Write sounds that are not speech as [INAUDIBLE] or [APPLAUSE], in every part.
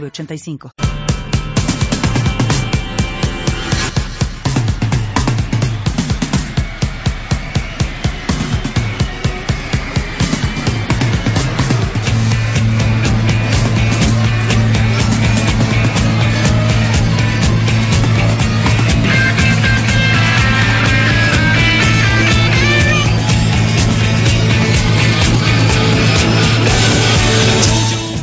906985.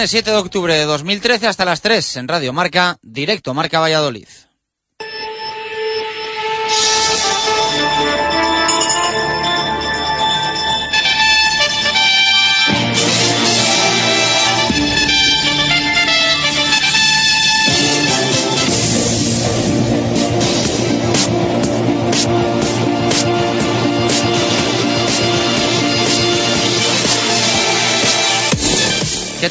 Lunes 7 de octubre de 2013 hasta las 3 en Radio Marca, directo Marca Valladolid.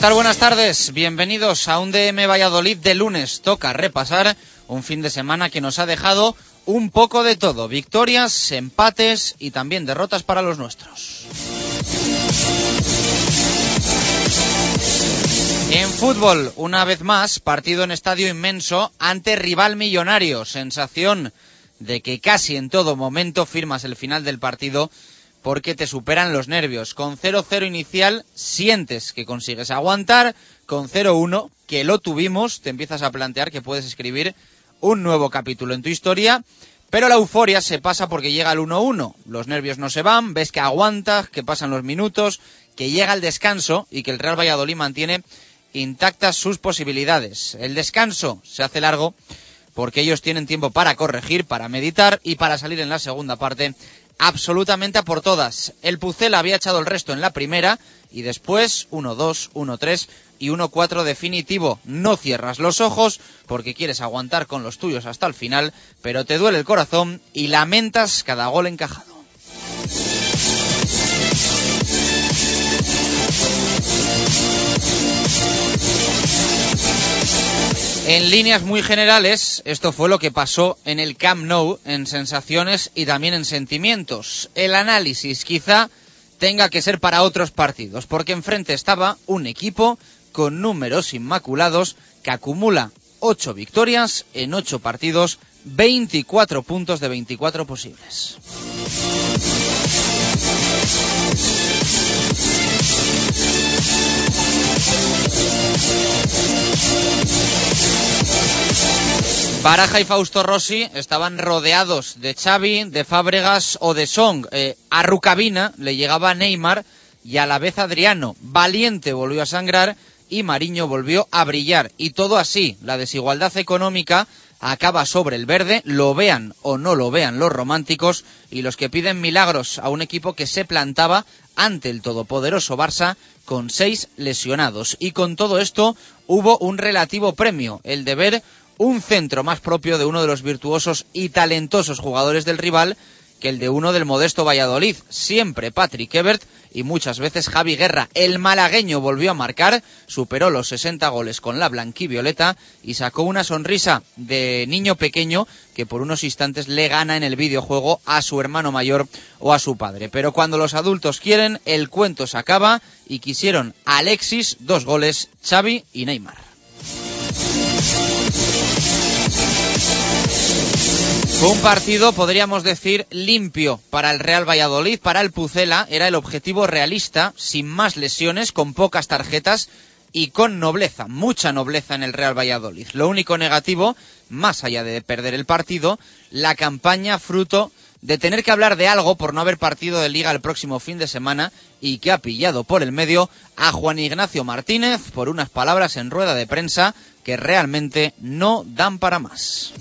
Buenas tardes. Bienvenidos a un DM Valladolid de lunes. Toca repasar un fin de semana que nos ha dejado un poco de todo. Victorias, empates y también derrotas para los nuestros. En fútbol, una vez más, partido en estadio inmenso ante rival millonario. Sensación de que casi en todo momento firmas el final del partido porque te superan los nervios. Con 0-0 inicial sientes que consigues aguantar, con 0-1 que lo tuvimos, te empiezas a plantear que puedes escribir un nuevo capítulo en tu historia, pero la euforia se pasa porque llega el 1-1. Los nervios no se van, ves que aguantas, que pasan los minutos, que llega el descanso y que el Real Valladolid mantiene intactas sus posibilidades. El descanso se hace largo porque ellos tienen tiempo para corregir, para meditar y para salir en la segunda parte absolutamente a por todas. El Pucel había echado el resto en la primera y después 1-2, 1-3 y 1-4 definitivo. No cierras los ojos porque quieres aguantar con los tuyos hasta el final, pero te duele el corazón y lamentas cada gol encajado. En líneas muy generales, esto fue lo que pasó en el Camp Nou en sensaciones y también en sentimientos. El análisis quizá tenga que ser para otros partidos, porque enfrente estaba un equipo con números inmaculados que acumula 8 victorias en 8 partidos, 24 puntos de 24 posibles. Baraja y Fausto Rossi estaban rodeados de Xavi, de Fábregas o de Song. Eh, a Rucabina le llegaba Neymar y a la vez Adriano. Valiente volvió a sangrar y Mariño volvió a brillar. Y todo así, la desigualdad económica acaba sobre el verde, lo vean o no lo vean los románticos y los que piden milagros a un equipo que se plantaba ante el todopoderoso Barça con seis lesionados. Y con todo esto hubo un relativo premio, el de ver un centro más propio de uno de los virtuosos y talentosos jugadores del rival que el de uno del modesto Valladolid. Siempre Patrick Ebert y muchas veces Javi Guerra. El malagueño volvió a marcar, superó los 60 goles con la blanquivioleta y sacó una sonrisa de niño pequeño que por unos instantes le gana en el videojuego a su hermano mayor o a su padre. Pero cuando los adultos quieren, el cuento se acaba y quisieron Alexis, dos goles, Xavi y Neymar. Fue un partido, podríamos decir, limpio para el Real Valladolid, para el Pucela, era el objetivo realista, sin más lesiones, con pocas tarjetas y con nobleza, mucha nobleza en el Real Valladolid. Lo único negativo, más allá de perder el partido, la campaña fruto de tener que hablar de algo por no haber partido de liga el próximo fin de semana y que ha pillado por el medio a Juan Ignacio Martínez por unas palabras en rueda de prensa que realmente no dan para más.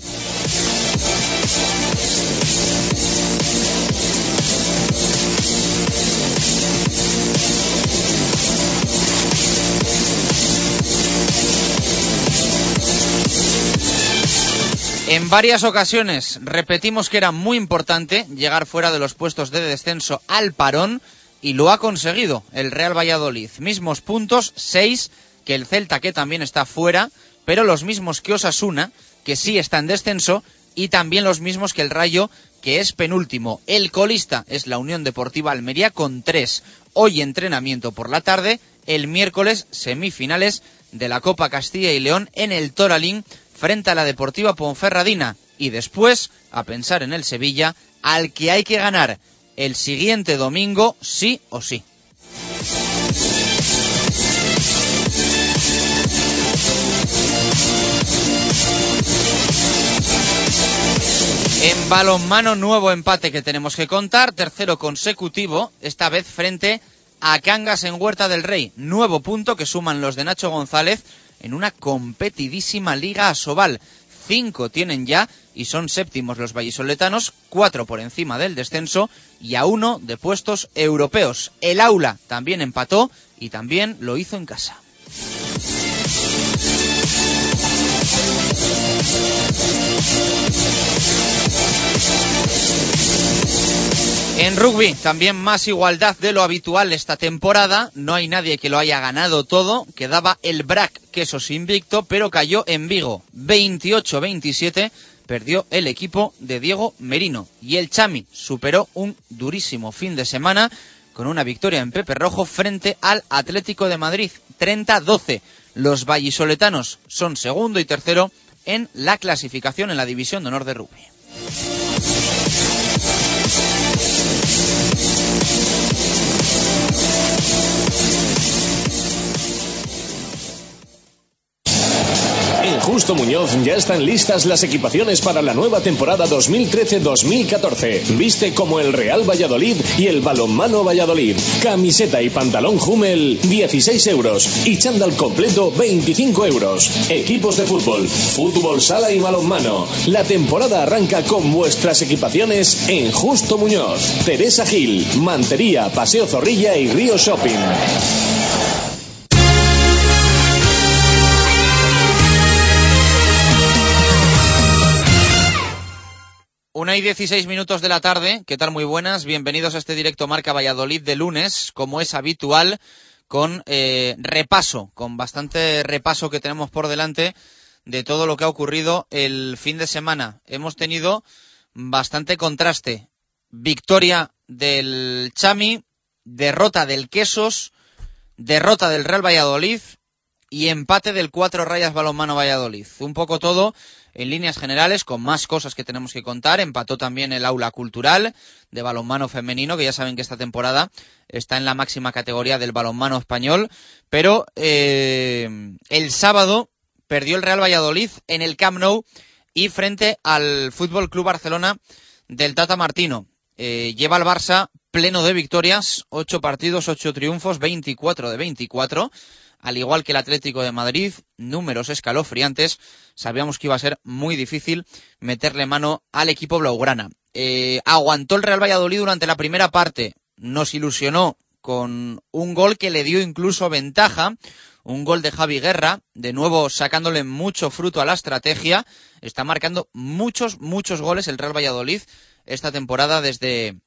En varias ocasiones repetimos que era muy importante llegar fuera de los puestos de descenso al parón y lo ha conseguido el Real Valladolid. Mismos puntos, seis, que el Celta que también está fuera, pero los mismos que Osasuna, que sí está en descenso, y también los mismos que el Rayo, que es penúltimo. El colista es la Unión Deportiva Almería con tres. Hoy entrenamiento por la tarde, el miércoles semifinales de la Copa Castilla y León en el Toralín frente a la Deportiva Ponferradina y después a pensar en el Sevilla al que hay que ganar el siguiente domingo sí o sí. En balonmano nuevo empate que tenemos que contar, tercero consecutivo, esta vez frente a Cangas en Huerta del Rey. Nuevo punto que suman los de Nacho González en una competidísima liga asobal. Cinco tienen ya y son séptimos los vallisoletanos, cuatro por encima del descenso y a uno de puestos europeos. El aula también empató y también lo hizo en casa. En rugby también más igualdad de lo habitual esta temporada. No hay nadie que lo haya ganado todo. Quedaba el BRAC, quesos invicto, pero cayó en Vigo. 28-27 perdió el equipo de Diego Merino. Y el Chami superó un durísimo fin de semana con una victoria en Pepe Rojo frente al Atlético de Madrid. 30-12. Los vallisoletanos son segundo y tercero en la clasificación en la división de honor de rugby. Justo Muñoz ya están listas las equipaciones para la nueva temporada 2013-2014. Viste como el Real Valladolid y el Balonmano Valladolid. Camiseta y pantalón Hummel 16 euros y chándal completo 25 euros. Equipos de fútbol, fútbol sala y balonmano. La temporada arranca con vuestras equipaciones en Justo Muñoz, Teresa Gil, Mantería, Paseo Zorrilla y Río Shopping. Una y dieciséis minutos de la tarde. ¿Qué tal? Muy buenas. Bienvenidos a este directo Marca Valladolid de lunes, como es habitual, con eh, repaso, con bastante repaso que tenemos por delante de todo lo que ha ocurrido el fin de semana. Hemos tenido bastante contraste. Victoria del Chami, derrota del Quesos, derrota del Real Valladolid y empate del Cuatro Rayas Balonmano Valladolid. Un poco todo en líneas generales, con más cosas que tenemos que contar. Empató también el aula cultural de balonmano femenino, que ya saben que esta temporada está en la máxima categoría del balonmano español. Pero eh, el sábado perdió el Real Valladolid en el Camp Nou y frente al Fútbol Club Barcelona del Tata Martino. Eh, lleva al Barça pleno de victorias, ocho partidos, ocho triunfos, 24 de 24 al igual que el Atlético de Madrid, números escalofriantes, sabíamos que iba a ser muy difícil meterle mano al equipo blaugrana. Eh, aguantó el Real Valladolid durante la primera parte, nos ilusionó con un gol que le dio incluso ventaja, un gol de Javi Guerra, de nuevo sacándole mucho fruto a la estrategia, está marcando muchos, muchos goles el Real Valladolid esta temporada desde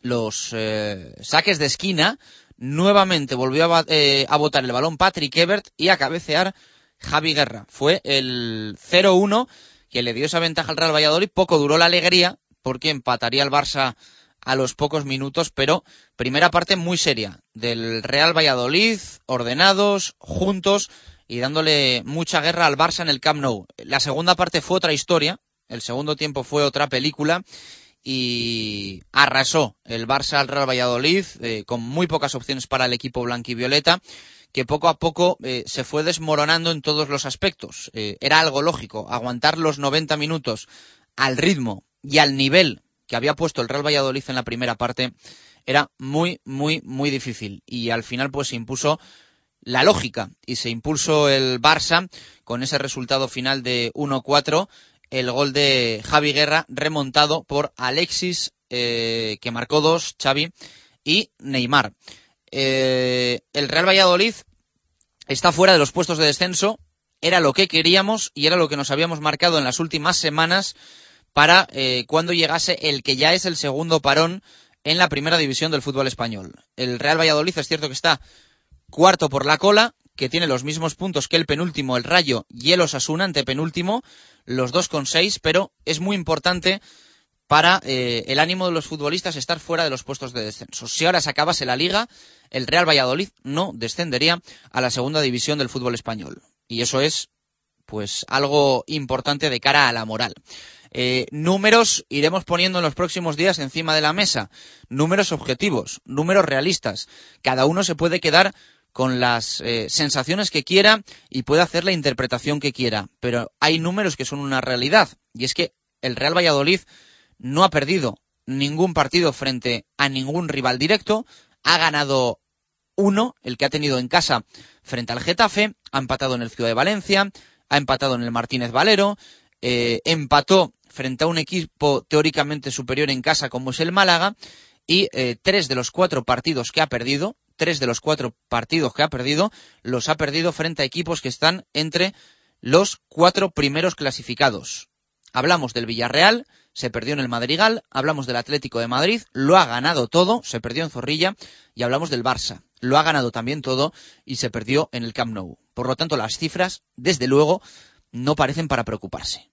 los eh, saques de esquina, nuevamente volvió a, eh, botar el balón Patrick Ebert y a cabecear Javi Guerra. Fue el 0-1 que le dio esa ventaja al Real Valladolid. Poco duró la alegría porque empataría el Barça a los pocos minutos, pero primera parte muy seria del Real Valladolid, ordenados, juntos y dándole mucha guerra al Barça en el Camp Nou. La segunda parte fue otra historia, el segundo tiempo fue otra película y arrasó el Barça al Real Valladolid eh, con muy pocas opciones para el equipo blanquivioleta que poco a poco eh, se fue desmoronando en todos los aspectos. Eh, era algo lógico, aguantar los 90 minutos al ritmo y al nivel que había puesto el Real Valladolid en la primera parte era muy, muy, muy difícil. Y al final pues se impuso la lógica y se impulsó el Barça con ese resultado final de 1-4, el gol de Javi Guerra remontado por Alexis, eh, que marcó dos, Xavi, y Neymar. Eh, el Real Valladolid está fuera de los puestos de descenso, era lo que queríamos y era lo que nos habíamos marcado en las últimas semanas para eh, cuando llegase el que ya es el segundo parón en la primera división del fútbol español. El Real Valladolid es cierto que está cuarto por la cola, que tiene los mismos puntos que el penúltimo, el Rayo y el Osasuna, ante penúltimo, los dos con seis, pero es muy importante para eh, el ánimo de los futbolistas estar fuera de los puestos de descenso. Si ahora se acabase la liga, el Real Valladolid no descendería a la segunda división del fútbol español. Y eso es, pues, algo importante de cara a la moral. Eh, números iremos poniendo en los próximos días encima de la mesa. Números objetivos, números realistas. Cada uno se puede quedar con las eh, sensaciones que quiera y puede hacer la interpretación que quiera. Pero hay números que son una realidad. Y es que el Real Valladolid no ha perdido ningún partido frente a ningún rival directo, ha ganado uno, el que ha tenido en casa frente al Getafe, ha empatado en el Ciudad de Valencia, ha empatado en el Martínez Valero, eh, empató frente a un equipo teóricamente superior en casa como es el Málaga, y eh, tres de los cuatro partidos que ha perdido, tres de los cuatro partidos que ha perdido, los ha perdido frente a equipos que están entre los cuatro primeros clasificados. Hablamos del Villarreal, se perdió en el Madrigal, hablamos del Atlético de Madrid, lo ha ganado todo, se perdió en Zorrilla, y hablamos del Barça, lo ha ganado también todo y se perdió en el Camp Nou. Por lo tanto, las cifras, desde luego, no parecen para preocuparse.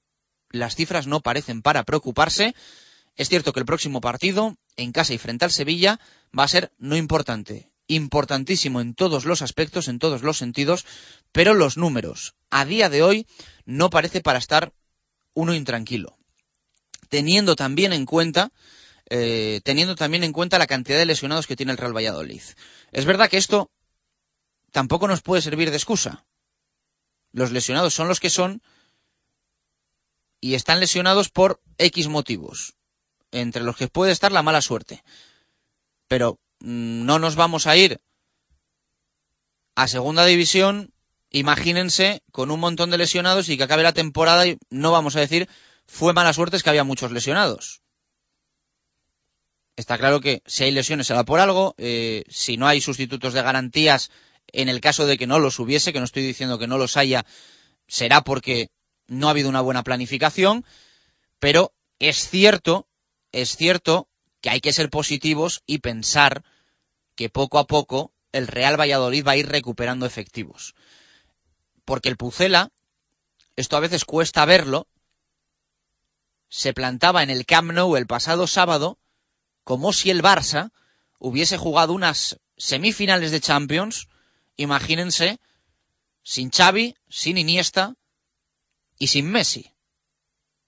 Las cifras no parecen para preocuparse. Es cierto que el próximo partido, en casa y frente al Sevilla, va a ser no importante, importantísimo en todos los aspectos, en todos los sentidos, pero los números, a día de hoy, no parece para estar uno intranquilo teniendo también en cuenta eh, teniendo también en cuenta la cantidad de lesionados que tiene el Real Valladolid. Es verdad que esto tampoco nos puede servir de excusa. Los lesionados son los que son y están lesionados por X motivos, entre los que puede estar la mala suerte. Pero no nos vamos a ir a segunda división, imagínense, con un montón de lesionados y que acabe la temporada y no vamos a decir fue mala suerte es que había muchos lesionados. Está claro que si hay lesiones será por algo, eh, si no hay sustitutos de garantías, en el caso de que no los hubiese, que no estoy diciendo que no los haya, será porque no ha habido una buena planificación, pero es cierto, es cierto que hay que ser positivos y pensar que poco a poco el Real Valladolid va a ir recuperando efectivos. Porque el Pucela, esto a veces cuesta verlo, se plantaba en el Camp Nou el pasado sábado como si el Barça hubiese jugado unas semifinales de Champions, imagínense, sin Xavi, sin Iniesta y sin Messi.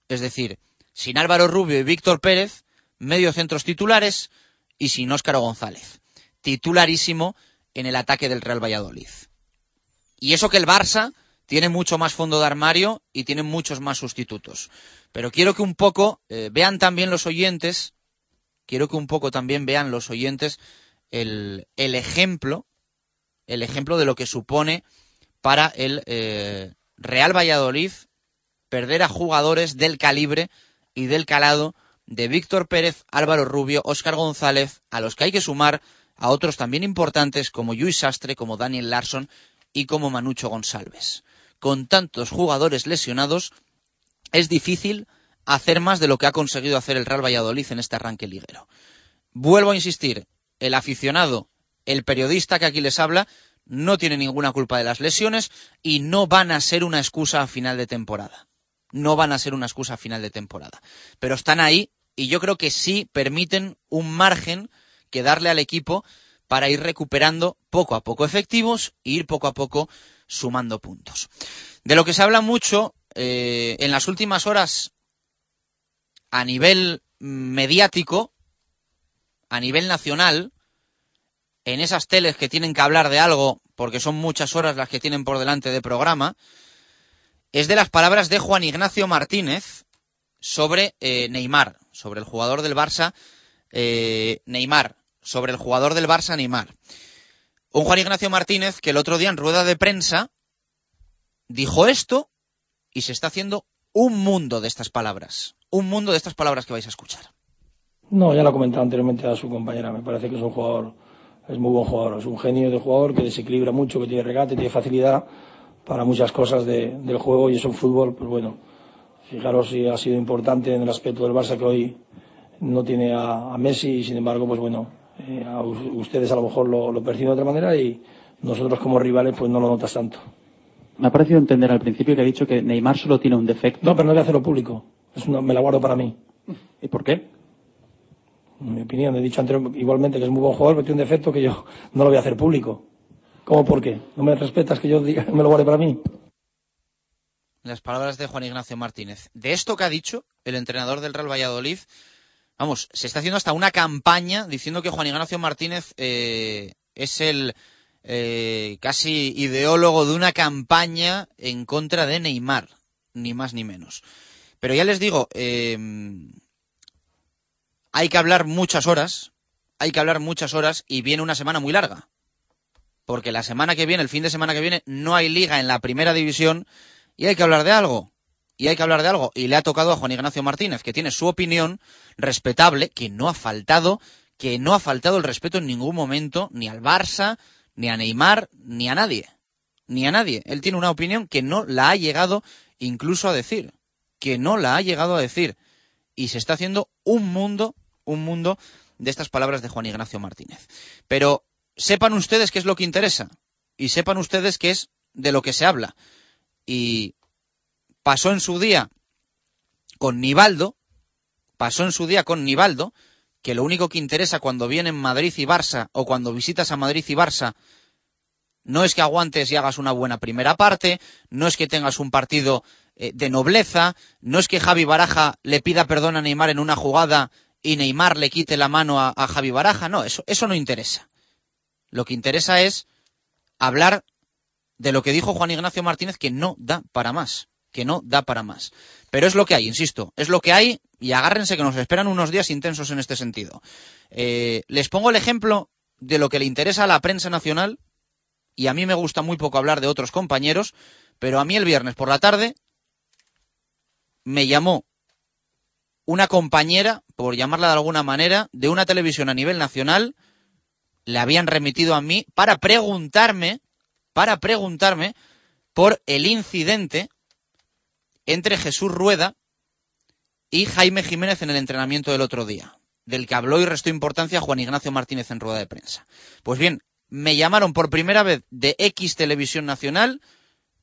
Es decir, sin Álvaro Rubio y Víctor Pérez, medio centros titulares, y sin Óscar González, titularísimo en el ataque del Real Valladolid. Y eso que el Barça tiene mucho más fondo de armario y tiene muchos más sustitutos. Pero quiero que un poco eh, vean también los oyentes, quiero que un poco también vean los oyentes el, el ejemplo, el ejemplo de lo que supone para el eh, Real Valladolid perder a jugadores del calibre y del calado de Víctor Pérez, Álvaro Rubio, Óscar González, a los que hay que sumar a otros también importantes como Luis Sastre, como Daniel Larson y como Manucho González. Con tantos jugadores lesionados, es difícil hacer más de lo que ha conseguido hacer el Real Valladolid en este arranque liguero. Vuelvo a insistir, el aficionado, el periodista que aquí les habla, no tiene ninguna culpa de las lesiones y no van a ser una excusa a final de temporada. No van a ser una excusa a final de temporada. Pero están ahí y yo creo que sí permiten un margen que darle al equipo para ir recuperando poco a poco efectivos e ir poco a poco sumando puntos. De lo que se habla mucho eh, en las últimas horas a nivel mediático, a nivel nacional, en esas teles que tienen que hablar de algo, porque son muchas horas las que tienen por delante de programa, es de las palabras de Juan Ignacio Martínez sobre eh, Neymar, sobre el jugador del Barça, eh, Neymar, sobre el jugador del Barça, Neymar. Un Juan Ignacio Martínez que el otro día en rueda de prensa dijo esto y se está haciendo un mundo de estas palabras, un mundo de estas palabras que vais a escuchar. No, ya lo he comentado anteriormente a su compañera, me parece que es un jugador es muy buen jugador, es un genio de jugador que desequilibra mucho, que tiene regate, tiene facilidad para muchas cosas del juego y es un fútbol, pues bueno, fijaros si ha sido importante en el aspecto del Barça que hoy no tiene a, Messi y sin embargo, pues bueno, eh, ustedes a lo mejor lo, perciben de otra manera y nosotros como rivales pues no lo notas tanto. Me ha parecido entender al principio que ha dicho que Neymar solo tiene un defecto. No, pero no voy a hacerlo público. Es me la guardo para mí. ¿Y por qué? en mi opinión, he dicho anteriormente igualmente que es muy buen jugador, pero tiene un defecto que yo no lo voy a hacer público. ¿Cómo por qué? ¿No me respetas que yo diga, me lo guarde para mí? Las palabras de Juan Ignacio Martínez. De esto que ha dicho el entrenador del Real Valladolid, vamos, se está haciendo hasta una campaña diciendo que Juan Ignacio Martínez eh, es el eh, casi ideólogo de una campaña en contra de Neymar, ni más ni menos. Pero ya les digo, eh, hay que hablar muchas horas, hay que hablar muchas horas y viene una semana muy larga. Porque la semana que viene, el fin de semana que viene, no hay liga en la primera división y hay que hablar de algo. Y hay que hablar de algo. Y le ha tocado a Juan Ignacio Martínez, que tiene su opinión respetable, que no ha faltado, que no ha faltado el respeto en ningún momento, ni al Barça, ni a Neymar, ni a nadie. Ni a nadie. Él tiene una opinión que no la ha llegado incluso a decir. Que no la ha llegado a decir y se está haciendo un mundo, un mundo de estas palabras de Juan Ignacio Martínez. Pero sepan ustedes qué es lo que interesa y sepan ustedes qué es de lo que se habla. Y pasó en su día con Nivaldo, pasó en su día con Nivaldo, que lo único que interesa cuando vienen Madrid y Barça o cuando visitas a Madrid y Barça no es que aguantes y hagas una buena primera parte, no es que tengas un partido eh, de nobleza, no es que Javi Baraja le pida perdón a Neymar en una jugada y Neymar le quite la mano a, Javi Baraja, no, eso, eso no interesa. Lo que interesa es hablar de lo que dijo Juan Ignacio Martínez que no da para más, que no da para más. Pero es lo que hay, insisto, es lo que hay y agárrense que nos esperan unos días intensos en este sentido. Eh, les pongo el ejemplo de lo que le interesa a la prensa nacional y a mí me gusta muy poco hablar de otros compañeros, pero a mí el viernes por la tarde me llamó una compañera, por llamarla de alguna manera, de una televisión a nivel nacional, le habían remitido a mí para preguntarme, para preguntarme por el incidente entre Jesús Rueda y Jaime Jiménez en el entrenamiento del otro día, del que habló y restó importancia Juan Ignacio Martínez en rueda de prensa. Pues bien, me llamaron por primera vez de X Televisión Nacional,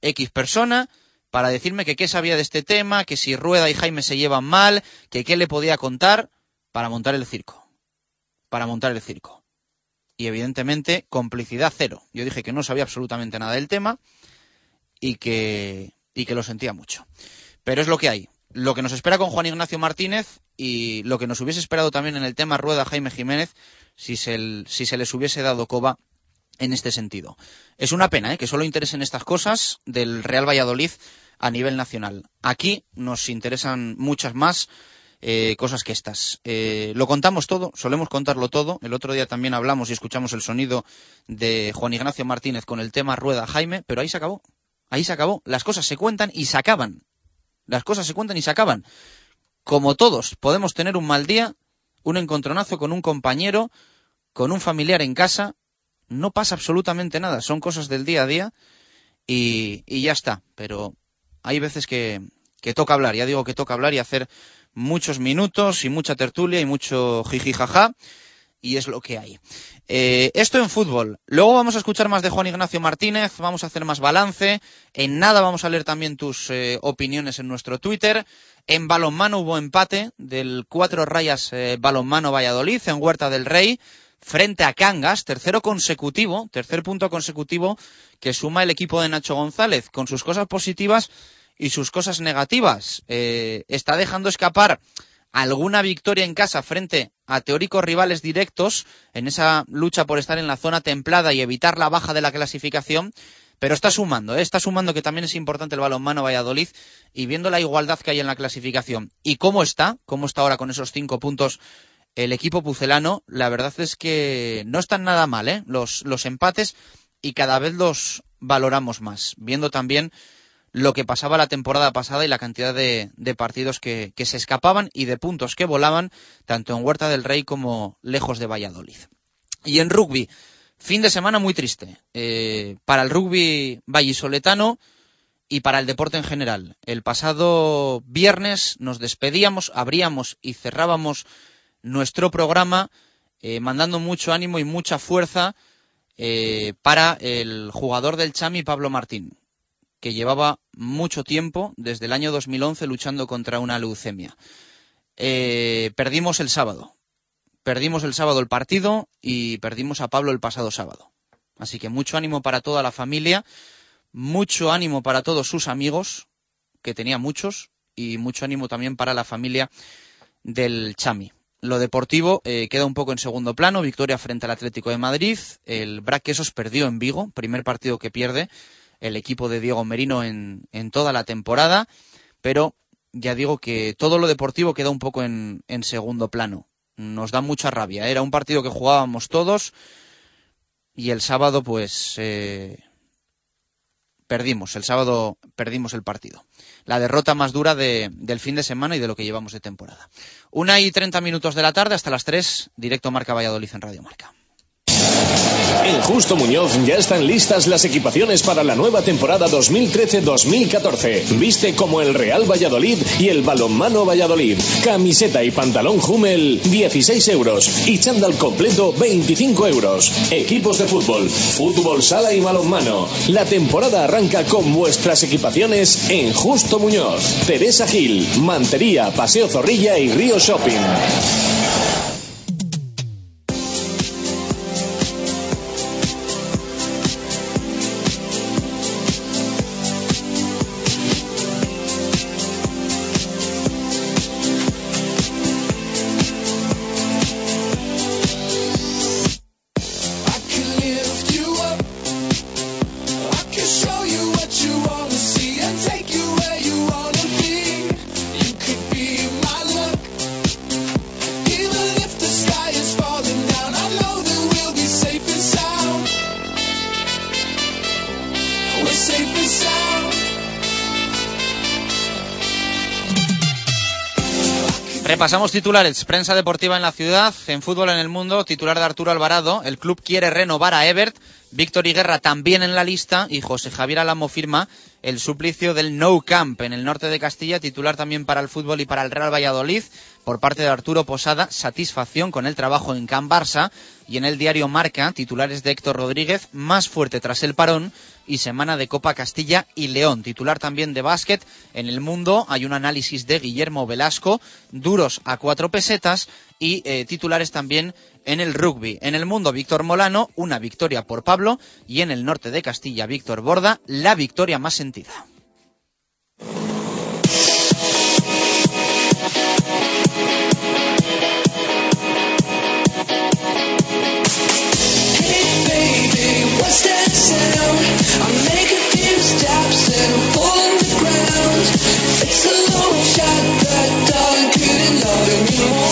X persona, para decirme que qué sabía de este tema, que si Rueda y Jaime se llevan mal, que qué le podía contar para montar el circo. Para montar el circo. Y evidentemente, complicidad cero. Yo dije que no sabía absolutamente nada del tema y que, y que lo sentía mucho. Pero es lo que hay. Lo que nos espera con Juan Ignacio Martínez y lo que nos hubiese esperado también en el tema Rueda Jaime Jiménez si se, si se les hubiese dado coba en este sentido. Es una pena ¿eh? que solo interesen estas cosas del Real Valladolid a nivel nacional. Aquí nos interesan muchas más eh, cosas que estas. Eh, lo contamos todo, solemos contarlo todo. El otro día también hablamos y escuchamos el sonido de Juan Ignacio Martínez con el tema Rueda Jaime, pero ahí se acabó. Ahí se acabó. Las cosas se cuentan y se acaban. Las cosas se cuentan y se acaban. Como todos, podemos tener un mal día, un encontronazo con un compañero, con un familiar en casa, no pasa absolutamente nada. Son cosas del día a día y, ya está. Pero hay veces que, toca hablar. Ya digo que toca hablar y hacer muchos minutos y mucha tertulia y mucho jiji jaja. Y es lo que hay. Eh, esto en fútbol. Luego vamos a escuchar más de Juan Ignacio Martínez, vamos a hacer más balance. En nada vamos a leer también tus eh, opiniones en nuestro Twitter. En balonmano hubo empate del cuatro rayas eh, balonmano Valladolid en Huerta del Rey frente a Cangas, tercero consecutivo, tercer punto consecutivo que suma el equipo de Nacho González con sus cosas positivas y sus cosas negativas. está dejando escapar alguna victoria en casa frente a teóricos rivales directos en esa lucha por estar en la zona templada y evitar la baja de la clasificación, pero está sumando, ¿eh? está sumando que también es importante el balonmano Valladolid y viendo la igualdad que hay en la clasificación y cómo está, cómo está ahora con esos cinco puntos el equipo pucelano, la verdad es que no están nada mal, ¿eh? los, los empates y cada vez los valoramos más, viendo también lo que pasaba la temporada pasada y la cantidad de, partidos que, se escapaban y de puntos que volaban, tanto en Huerta del Rey como lejos de Valladolid. Y en rugby, fin de semana muy triste. Eh, para el rugby vallisoletano y para el deporte en general. El pasado viernes nos despedíamos, abríamos y cerrábamos nuestro programa eh, mandando mucho ánimo y mucha fuerza eh, para el jugador del Chami, Pablo Martín que llevaba mucho tiempo, desde el año 2011, luchando contra una leucemia. Eh, perdimos el sábado. Perdimos el sábado el partido y perdimos a Pablo el pasado sábado. Así que mucho ánimo para toda la familia, mucho ánimo para todos sus amigos, que tenía muchos, y mucho ánimo también para la familia del Chami. Lo deportivo eh, queda un poco en segundo plano, victoria frente al Atlético de Madrid, el Braquesos perdió en Vigo, primer partido que pierde, el equipo de Diego Merino en, toda la temporada, pero ya digo que todo lo deportivo queda un poco en, segundo plano. Nos da mucha rabia. Era un partido que jugábamos todos y el sábado pues eh, perdimos. El sábado perdimos el partido. La derrota más dura del fin de semana y de lo que llevamos de temporada. Una y treinta minutos de la tarde hasta las tres, directo Marca Valladolid en Radio Marca. En Justo Muñoz ya están listas las equipaciones para la nueva temporada 2013-2014. Viste como el Real Valladolid y el Balonmano Valladolid. Camiseta y pantalón Hummel 16 euros y chándal completo 25 euros. Equipos de fútbol, fútbol sala y balonmano. La temporada arranca con vuestras equipaciones en Justo Muñoz. Teresa Gil, Mantería, Paseo Zorrilla y Río Shopping. Pasamos titulares. Prensa deportiva en la ciudad, en fútbol en el mundo, titular de Arturo Alvarado. El club quiere renovar a Ebert. Víctor Guerra también en la lista y José Javier Alamo firma el suplicio del No Camp en el norte de Castilla, titular también para el fútbol y para el Real Valladolid por parte de Arturo Posada, satisfacción con el trabajo en Can Barça y en el diario Marca, titulares de Héctor Rodríguez, más fuerte tras el parón y semana de Copa Castilla y León. Titular también de básquet. En el mundo hay un análisis de Guillermo Velasco, duros a cuatro pesetas y eh, titulares también en el rugby. En el mundo, Víctor Molano, una victoria por Pablo y en el norte de Castilla, Víctor Borda, la victoria más sentida. It's a long shot, but I couldn't love anymore.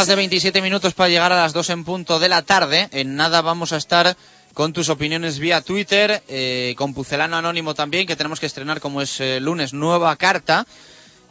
Más de 27 minutos para llegar a las 2 en punto de la tarde. En nada vamos a estar con tus opiniones vía Twitter, eh, con Pucelano Anónimo también, que tenemos que estrenar como es eh, lunes nueva carta.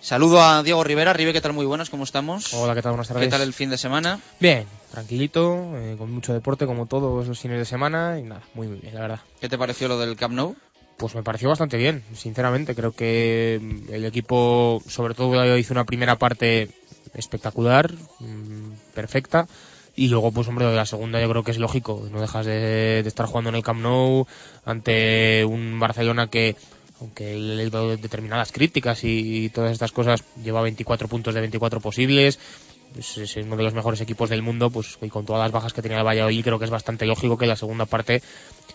Saludo a Diego Rivera. Ribe, ¿qué tal? Muy buenas, ¿cómo estamos? Hola, ¿qué tal? Buenas tardes. ¿Qué tal el fin de semana? Bien, tranquilito, eh, con mucho deporte como todos los fines de semana y nada, muy, muy bien, la verdad. ¿Qué te pareció lo del Camp Nou? Pues me pareció bastante bien, sinceramente. Creo que el equipo, sobre todo, hizo una primera parte espectacular, mmm, perfecta. Y luego, pues hombre, la segunda yo creo que es lógico. No dejas de, estar jugando en el Camp Nou ante un Barcelona que aunque le he dado determinadas críticas y, todas estas cosas, lleva 24 puntos de 24 posibles, pues es uno de los mejores equipos del mundo, pues y con todas las bajas que tenía el Valladolid creo que es bastante lógico que la segunda parte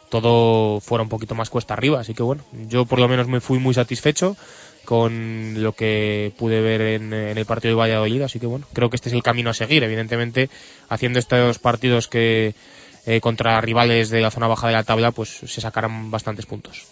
todo fuera un poquito más cuesta arriba, así que bueno, yo por lo menos me fui muy satisfecho con lo que pude ver en, el partido de Valladolid, así que bueno, creo que este es el camino a seguir, evidentemente haciendo estos partidos que eh, contra rivales de la zona baja de la tabla, pues se sacarán bastantes puntos.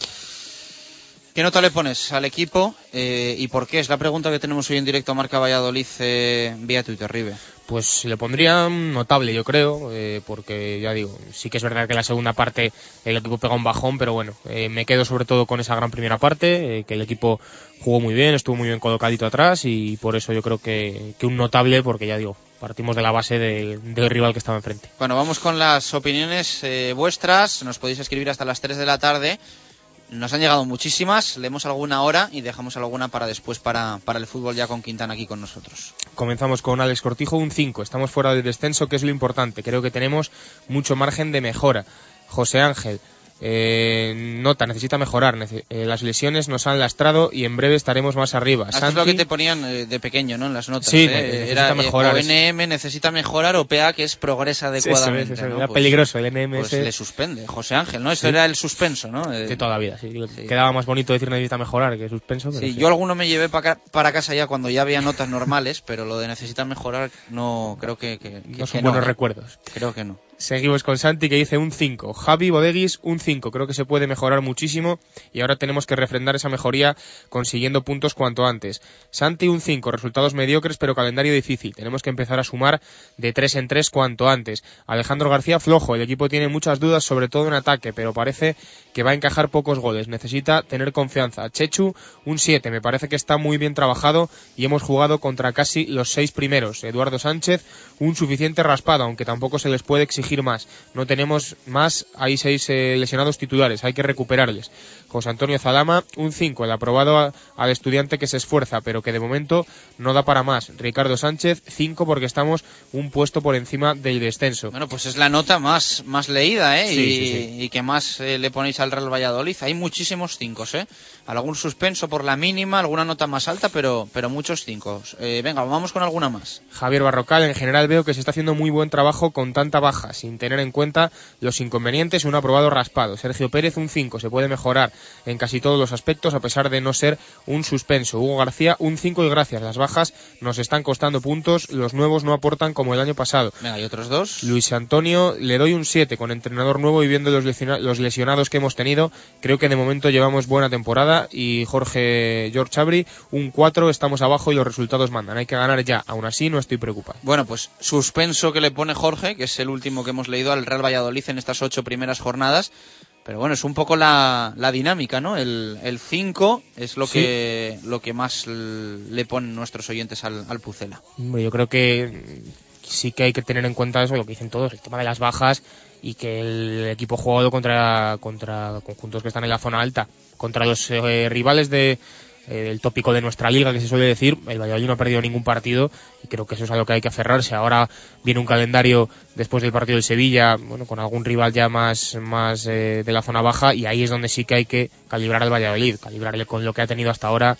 ¿Qué nota le pones al equipo eh, y por qué? Es la pregunta que tenemos hoy en directo a Marca Valladolid eh, vía Twitter, Ribe. Pues le pondría notable, yo creo, eh, porque ya digo, sí que es verdad que la segunda parte el equipo pega un bajón, pero bueno, eh, me quedo sobre todo con esa gran primera parte, eh, que el equipo jugó muy bien, estuvo muy bien colocadito atrás y por eso yo creo que, que un notable, porque ya digo, partimos de la base de, del rival que estaba enfrente. Bueno, vamos con las opiniones vuestras, nos podéis escribir hasta las 3 de la tarde. Nos han llegado muchísimas, leemos alguna hora y dejamos alguna para después para, para, el fútbol ya con Quintana aquí con nosotros. Comenzamos con Alex Cortijo, un 5. Estamos fuera del descenso, que es lo importante. Creo que tenemos mucho margen de mejora. José Ángel, eh, nota, necesita mejorar. Nece eh, las lesiones nos han lastrado y en breve estaremos más arriba. Santi... es lo que te ponían eh, de pequeño, ¿no? En las notas. Sí, ¿eh? necesita Era mejorar. o NM necesita mejorar o PA que es progresa adecuadamente. Sí, eso es, eso ¿no? Era pues, peligroso el NM. Pues le suspende, José Ángel, ¿no? Eso sí. era el suspenso, ¿no? De toda la vida, sí. sí. Quedaba más bonito decir necesita mejorar que suspenso. sí, yo alguno me llevé para, para casa ya cuando ya había notas normales, [LAUGHS] pero lo de necesita mejorar no creo que, que, no son que buenos no, recuerdos. Creo que no. Seguimos con Santi que dice un 5. Javi Bodeguis un 5. Creo que se puede mejorar muchísimo y ahora tenemos que refrendar esa mejoría consiguiendo puntos cuanto antes. Santi un 5. Resultados mediocres pero calendario difícil. Tenemos que empezar a sumar de 3 en 3 cuanto antes. Alejandro García flojo. El equipo tiene muchas dudas sobre todo en ataque pero parece que va a encajar pocos goles. Necesita tener confianza. Chechu un 7. Me parece que está muy bien trabajado y hemos jugado contra casi los 6 primeros. Eduardo Sánchez un suficiente raspado aunque tampoco se les puede exigir más. No tenemos más, hay seis eh, lesionados titulares, hay que recuperarles. José Antonio Zalama, un 5, el aprobado a, al estudiante que se esfuerza, pero que de momento no da para más. Ricardo Sánchez, 5 porque estamos un puesto por encima del descenso. Bueno, pues es la nota más, más leída, ¿eh? Sí, y, sí, sí. y, que más eh, le ponéis al Real Valladolid. Hay muchísimos 5, ¿eh? Algún suspenso por la mínima, alguna nota más alta, pero, pero muchos 5. Eh, venga, vamos con alguna más. Javier Barrocal, en general veo que se está haciendo muy buen trabajo con tanta baja, sin tener en cuenta los inconvenientes, un aprobado raspado. Sergio Pérez, un 5, se puede mejorar en casi todos los aspectos, a pesar de no ser un suspenso. Hugo García, un 5 y gracias. Las bajas nos están costando puntos, los nuevos no aportan como el año pasado. Venga, ¿y otros dos? Luis Antonio, le doy un 7, con entrenador nuevo y viendo los, lesiona los lesionados que hemos tenido, creo que de momento llevamos buena temporada. Y Jorge George Abri, un 4, estamos abajo y los resultados mandan. Hay que ganar ya, aún así no estoy preocupado. Bueno, pues suspenso que le pone Jorge, que es el último que hemos leído al Real Valladolid en estas ocho primeras jornadas. Pero bueno, es un poco la, la dinámica, ¿no? El 5 es lo, sí. que, lo que más le ponen nuestros oyentes al, al Pucela. Yo creo que sí que hay que tener en cuenta eso, lo que dicen todos, el tema de las bajas y que el equipo jugado contra, contra conjuntos que están en la zona alta, contra los eh, rivales de, eh, el tópico de nuestra liga que se suele decir, el Valladolid no ha perdido ningún partido y creo que eso es a lo que hay que aferrarse. Ahora viene un calendario después del partido del Sevilla, bueno, con algún rival ya más, más eh, de la zona baja y ahí es donde sí que hay que calibrar al Valladolid, calibrarle con lo que ha tenido hasta ahora.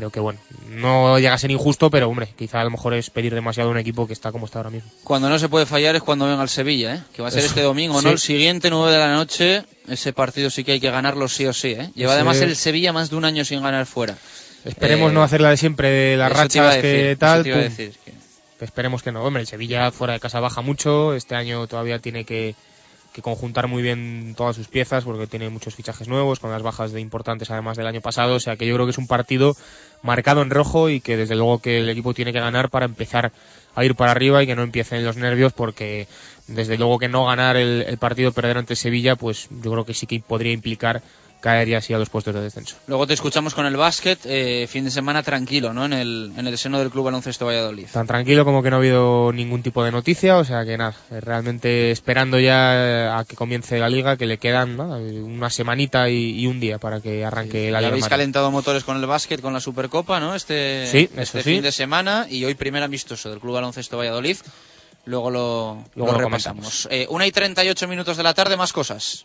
Creo que bueno, no llega a ser injusto, pero hombre, quizá a lo mejor es pedir demasiado a un equipo que está como está ahora mismo. Cuando no se puede fallar es cuando venga el Sevilla, ¿eh? que va a ser eso. este domingo, sí. ¿no? El siguiente, 9 de la noche, ese partido sí que hay que ganarlo sí o sí. ¿eh? Lleva sí. además el Sevilla más de un año sin ganar fuera. Esperemos eh, no hacer la de siempre, de las rachas decir, que tal. Te decir, que... Esperemos que no. Hombre, el Sevilla fuera de casa baja mucho. Este año todavía tiene que, conjuntar muy bien todas sus piezas porque tiene muchos fichajes nuevos, con las bajas de importantes además del año pasado. O sea que yo creo que es un partido marcado en rojo y que desde luego que el equipo tiene que ganar para empezar a ir para arriba y que no empiecen los nervios porque desde luego que no ganar el, el partido, perder ante Sevilla, pues yo creo que sí que podría implicar caer ya así a los puestos de descenso. Luego te escuchamos con el básquet, eh, fin de semana tranquilo, ¿no? En el, en el seno del Club Baloncesto Valladolid. Tan tranquilo como que no ha habido ningún tipo de noticia, o sea que nada, eh, realmente esperando ya a que comience la liga, que le quedan ¿no? una semanita y, y, un día para que arranque sí, la liga. habéis calentado motores con el básquet, con la Supercopa, ¿no? Este, Sí, este sí. fin de semana y hoy primer amistoso del Club Baloncesto Valladolid. Luego lo, Luego lo lo repasamos. Eh, una y 38 minutos de la tarde, más cosas.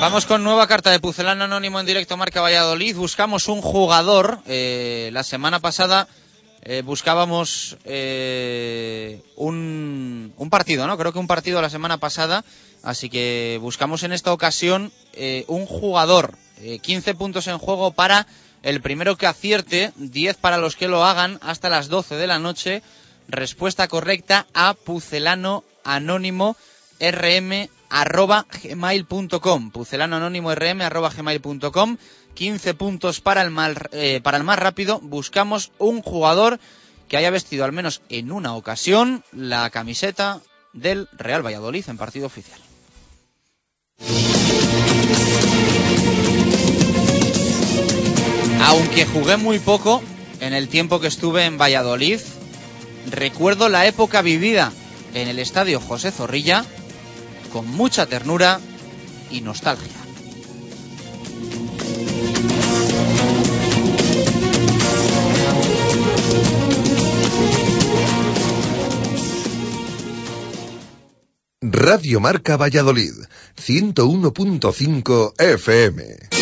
Vamos con nueva carta de Pucelano Anónimo en directo Marca Valladolid. Buscamos un jugador. Eh, la semana pasada eh, buscábamos eh, un, un partido, ¿no? Creo que un partido la semana pasada. Así que buscamos en esta ocasión eh, un jugador. Eh, 15 puntos en juego para el primero que acierte, 10 para los que lo hagan hasta las 12 de la noche. Respuesta correcta a pucelano anónimo rm arroba pucelano anónimo rm arroba gmail.com 15 puntos eh, para el más rápido. Buscamos un jugador que haya vestido al menos en una ocasión la camiseta del Real Valladolid en partido oficial aunque jugué muy poco en el tiempo que estuve en Valladolid recuerdo la época vivida en el estadio José Zorrilla con mucha ternura y nostalgia. Radio Marca Valladolid, 101.5 FM.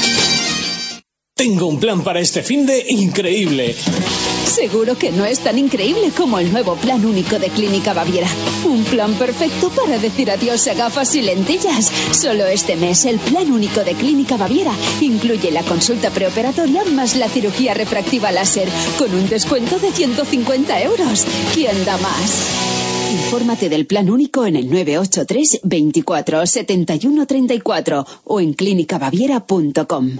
Tengo un plan para este fin de increíble. Seguro que no es tan increíble como el nuevo plan único de Clínica Baviera. Un plan perfecto para decir adiós a gafas y lentillas. Solo este mes el plan único de Clínica Baviera incluye la consulta preoperatoria más la cirugía refractiva láser con un descuento de 150 euros. ¿Quién da más? Infórmate del plan único en el 983 24 71 34 o en clínicabaviera.com.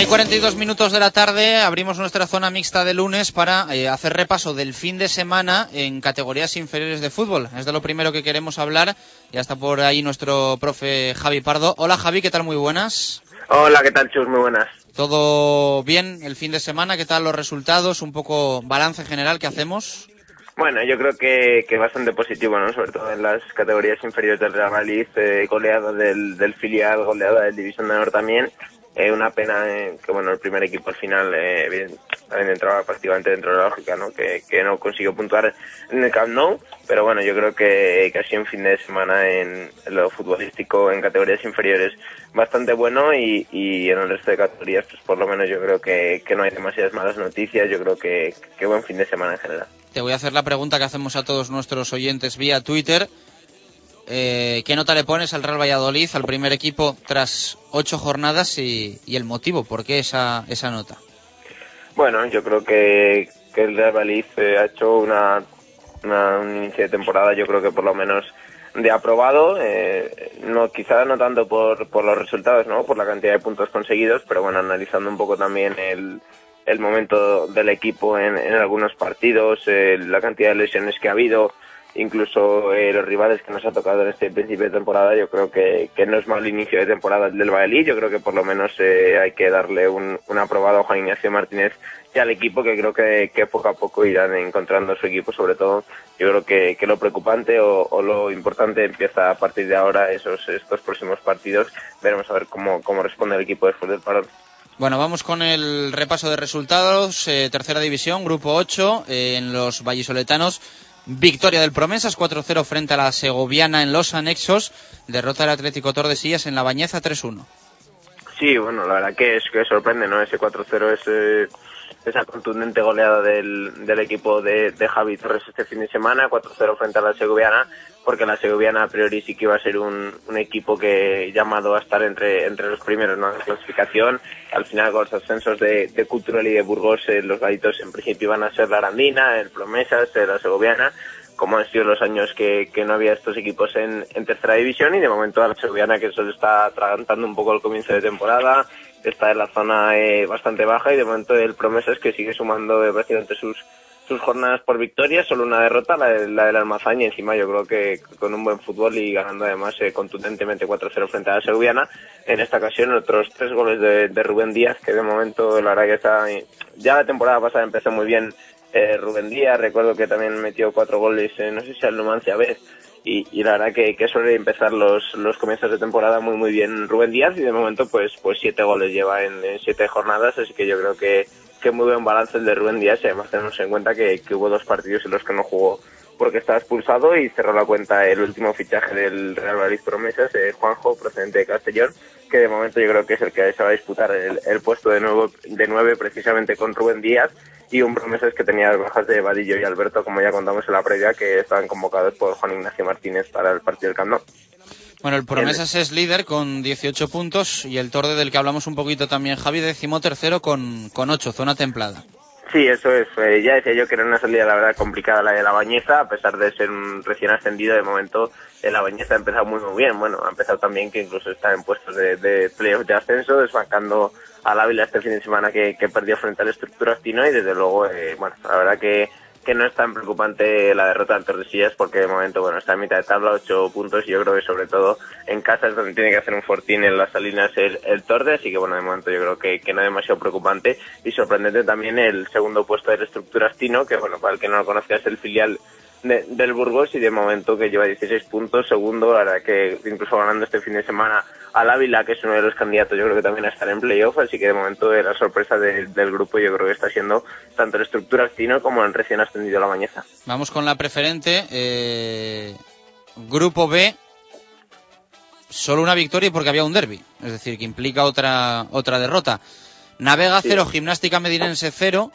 Una y 42 minutos de la tarde abrimos nuestra zona mixta de lunes para eh, hacer repaso del fin de semana en categorías inferiores de fútbol. Es de lo primero que queremos hablar. Ya está por ahí nuestro profe Javi Pardo. Hola Javi, ¿qué tal? Muy buenas. Hola, ¿qué tal, Chus? Muy buenas. ¿Todo bien el fin de semana? ¿Qué tal los resultados? Un poco balance general que hacemos. Bueno, yo creo que, que bastante positivo, ¿no? Sobre todo en las categorías inferiores del Real Madrid, eh, goleada del, del filial, goleada del División de Honor también. Eh, una pena eh, que, bueno, el primer equipo al final eh, bien, entraba prácticamente dentro de la lógica, ¿no? Que, que no consiguió puntuar en el Camp Nou, pero bueno, yo creo que, que ha un fin de semana en, en lo futbolístico, en categorías inferiores, bastante bueno y, y en el resto de categorías, pues por lo menos yo creo que, que no hay demasiadas malas noticias, yo creo que, que buen fin de semana en general. Te voy a hacer la pregunta que hacemos a todos nuestros oyentes vía Twitter. Eh, ¿Qué nota le pones al Real Valladolid, al primer equipo, tras ocho jornadas y, el motivo? ¿Por qué esa, esa nota? Bueno, yo creo que, que el Real Valladolid eh, ha hecho una, una- un inicio de temporada, yo creo que por lo menos de aprobado, eh, no quizá no tanto por, por los resultados, ¿no? por la cantidad de puntos conseguidos, pero bueno, analizando un poco también el, el momento del equipo en, en algunos partidos, eh, la cantidad de lesiones que ha habido, incluso eh, los rivales que nos ha tocado en este principio de temporada, yo creo que, que no es mal inicio de temporada el del Valladolid, yo creo que por lo menos eh, hay que darle un, un aprobado a Juan Ignacio Martínez y al equipo que creo que, que poco a poco irán encontrando su equipo, sobre todo yo creo que, que lo preocupante o, o lo importante empieza a partir de ahora, esos estos próximos partidos, veremos a ver cómo, cómo responde el equipo después del parón. Bueno, vamos con el repaso de resultados. Eh, tercera división, grupo 8, eh, en los vallisoletanos. Victoria del Promesas 4-0 frente a la Segoviana en los anexos. Derrota del Atlético Tordesillas en la Bañeza 3-1. Sí, bueno, la verdad que es que sorprende, ¿no? Ese 4-0 es eh, esa contundente goleada del, del equipo de, de Javi Torres este fin de semana, 4-0 frente a la Segoviana, porque la Segoviana a priori sí que iba a ser un, un equipo que llamado a estar entre, entre los primeros en la clasificación. Al final con los ascensos de, de Cultural y de Burgos, eh, los galitos en principio iban a ser la Arandina, el Promesas, eh, la Segoviana, como han sido los años que, que no había estos equipos en, en tercera división y de momento a la Segoviana que solo está atragantando un poco el comienzo de temporada, está en la zona eh, bastante baja y de momento el Promesas que sigue sumando prácticamente sus sus jornadas por victoria, solo una derrota, la, de, la del Almazán, y encima yo creo que con un buen fútbol y ganando además eh, contundentemente 4-0 frente a la Segoviana. En esta ocasión otros tres goles de, Rubén Díaz, que de momento la verdad que está... Ya la temporada pasada empezó muy bien eh, Rubén Díaz, recuerdo que también metió cuatro goles, eh, no sé si al Numancia vez, y, la verdad que, suele empezar los, los comienzos de temporada muy muy bien Rubén Díaz y de momento pues pues siete goles lleva en siete jornadas, así que yo creo que que muy buen balance el de Rubén Díaz y además tenemos en cuenta que, hubo dos partidos en los que no jugó porque estaba expulsado y cerró la cuenta el último fichaje del Real Madrid Promesas, eh, Juanjo, procedente de Castellón, que de momento yo creo que es el que se va a disputar el, puesto de nuevo de nueve precisamente con Rubén Díaz y un Promesas que tenía las bajas de Vadillo y Alberto, como ya contamos en la previa, que estaban convocados por Juan Ignacio Martínez para el partido del Camp. Bueno, el Promesas es líder con 18 puntos y el Torde del que hablamos un poquito también, Javi, décimo tercero con, con 8, zona templada. Sí, eso es. Eh, ya decía yo que era una salida, la verdad, complicada la de la Bañeza, a pesar de ser un recién ascendido. De momento, eh, la Bañeza ha empezado muy, muy bien. Bueno, ha empezado también que incluso está en puestos de, de playoff de ascenso, desbancando al Ávila este fin de semana que, que perdió frente al Estructura Astino. Y desde luego, eh, bueno, la verdad que, que no es tan preocupante la derrota del Tordesillas porque de momento, bueno, está en mitad de tabla, ocho puntos. Y yo creo que sobre todo en casa es donde tiene que hacer un fortín en las salinas el, el Torde. Así que, bueno, de momento yo creo que, que no es demasiado preocupante. Y sorprendente también el segundo puesto del Estructura Astino, que, bueno, para el que no lo conozca es el filial de- del Burgos y de momento que lleva 16 puntos, segundo, la verdad que incluso ganando este fin de semana al Ávila, que es uno de los candidatos, yo creo que también a estar en playoff, así que de momento eh, la sorpresa de- del grupo yo creo que está siendo tanto el estructura Astino como el recién ascendido La Bañeza. Vamos con la preferente. eh, grupo B, solo una victoria porque había un derby, es decir, que implica otra, otra derrota. Navega Sí. 0, Gimnástica Medinense 0,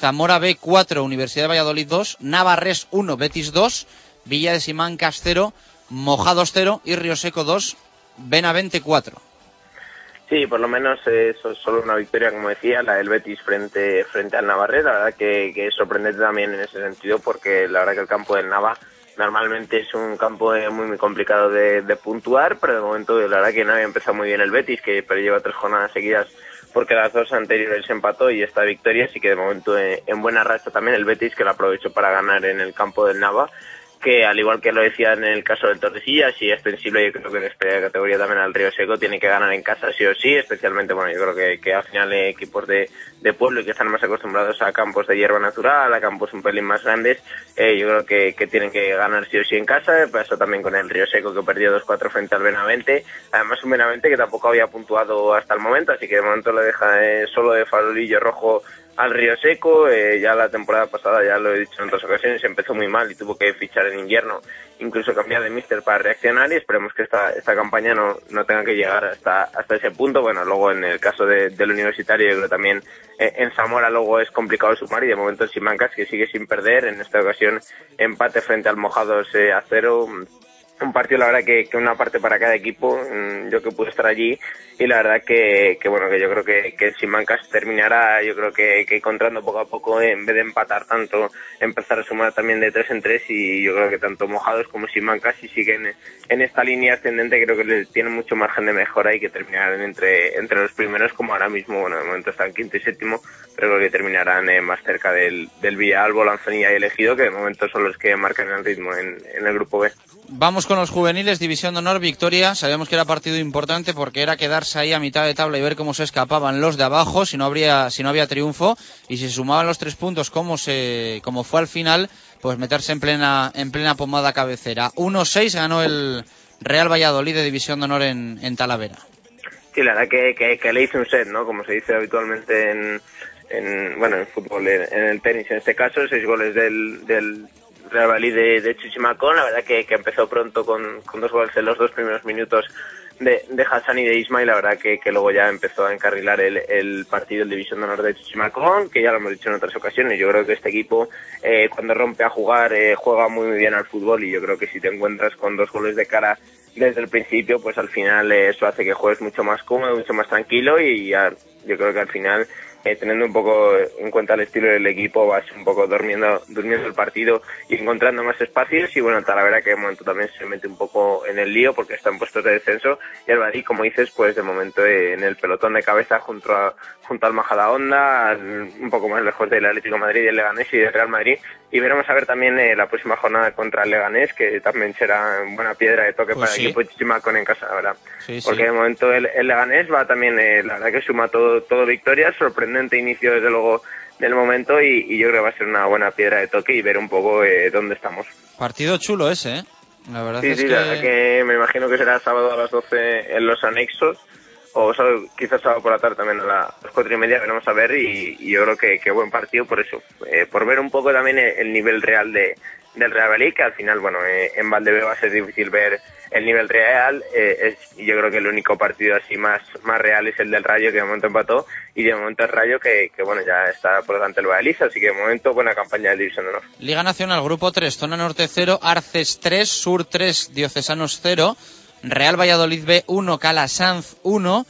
Zamora B 4, Universidad de Valladolid 2, Navarres 1, Betis 2, Villa de Simancas 0, Mojados 0 y Río Seco 2, Benavente 4. Sí, por lo menos eso es solo una victoria, como decía, la del Betis frente, frente al Navarre. La verdad que, que es sorprendente también en ese sentido, porque la verdad que el campo del Nava normalmente es un campo eh, muy, muy complicado de, de puntuar, pero de momento la verdad que no había empezado muy bien el Betis, que pero lleva tres jornadas seguidas porque las dos anteriores empató y esta victoria, así que de momento eh, en buena racha también el Betis, que la aprovechó para ganar en el campo del Nava. Que al igual que lo decía en el caso del Tordesillas y extensible yo creo que en esta categoría también al Río Seco tiene que ganar en casa sí o sí, especialmente bueno yo creo que, que al final eh, equipos de, de pueblo y que están más acostumbrados a campos de hierba natural, a campos un pelín más grandes, eh, yo creo que, tienen que ganar sí o sí en casa, pasó también con el Río Seco que perdió 2-4 frente al Benavente, además un Benavente que tampoco había puntuado hasta el momento, así que de momento le deja eh, solo de farolillo rojo al Río Seco. Eh, ya la temporada pasada, ya lo he dicho en otras ocasiones, empezó muy mal y tuvo que fichar en invierno, incluso cambiar de míster para reaccionar y esperemos que esta, esta campaña no, no tenga que llegar hasta, hasta ese punto. Bueno, luego en el caso de- del universitario, yo creo también eh, en Zamora luego es complicado sumar y de momento en Simancas que sigue sin perder. En esta ocasión empate frente al Mojados eh, a cero un partido la verdad que, que una parte para cada equipo mm, yo que pude estar allí y la verdad que, que bueno que yo creo que, que Simancas terminará yo creo que, que encontrando poco a poco en vez de empatar tanto empezar a sumar también de tres en tres y yo creo que tanto Mojados como Simancas si siguen en esta línea ascendente creo que tienen mucho margen de mejora y que terminarán entre entre los primeros como ahora mismo bueno de momento están quinto y séptimo pero creo que terminarán eh, más cerca del, del Villalbo, Lanzanilla y Elegido que de momento son los que marcan el ritmo en, en el grupo B. Vamos con los juveniles, División de Honor, victoria. Sabíamos que era partido importante porque era quedarse ahí a mitad de tabla y ver cómo se escapaban los de abajo si no habría, si no había triunfo. Y si sumaban los tres puntos como se, como fue al final, pues meterse en plena, en plena pomada cabecera. 1-6 ganó el Real Valladolid de División de Honor en, Talavera. Sí, la verdad que, que, que le hice un set, ¿no? Como se dice habitualmente en, en bueno, en fútbol, en el tenis en este caso, seis goles del, del Real Valladolid de, de Chichimacón, la verdad que, que empezó pronto con, con dos goles en los dos primeros minutos de, de Hassan y de Ismail, la verdad que, que luego ya empezó a encarrilar el, el partido en División de Honor de Chichimacón, que ya lo hemos dicho en otras ocasiones, yo creo que este equipo eh, cuando rompe a jugar eh, juega muy, muy bien al fútbol y yo creo que si te encuentras con dos goles de cara desde el principio, pues al final eh, eso hace que juegues mucho más cómodo, mucho más tranquilo y ya, yo creo que al final eh, teniendo un poco en cuenta el estilo del equipo, vas un poco durmiendo, durmiendo el partido y encontrando más espacios. Y bueno, Talavera que de momento también se mete un poco en el lío porque está en puestos de descenso. Y el Badí, como dices, pues de momento eh, en el pelotón de cabeza junto, a, junto al Majadahonda, un poco más lejos del Atlético de Madrid, del Leganés y del Real Madrid. Y veremos a ver también eh, la próxima jornada contra el Leganés, que también será buena piedra de toque Pues para sí. el equipo de Chichimacón en casa, la verdad. Sí, sí. Porque de momento el, el Leganés va también, eh, la verdad que suma todo, todo victorias, sorprendente inicio desde luego del momento y, y yo creo que va a ser una buena piedra de toque y ver un poco eh, dónde estamos. Partido chulo ese, ¿eh? La verdad Sí, es sí, que... la verdad que me imagino que será sábado a las 12 en los anexos o sábado- quizás sábado por la tarde también a la- las cuatro y media, veremos a ver y, y yo creo que, que buen partido por eso, eh, por ver un poco también el, el nivel real de, del Real Valladolid, que al final, bueno, eh, en Valdebeo va a ser difícil ver el nivel real, eh, es, yo creo que el único partido así más, más real es el del Rayo, que de momento empató, y de momento el Rayo que, que bueno, ya está por delante el Valladolid, así que de momento buena campaña de División de Honor. Liga Nacional, Grupo 3, Zona Norte 0, Arces 3, Sur 3, Diocesanos 0, Real Valladolid B 1, Calasanz 1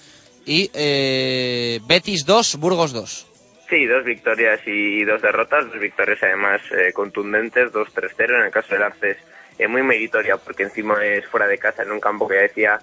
y eh, Betis 2, Burgos 2. Sí, dos victorias y dos derrotas, dos victorias además eh, contundentes, 2-3-0 en el caso del Arces, eh, muy meritoria porque encima es fuera de casa en un campo que decía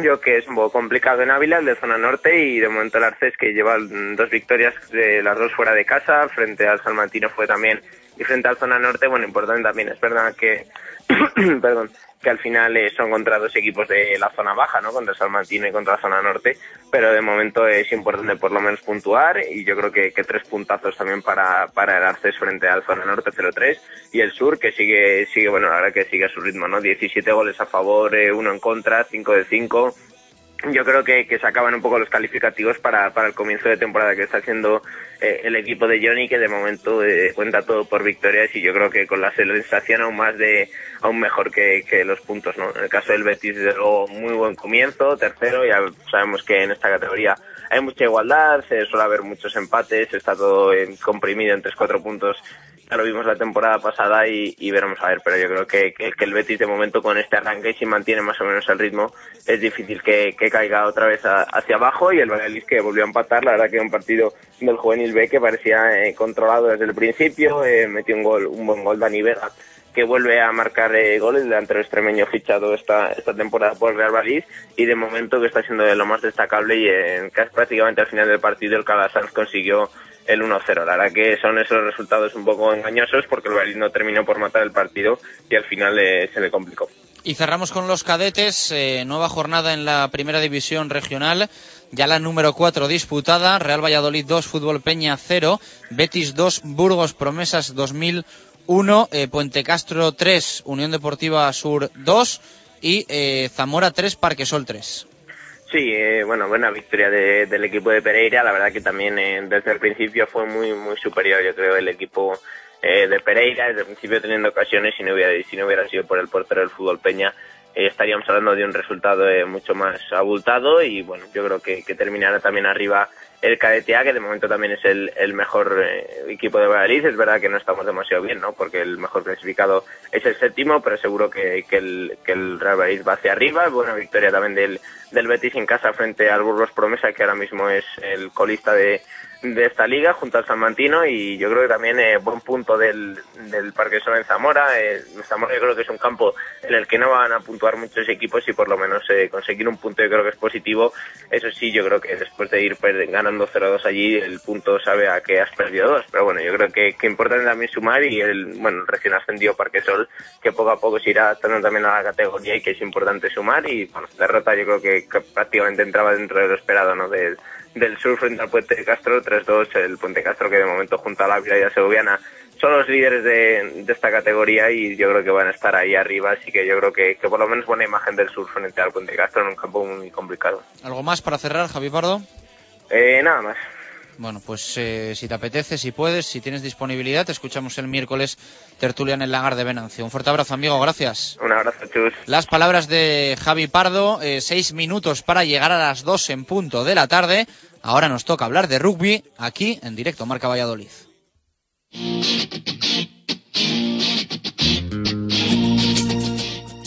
yo que es un poco complicado en Ávila, el de zona norte y de momento el Arces que lleva mm, dos victorias de las dos fuera de casa, frente al Salmantino fue también y frente al zona norte, bueno, importante también, es verdad que [COUGHS] perdón, que al final eh, son contra dos equipos de la zona baja, ¿no? Contra Salmantino y contra la zona norte, pero de momento es importante por lo menos puntuar y yo creo que, que tres puntazos también para, para el Arces frente al zona norte 0-3 y el sur que sigue, sigue, bueno, verdad que sigue a su ritmo, ¿no? 17 goles a favor, eh, uno en contra, 5 de 5 yo creo que, que se acaban un poco los calificativos para, para el comienzo de temporada que está haciendo eh, el equipo de Johnny, que de momento eh, cuenta todo por victorias y yo creo que con la sensación aún más de, aún mejor que, que los puntos, ¿no? En el caso del Betis, desde luego, muy buen comienzo, tercero, ya sabemos que en esta categoría hay mucha igualdad, se suele haber muchos empates, está todo comprimido en 3-4 puntos ya lo vimos la temporada pasada y, veremos a ver, pero yo creo que, que, el Betis de momento con este arranque, si mantiene más o menos el ritmo, es difícil que, que caiga otra vez a- hacia abajo y el Valladolid que volvió a empatar, la verdad que un partido del juvenil B que parecía eh, controlado desde el principio, eh, metió un gol, un buen gol Dani Vega que vuelve a marcar eh, goles, el delantero extremeño fichado esta, esta temporada por Real Valladolid y de momento que está siendo de lo más destacable y en casi prácticamente al final del partido el Calasanz consiguió el 1-0. La verdad que son esos resultados un poco engañosos porque el Valladolid no terminó por matar el partido y al final eh, se le complicó. Y cerramos con los cadetes, eh, nueva jornada en la primera división regional, ya la número 4 disputada, Real Valladolid 2, Fútbol Peña 0, Betis 2, Burgos Promesas 2001, eh, Puente Castro 3, Unión Deportiva Sur 2 y eh, Zamora 3, Parquesol 3. Sí, eh, bueno, buena victoria de- del equipo de Pereira. La verdad que también eh, desde el principio fue muy muy superior, yo creo, el equipo eh, de Pereira. Desde el principio teniendo ocasiones, si no hubiera, si no hubiera sido por el portero del fútbol Peña, eh, estaríamos hablando de un resultado eh, mucho más abultado y bueno, yo creo que, que terminará también arriba el KDTA, que de momento también es el, el mejor eh, equipo de Valladolid. Es verdad que no estamos demasiado bien, ¿no? Porque el mejor clasificado es el séptimo, pero seguro que, que el, que el Real Valladolid va hacia arriba. Buena victoria también del, del Betis en casa frente al Burgos Promesa, que ahora mismo es el colista de, de esta liga junto al San Mantino y yo creo que también eh, buen punto del, del Parque Sol en Zamora. Eh, Zamora yo creo que es un campo en el que no van a puntuar muchos equipos y por lo menos eh, conseguir un punto yo creo que es positivo. Eso sí, yo creo que después de ir per- ganando 0-2 allí, el punto sabe a que has perdido dos. Pero bueno, yo creo que, que importante también sumar y el, bueno, recién ascendido Parque Sol, que poco a poco se irá adaptando también a la categoría y que es importante sumar y bueno, derrota yo creo que, que prácticamente entraba dentro de lo esperado, ¿no? Del, del sur frente al Puente de Castro, 3-2, el Puente Castro que de momento junto a la Vila y a Segoviana son los líderes de, de esta categoría y yo creo que van a estar ahí arriba, así que yo creo que, que por lo menos buena imagen del sur frente al Puente Castro en un campo muy complicado. ¿Algo más para cerrar, Javi Pardo? Eh, nada más. Bueno, pues eh, si te apetece, si puedes, si tienes disponibilidad, te escuchamos el miércoles tertulia en el lagar de Venancio. Un fuerte abrazo, amigo, gracias. Un abrazo, chus. Las palabras de Javi Pardo, eh, seis minutos para llegar a las dos en punto de la tarde. Ahora nos toca hablar de rugby aquí en directo Marca Valladolid.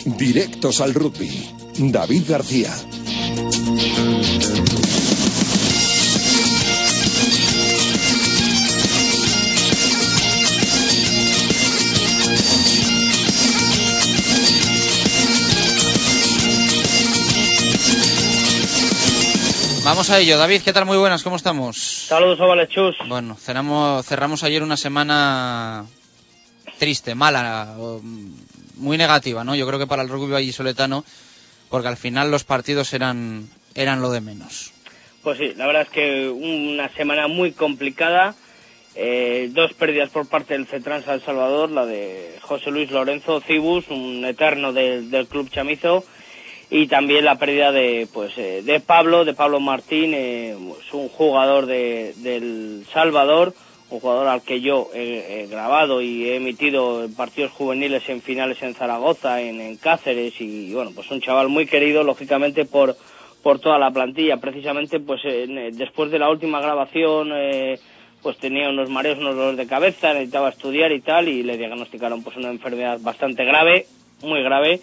Directos al rugby. David García. Vamos a ello, David, ¿qué tal? Muy buenas, ¿cómo estamos? Saludos, Ovales Chus. Bueno, cerramos, cerramos ayer una semana triste, mala, muy negativa, ¿no? Yo creo que para el rugby vallisoletano, porque al final los partidos eran, eran lo de menos. Pues sí, la verdad es que una semana muy complicada. Eh, dos pérdidas por parte del Cetrans El Salvador, la de José Luis Lorenzo Cibus, un eterno del- del club chamizo, y también la pérdida de pues eh, de Pablo, de Pablo Martín, eh, es un jugador de, del Salvador, un jugador al que yo he, grabado y he emitido partidos juveniles en finales en Zaragoza, en, en Cáceres y bueno, pues un chaval muy querido lógicamente por por toda la plantilla. Precisamente, pues en- después de la última grabación, eh, pues tenía unos mareos, unos dolores de cabeza, necesitaba estudiar y tal, y le diagnosticaron pues una enfermedad bastante grave, muy grave.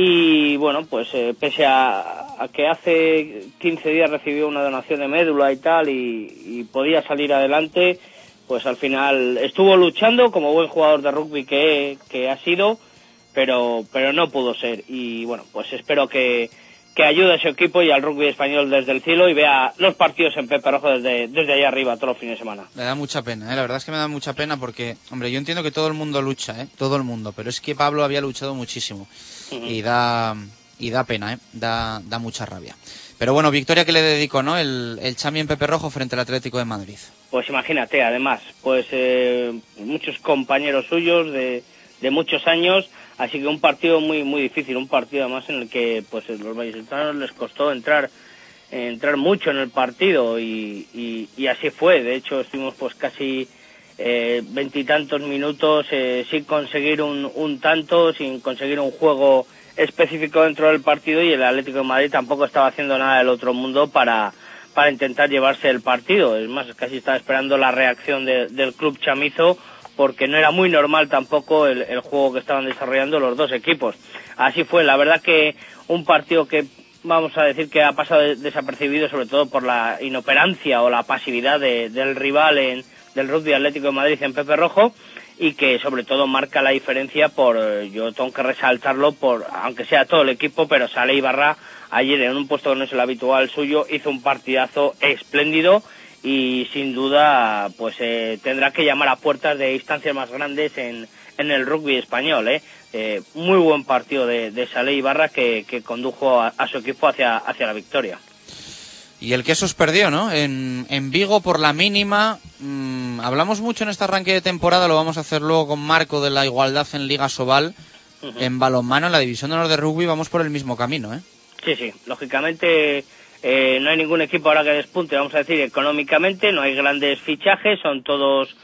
Y bueno, pues eh, pese a, a que hace 15 días recibió una donación de médula y tal, y, podía salir adelante, pues al final estuvo luchando como buen jugador de rugby que, que ha sido, pero, pero no pudo ser. Y bueno, pues espero que, que ayude a su equipo y al rugby español desde el cielo y vea los partidos en Pepe Rojo desde, desde allá arriba todos los fines de semana. Me da mucha pena, ¿eh? la verdad es que me da mucha pena porque, hombre, yo entiendo que todo el mundo lucha, ¿eh? todo el mundo, pero es que Pablo había luchado muchísimo y da y da pena, ¿eh? da, da mucha rabia. Pero bueno, victoria que le dedicó, ¿no? El, el champion Pepe Rojo frente al Atlético de Madrid. Pues imagínate, además, pues eh, muchos compañeros suyos de, de muchos años, así que un partido muy muy difícil, un partido además en el que pues los vallisoletanos les costó entrar entrar mucho en el partido y, y, y así fue. De hecho, estuvimos pues casi veintitantos minutos eh, sin conseguir un, un tanto, sin conseguir un juego específico dentro del partido y el Atlético de Madrid tampoco estaba haciendo nada del otro mundo para, para intentar llevarse el partido. Es más, casi estaba esperando la reacción de- del club chamizo porque no era muy normal tampoco el, el juego que estaban desarrollando los dos equipos. Así fue, la verdad que un partido que vamos a decir que ha pasado de- desapercibido sobre todo por la inoperancia o la pasividad de- del rival en, del rugby Atlético de Madrid en Pepe Rojo y que sobre todo marca la diferencia por, eh, yo tengo que resaltarlo por, aunque sea todo el equipo, pero Sale Ibarra ayer en un puesto que no es el habitual suyo hizo un partidazo espléndido y sin duda pues eh, tendrá que llamar a puertas de instancias más grandes en, en el rugby español. ¿eh? Eh, muy buen partido de, de Sale Ibarra que, que condujo a, a su equipo hacia, hacia la victoria. Y el Quesos perdió, ¿no? En, en Vigo por la mínima. mm, hablamos mucho en este arranque de temporada, lo vamos a hacer luego con Marco de la igualdad en Liga Sobal. En balonmano, en la división de honor de rugby, vamos por el mismo camino, ¿eh? Sí, sí, lógicamente eh, no hay ningún equipo ahora que despunte, vamos a decir, económicamente, no hay grandes fichajes, son todos,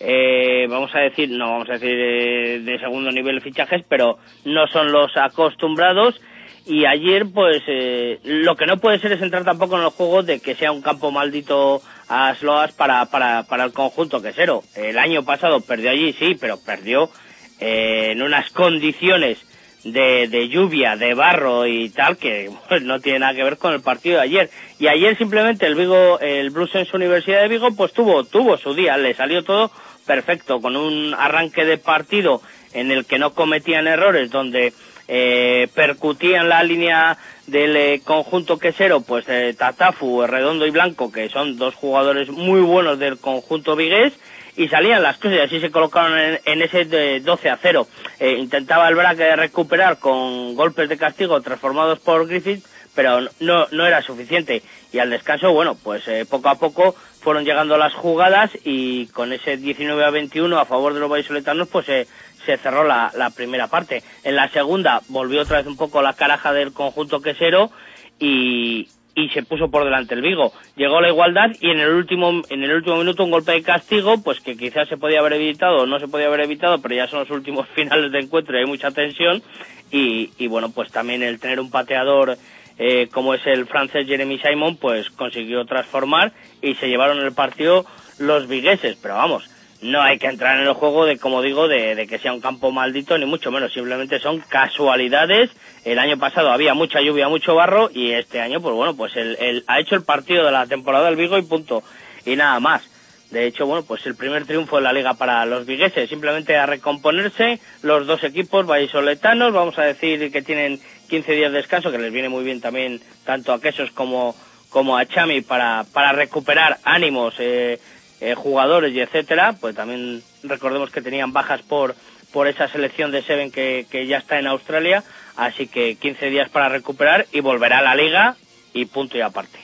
eh, vamos a decir, no vamos a decir eh, de segundo nivel fichajes, pero no son los acostumbrados. Y ayer, pues, eh, lo que no puede ser es entrar tampoco en los juegos de que sea un campo maldito a Sloas para, para, para el conjunto quesero. El año pasado perdió allí, sí, pero perdió eh, en unas condiciones de, de lluvia, de barro y tal, que [LAUGHS] pues, no tiene nada que ver con el partido de ayer. Y ayer simplemente el Vigo, el Blues en su Universidad de Vigo, pues tuvo, tuvo su día, le salió todo perfecto, con un arranque de partido en el que no cometían errores, donde eh, percutían la línea del eh, conjunto quesero, pues eh, Tatafu, Redondo y Blanco, que son dos jugadores muy buenos del conjunto vigués, y salían las cosas y así se colocaron en, en ese de 12 a 0. Eh, intentaba el Braque recuperar con golpes de castigo transformados por Griffith, pero no, no era suficiente. Y al descanso, bueno, pues eh, poco a poco fueron llegando las jugadas y con ese 19 a 21 a favor de los vallisoletanos, pues eh, se cerró la, primera parte. En la segunda volvió otra vez un poco la caraja del conjunto quesero y, y se puso por delante el Vigo. Llegó la igualdad y en el último en el último minuto un golpe de castigo, pues que quizás se podía haber evitado o no se podía haber evitado, pero ya son los últimos [LAUGHS] finales de encuentro y hay mucha tensión y, y bueno, pues también el tener un pateador eh, como es el francés Jeremy Simon, pues consiguió transformar y se llevaron el partido los vigueses, pero vamos, no hay que entrar en el juego de, como digo, de, de que sea un campo maldito, ni mucho menos, simplemente son casualidades. El año pasado había mucha lluvia, mucho barro, y este año, pues bueno, pues el, el- ha hecho el partido de la temporada del Vigo y punto, y nada más. De hecho, bueno, pues el primer triunfo en la liga para los vigueses, simplemente a recomponerse los dos equipos vallisoletanos, vamos a decir que tienen 15 días de descanso, que les viene muy bien también tanto a Quesos como, como a Chami para, para recuperar ánimos, eh, eh, jugadores y etcétera, pues también recordemos que tenían bajas por, por esa selección de Seven que, que ya está en Australia, así que 15 días para recuperar y volverá a la liga y punto y aparte.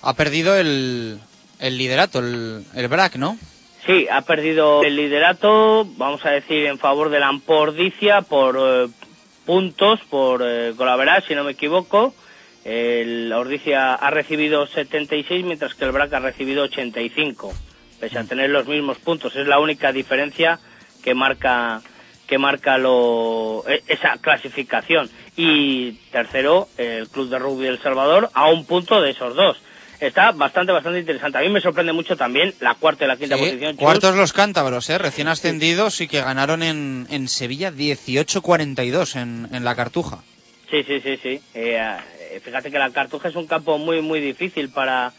Ha perdido el, el liderato, el, el BRAC, ¿no? Sí, ha perdido el liderato, vamos a decir, en favor de la Ampordicia por eh, puntos, por eh, Golaveras, si no me equivoco. El, la Ordicia ha recibido 76, mientras que el BRAC ha recibido 85, pese a tener los mismos puntos. Es la única diferencia que marca que marca lo, e- esa clasificación. Y tercero, el Club de Rugby El Salvador, a un punto de esos dos. Está bastante, bastante interesante. A mí me sorprende mucho también la cuarta y la quinta Sí, posición. Chus. cuartos los cántabros, ¿eh? Recién ascendidos y que ganaron en, en Sevilla 18-42 en, en la Cartuja. Sí, sí, sí, sí. Eh, eh, fíjate que la Cartuja es un campo muy, muy difícil para,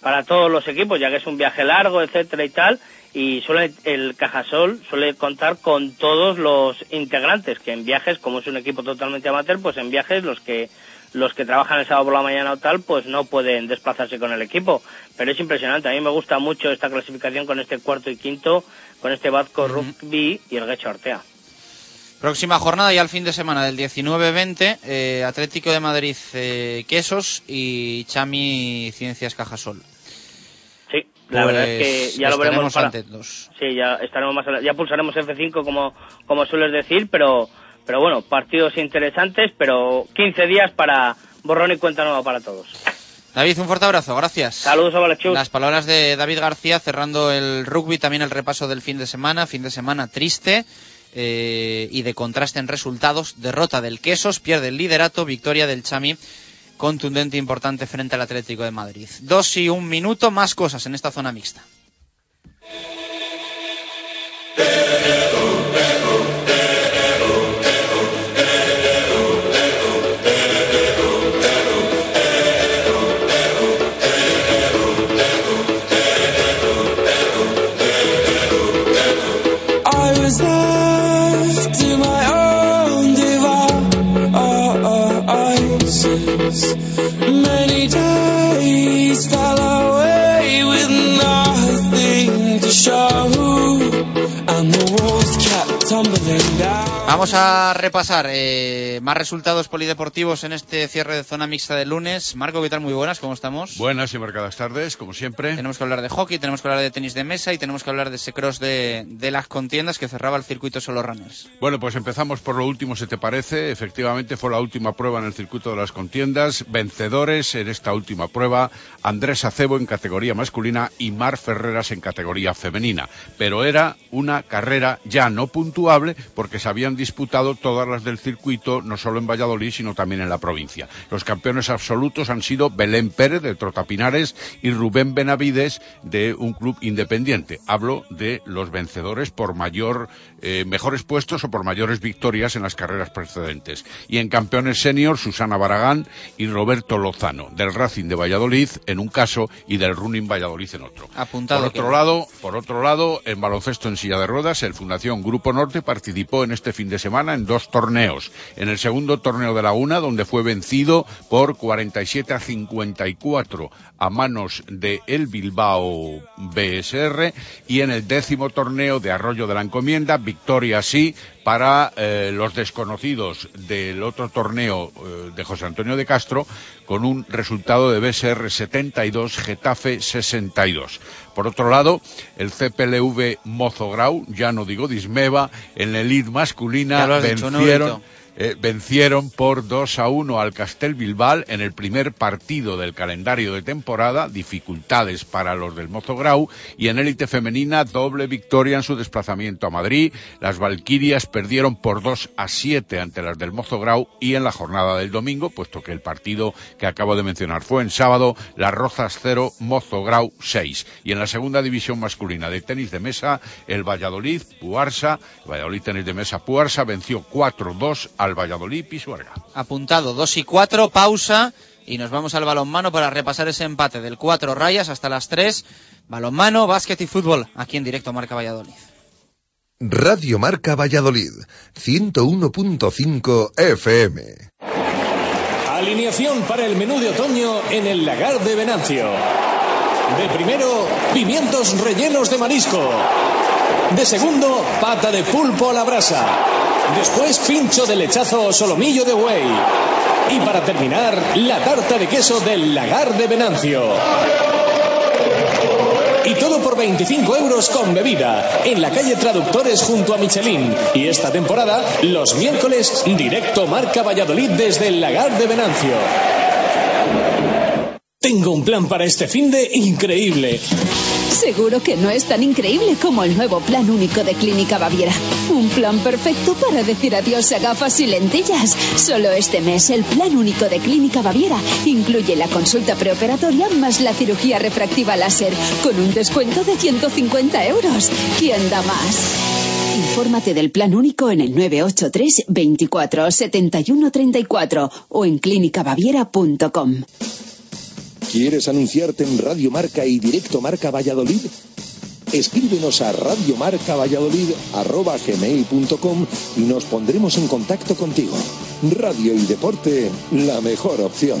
para todos los equipos, ya que es un viaje largo, etcétera y tal. Y suele, el Cajasol suele contar con todos los integrantes, que en viajes, como es un equipo totalmente amateur, pues en viajes los que los que trabajan el sábado por la mañana o tal, pues no pueden desplazarse con el equipo. Pero es impresionante. A mí me gusta mucho esta clasificación con este cuarto y quinto, con este Vasco Rugby y el Guecho Artea. Próxima jornada ya el fin de semana del 19-20, eh, Atlético de Madrid eh, Quesos y Chami Ciencias Cajasol. Sí, la verdad es Pues que ya lo veremos para... atentos. Sí, ya estaremos más ya pulsaremos F5 como como sueles decir, pero pero bueno, partidos interesantes, pero 15 días para borrón y cuenta nueva para todos. David, un fuerte abrazo, gracias. Saludos a Valechus. Las palabras de David García cerrando el rugby, también el repaso del fin de semana, fin de semana triste eh, y de contraste en resultados. Derrota del Quesos, pierde el liderato, victoria del Chami, contundente e importante frente al Atlético de Madrid. Dos y un minuto, más cosas en esta zona mixta. Show. And the walls kept tumbling down. Vamos a repasar eh, más resultados polideportivos en este cierre de zona mixta de lunes. Marco, ¿qué tal? Muy buenas, ¿cómo estamos? Buenas y marcadas tardes, como siempre. Tenemos que hablar de hockey, tenemos que hablar de tenis de mesa y tenemos que hablar de ese cross de, de las contiendas que cerraba el circuito solo runners. Bueno, pues empezamos por lo último, si te parece. Efectivamente, fue la última prueba en el circuito de las contiendas. Vencedores en esta última prueba, Andrés Acebo en categoría masculina y Mar Ferreras en categoría femenina. Pero era una carrera ya no puntuable porque se habían disputado todas las del circuito, no solo en Valladolid, sino también en la provincia. Los campeones absolutos han sido Belén Pérez de Trotapinares y Rubén Benavides de un club independiente. Hablo de los vencedores por mayor, eh, mejores puestos o por mayores victorias en las carreras precedentes. Y en campeones senior, Susana Baragán y Roberto Lozano, del Racing de Valladolid en un caso y del Running Valladolid en otro. Apuntado. Por otro lado, por otro lado, en baloncesto en silla de ruedas, el Fundación Grupo Norte participó en este fin de semana en dos torneos. En el segundo torneo de Laguna, donde fue vencido por 47 a 54 a manos de el Bilbao BSR y en el décimo torneo de Arroyo de la Encomienda, victoria sí para eh, los desconocidos del otro torneo eh, de José Antonio de Castro con un resultado de BSR 72, Getafe 62. Por otro lado, el CPLV Mozograu, ya no digo Dismeva, en la elite masculina has dicho, vencieron, Neurito. Eh, vencieron por 2 a 1 al Castel Bilbao en el primer partido del calendario de temporada, dificultades para los del Mozograu, y en élite femenina doble victoria en su desplazamiento a Madrid. Las Valquirias perdieron por 2 a 7 ante las del Mozograu y en la jornada del domingo, puesto que el partido que acabo de mencionar fue en sábado, las Rozas 0, Mozograu 6. Y en la segunda división masculina de tenis de mesa, el Valladolid, Puarsa, Valladolid Tenis de Mesa Puarsa venció 4-2 al Valladolid Pisuerga. Apuntado, 2 y 4, pausa y nos vamos al balonmano para repasar ese empate del 4 rayas hasta las 3. Balonmano, básquet y fútbol, aquí en directo Marca Valladolid. Radio Marca Valladolid, 101.5 FM. Alineación para el menú de otoño en el lagar de Venancio. De primero, pimientos rellenos de marisco. De segundo, pata de pulpo a la brasa. Después, pincho de lechazo o solomillo de buey. Y para terminar, la tarta de queso del lagar de Venancio. Y todo por 25 euros con bebida. En la calle Traductores junto a Michelin. Y esta temporada, los miércoles, directo Marca Valladolid desde el lagar de Venancio. Tengo un plan para este fin de increíble. Seguro que no es tan increíble como el nuevo plan único de Clínica Baviera. Un plan perfecto para decir adiós a gafas y lentillas. Solo este mes el plan único de Clínica Baviera incluye la consulta preoperatoria más la cirugía refractiva láser con un descuento de 150 euros. ¿Quién da más? Infórmate del plan único en el 983 24 71 34 o en clínicabaviera.com. ¿Quieres anunciarte en Radio Marca y Directo Marca Valladolid? Escríbenos a radiomarcavalladolid.com y nos pondremos en contacto contigo. Radio y deporte, la mejor opción.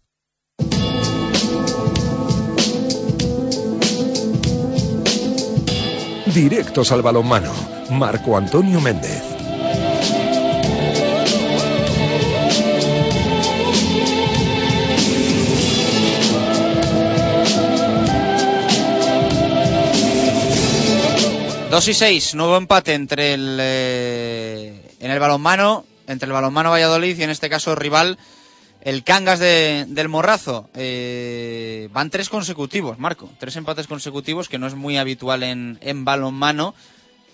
Directos al balonmano. Marco Antonio Méndez. Dos y seis, nuevo empate entre el eh, en el balonmano, entre el balonmano Valladolid y en este caso rival el Cangas de- del Morrazo. Eh, van tres consecutivos, Marco, tres empates consecutivos que no es muy habitual en, en balonmano,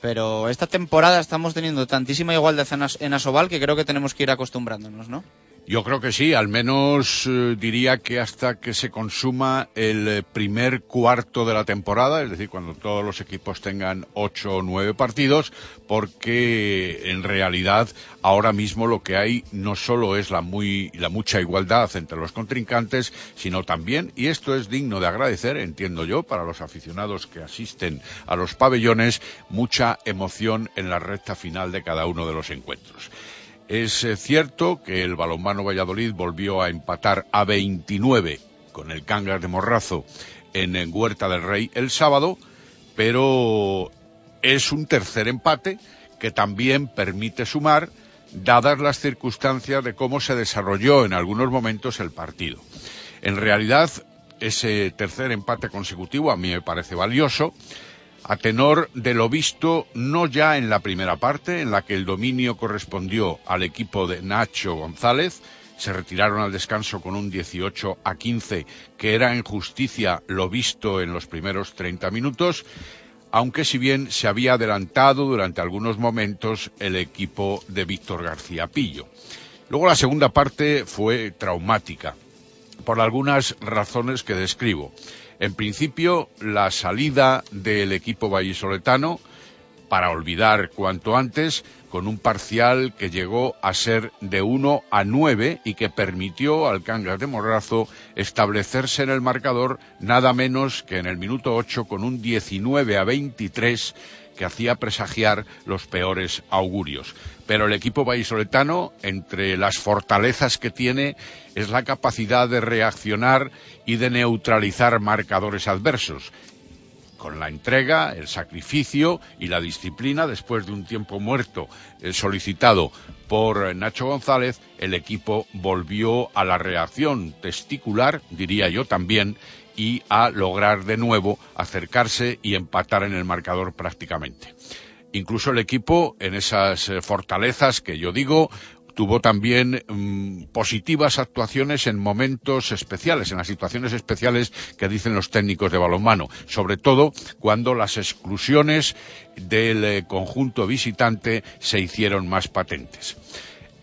pero esta temporada estamos teniendo tantísima igualdad en, As- en Asobal que creo que tenemos que ir acostumbrándonos, ¿no? Yo creo que sí, al menos eh, diría que hasta que se consuma el eh, primer cuarto de la temporada, es decir, cuando todos los equipos tengan ocho o nueve partidos, porque en realidad ahora mismo lo que hay no solo es la muy la mucha igualdad entre los contrincantes, sino también, y esto es digno de agradecer, entiendo yo, para los aficionados que asisten a los pabellones, mucha emoción en la recta final de cada uno de los encuentros. Es eh, cierto que el balonmano Valladolid volvió a empatar a 29 con el Cangas de Morrazo en, en Huerta del Rey el sábado, pero es un tercer empate que también permite sumar, dadas las circunstancias de cómo se desarrolló en algunos momentos el partido. En realidad, ese tercer empate consecutivo a mí me parece valioso, a tenor de lo visto no ya en la primera parte, en la que el dominio correspondió al equipo de Nacho González, se retiraron al descanso con un 18 a 15, que era en justicia lo visto en los primeros 30 minutos, aunque si bien se había adelantado durante algunos momentos el equipo de Víctor García Pillo. Luego la segunda parte fue traumática, por algunas razones que describo. En principio, la salida del equipo vallisoletano para olvidar cuanto antes con un parcial que llegó a ser de 1 a 9 y que permitió al Cangas de Morrazo establecerse en el marcador nada menos que en el minuto 8 con un 19 a 23 que hacía presagiar los peores augurios. Pero el equipo vallisoletano, entre las fortalezas que tiene, es la capacidad de reaccionar y de neutralizar marcadores adversos con la entrega, el sacrificio y la disciplina, después de un tiempo muerto eh, solicitado por Nacho González, el equipo volvió a la reacción testicular, diría yo también, y a lograr de nuevo acercarse y empatar en el marcador prácticamente. Incluso el equipo, en esas eh, fortalezas que yo digo, tuvo también mm, positivas actuaciones en momentos especiales, en las situaciones especiales que dicen los técnicos de balonmano, sobre todo cuando las exclusiones del eh, conjunto visitante se hicieron más patentes.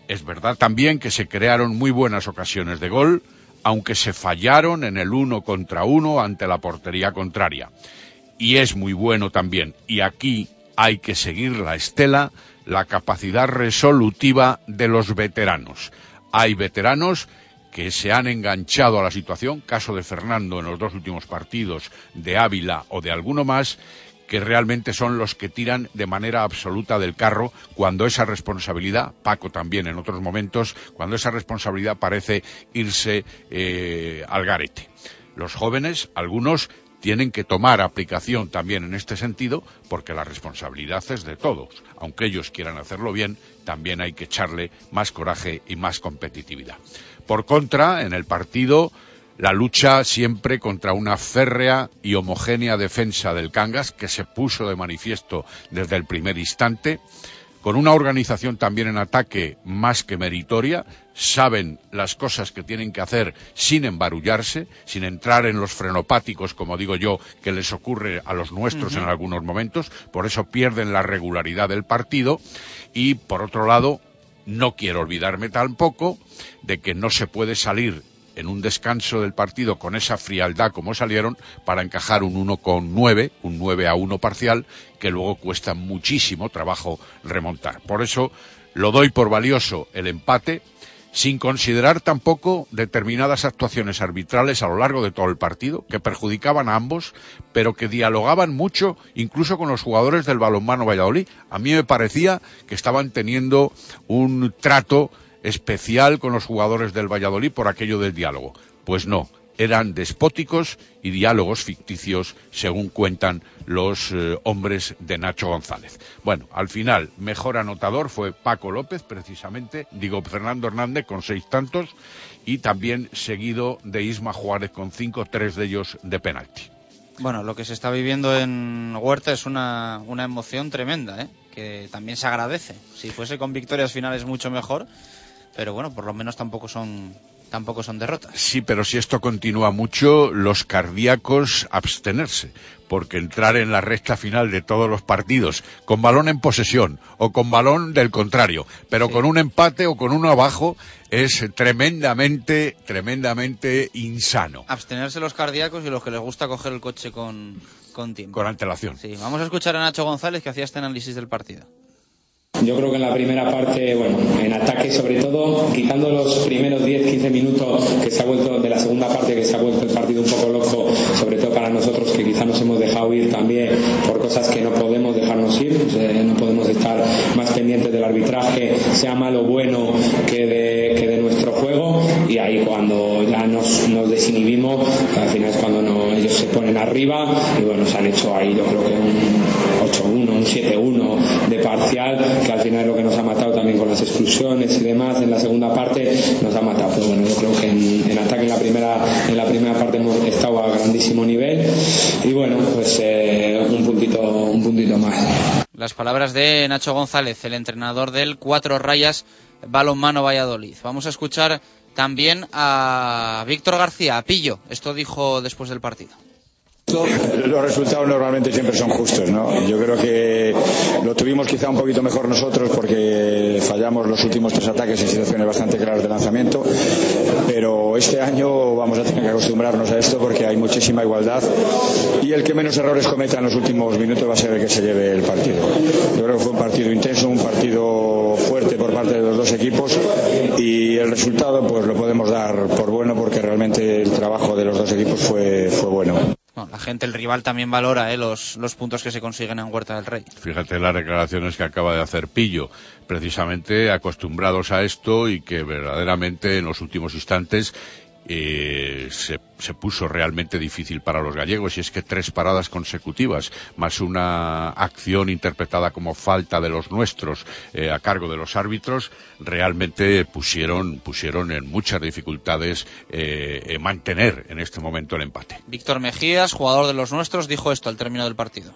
Es verdad también que se crearon muy buenas ocasiones de gol, aunque se fallaron en el uno contra uno ante la portería contraria. Y es muy bueno también, y aquí hay que seguir la estela, la capacidad resolutiva de los veteranos. Hay veteranos que se han enganchado a la situación, caso de Fernando en los dos últimos partidos, de Ávila o de alguno más, que realmente son los que tiran de manera absoluta del carro cuando esa responsabilidad, Paco también en otros momentos, cuando esa responsabilidad parece irse eh, al garete. Los jóvenes, algunos, tienen que tomar aplicación también en este sentido porque la responsabilidad es de todos. Aunque ellos quieran hacerlo bien, también hay que echarle más coraje y más competitividad. Por contra, en el partido la lucha siempre contra una férrea y homogénea defensa del Cangas que se puso de manifiesto desde el primer instante, con una organización también en ataque más que meritoria, saben las cosas que tienen que hacer sin embarullarse, sin entrar en los frenopáticos, como digo yo, que les ocurre a los nuestros en algunos momentos, por eso pierden la regularidad del partido y, por otro lado, no quiero olvidarme tampoco de que no se puede salir en un descanso del partido con esa frialdad como salieron para encajar un 1 con 9, un 9 a 1 parcial, que luego cuesta muchísimo trabajo remontar. Por eso lo doy por valioso el empate, sin considerar tampoco determinadas actuaciones arbitrales a lo largo de todo el partido, que perjudicaban a ambos, pero que dialogaban mucho incluso con los jugadores del balonmano Valladolid. A mí me parecía que estaban teniendo un trato especial con los jugadores del Valladolid por aquello del diálogo. Pues no, eran despóticos y diálogos ficticios, según cuentan los eh, hombres de Nacho González. Bueno, al final, mejor anotador fue Paco López, precisamente, digo Fernando Hernández con seis tantos, y también seguido de Isma Juárez con cinco, tres de ellos de penalti. Bueno, lo que se está viviendo en Huerta es una, una emoción tremenda, ¿eh? que también se agradece. Si fuese con victorias finales mucho mejor, pero bueno, por lo menos tampoco son tampoco son derrotas. Sí, pero si esto continúa mucho, los cardíacos abstenerse, porque entrar en la recta final de todos los partidos con balón en posesión o con balón del contrario, pero con un empate o con uno abajo es tremendamente, tremendamente insano. Abstenerse los cardíacos y los que les gusta coger el coche con, con tiempo. Con antelación. Sí, vamos a escuchar a Nacho González que hacía este análisis del partido. Yo creo que en la primera parte, bueno, en ataque sobre todo, quitando los primeros 10-15 minutos que se ha vuelto de la segunda parte, que se ha vuelto el partido un poco loco, sobre todo para nosotros que quizá nos hemos dejado ir también por cosas que no podemos dejarnos ir, no podemos estar más pendientes del arbitraje, sea malo o bueno, que de, que de nuestro juego, y ahí cuando ya nos, nos desinhibimos, al final es cuando no- ellos se ponen arriba, y bueno, se han hecho ahí yo creo que un 8-1, un 7-1 de parcial, que al final es lo que nos ha matado también con las exclusiones y demás en la segunda parte, nos ha matado. Pero bueno, yo creo que en, en ataque en la primera en la primera parte hemos estado a grandísimo nivel y bueno, pues eh, un puntito un puntito más. Las palabras de Nacho González, el entrenador del Cuatro Rayas Balonmano Valladolid. Vamos a escuchar también a Víctor García, a Pillo. Esto dijo después del partido. Los resultados normalmente siempre son justos, ¿no? Yo creo que lo tuvimos quizá un poquito mejor nosotros porque fallamos los últimos tres ataques en situaciones bastante claras de lanzamiento, pero este año vamos a tener que acostumbrarnos a esto porque hay muchísima igualdad y el que menos errores cometa en los últimos minutos va a ser el que se lleve el partido. Yo creo que fue un partido intenso, un partido fuerte por parte de los dos equipos y el resultado pues lo podemos dar por bueno porque realmente el trabajo de los dos equipos fue, bueno. La gente, el rival también valora eh, los, los puntos que se consiguen en Huerta del Rey. Fíjate las declaraciones que acaba de hacer Pillo, precisamente acostumbrados a esto y que verdaderamente en los últimos instantes eh, se, se puso realmente difícil para los gallegos y es que tres paradas consecutivas más una acción interpretada como falta de los nuestros eh, a cargo de los árbitros realmente pusieron pusieron en muchas dificultades eh, mantener en este momento el empate. Víctor Mejías, jugador de los nuestros, dijo esto al término del partido.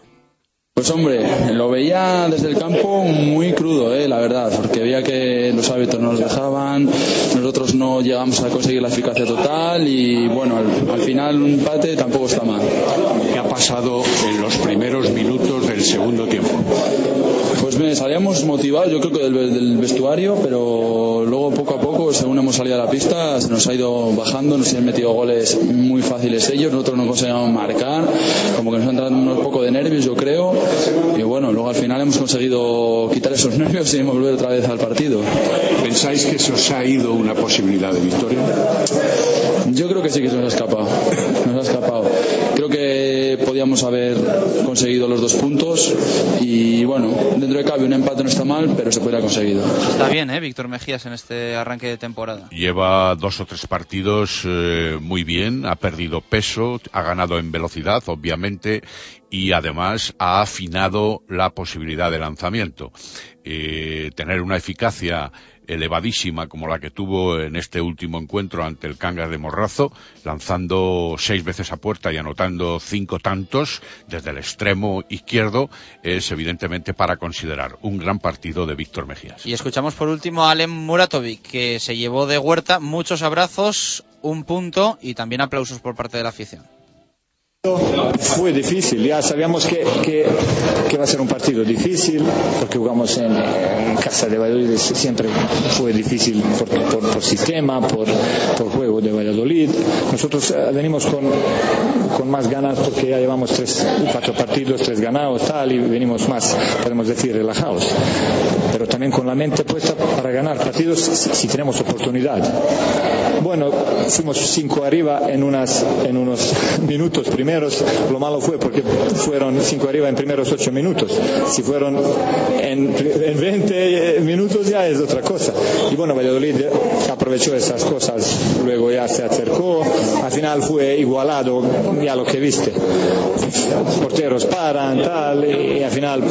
Pues hombre, lo veía desde el campo muy crudo, eh, la verdad, porque veía que los árbitros no nos dejaban, nosotros no llegamos a conseguir la eficacia total y bueno, al, al final un empate tampoco está mal. ¿Qué ha pasado en los primeros minutos del segundo tiempo? Pues me salíamos motivados, yo creo que del, del vestuario, pero luego poco a poco, según hemos salido a la pista, se nos ha ido bajando, nos han metido goles muy fáciles ellos, nosotros no conseguíamos marcar, como que nos han dado un poco de nervios, yo creo, y bueno, luego al final hemos conseguido quitar esos [LAUGHS] nervios y hemos volver otra vez al partido. ¿Pensáis que se os ha ido una posibilidad de victoria? Yo creo que sí que se nos ha escapado. Nos ha escapado. Creo que podíamos haber conseguido los dos puntos y bueno, dentro de cabe un empate no está mal, pero se podría conseguido. Está bien, ¿eh? Víctor Mejías en este arranque de temporada. Lleva dos o tres partidos eh, muy bien, ha perdido peso, ha ganado en velocidad, obviamente, y además ha afinado la posibilidad de lanzamiento. Eh, tener una eficacia elevadísima como la que tuvo en este último encuentro ante el Cangas de Morrazo, lanzando seis veces a puerta y anotando cinco tantos desde el extremo izquierdo, es evidentemente para considerar un gran partido de Víctor Mejías. Y escuchamos por último a Alem Muratovic, que se llevó de Huerta muchos abrazos, un punto y también aplausos por parte de la afición. Fue difícil, ya sabíamos que, que, va a ser un partido difícil, porque jugamos en, en casa de Valladolid, siempre fue difícil por, por, por sistema, por, por juego de Valladolid. Nosotros eh, venimos con, con más ganas porque ya llevamos tres, cuatro partidos, tres ganados, tal, y venimos más, podemos decir, relajados. Pero también con la mente puesta para ganar partidos si, tenemos oportunidad. Bueno, fuimos cinco arriba en, unas, en unos minutos primeros. Lo malo fue porque fueron cinco arriba en primeros ocho minutos. Si fueron en, en 20 minutos ya es otra cosa. Y bueno, Valladolid aprovechó esas cosas. Luego ya se acercó. Al final fue igualado, ya lo que viste. Porteros paran, tal, y al final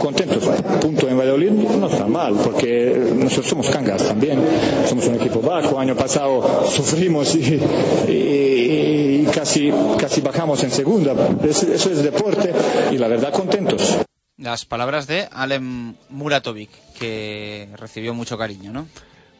contentos. Punto en Valladolid no está mal, porque nosotros somos cangas también. Somos un equipo bajo. Año pasado sufrimos y, y, y casi, casi bajamos en segunda. Eso, eso es deporte y la verdad contentos. Las palabras de Alem Muratovic, que recibió mucho cariño, ¿no?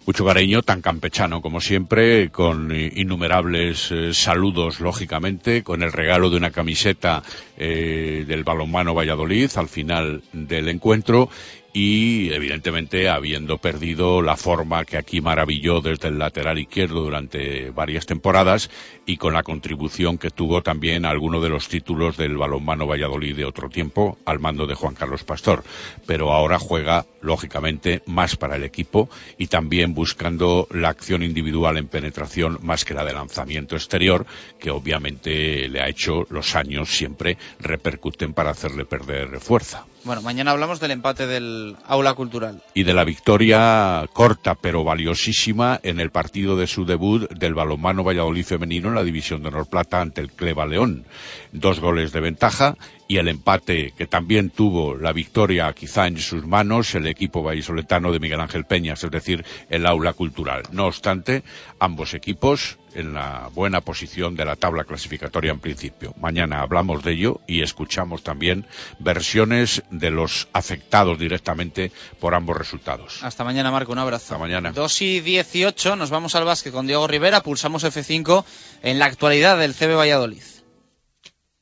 mucho cariño, tan campechano como siempre, con innumerables eh, saludos, lógicamente, con el regalo de una camiseta eh, del balonmano Valladolid al final del encuentro y evidentemente habiendo perdido la forma que aquí maravilló desde el lateral izquierdo durante varias temporadas y con la contribución que tuvo también alguno de los títulos del balonmano Valladolid de otro tiempo al mando de Juan Carlos Pastor. Pero ahora juega, lógicamente, más para el equipo y también buscando la acción individual en penetración más que la de lanzamiento exterior, que obviamente le ha hecho los años siempre repercuten para hacerle perder fuerza. Bueno, mañana hablamos del empate del aula cultural. Y de la victoria corta pero valiosísima en el partido de su debut del balonmano Valladolid femenino en la división de honor plata ante el Cleva León. Dos goles de ventaja y el empate que también tuvo la victoria quizá en sus manos el equipo vallisoletano de Miguel Ángel Peñas, es decir, el aula cultural. No obstante, ambos equipos en la buena posición de la tabla clasificatoria en principio. Mañana hablamos de ello y escuchamos también versiones de los afectados directamente por ambos resultados. Hasta mañana, Marco. Un abrazo. Hasta mañana. 2 y 18, nos vamos al básquet con Diego Rivera, pulsamos F5 en la actualidad del CB Valladolid.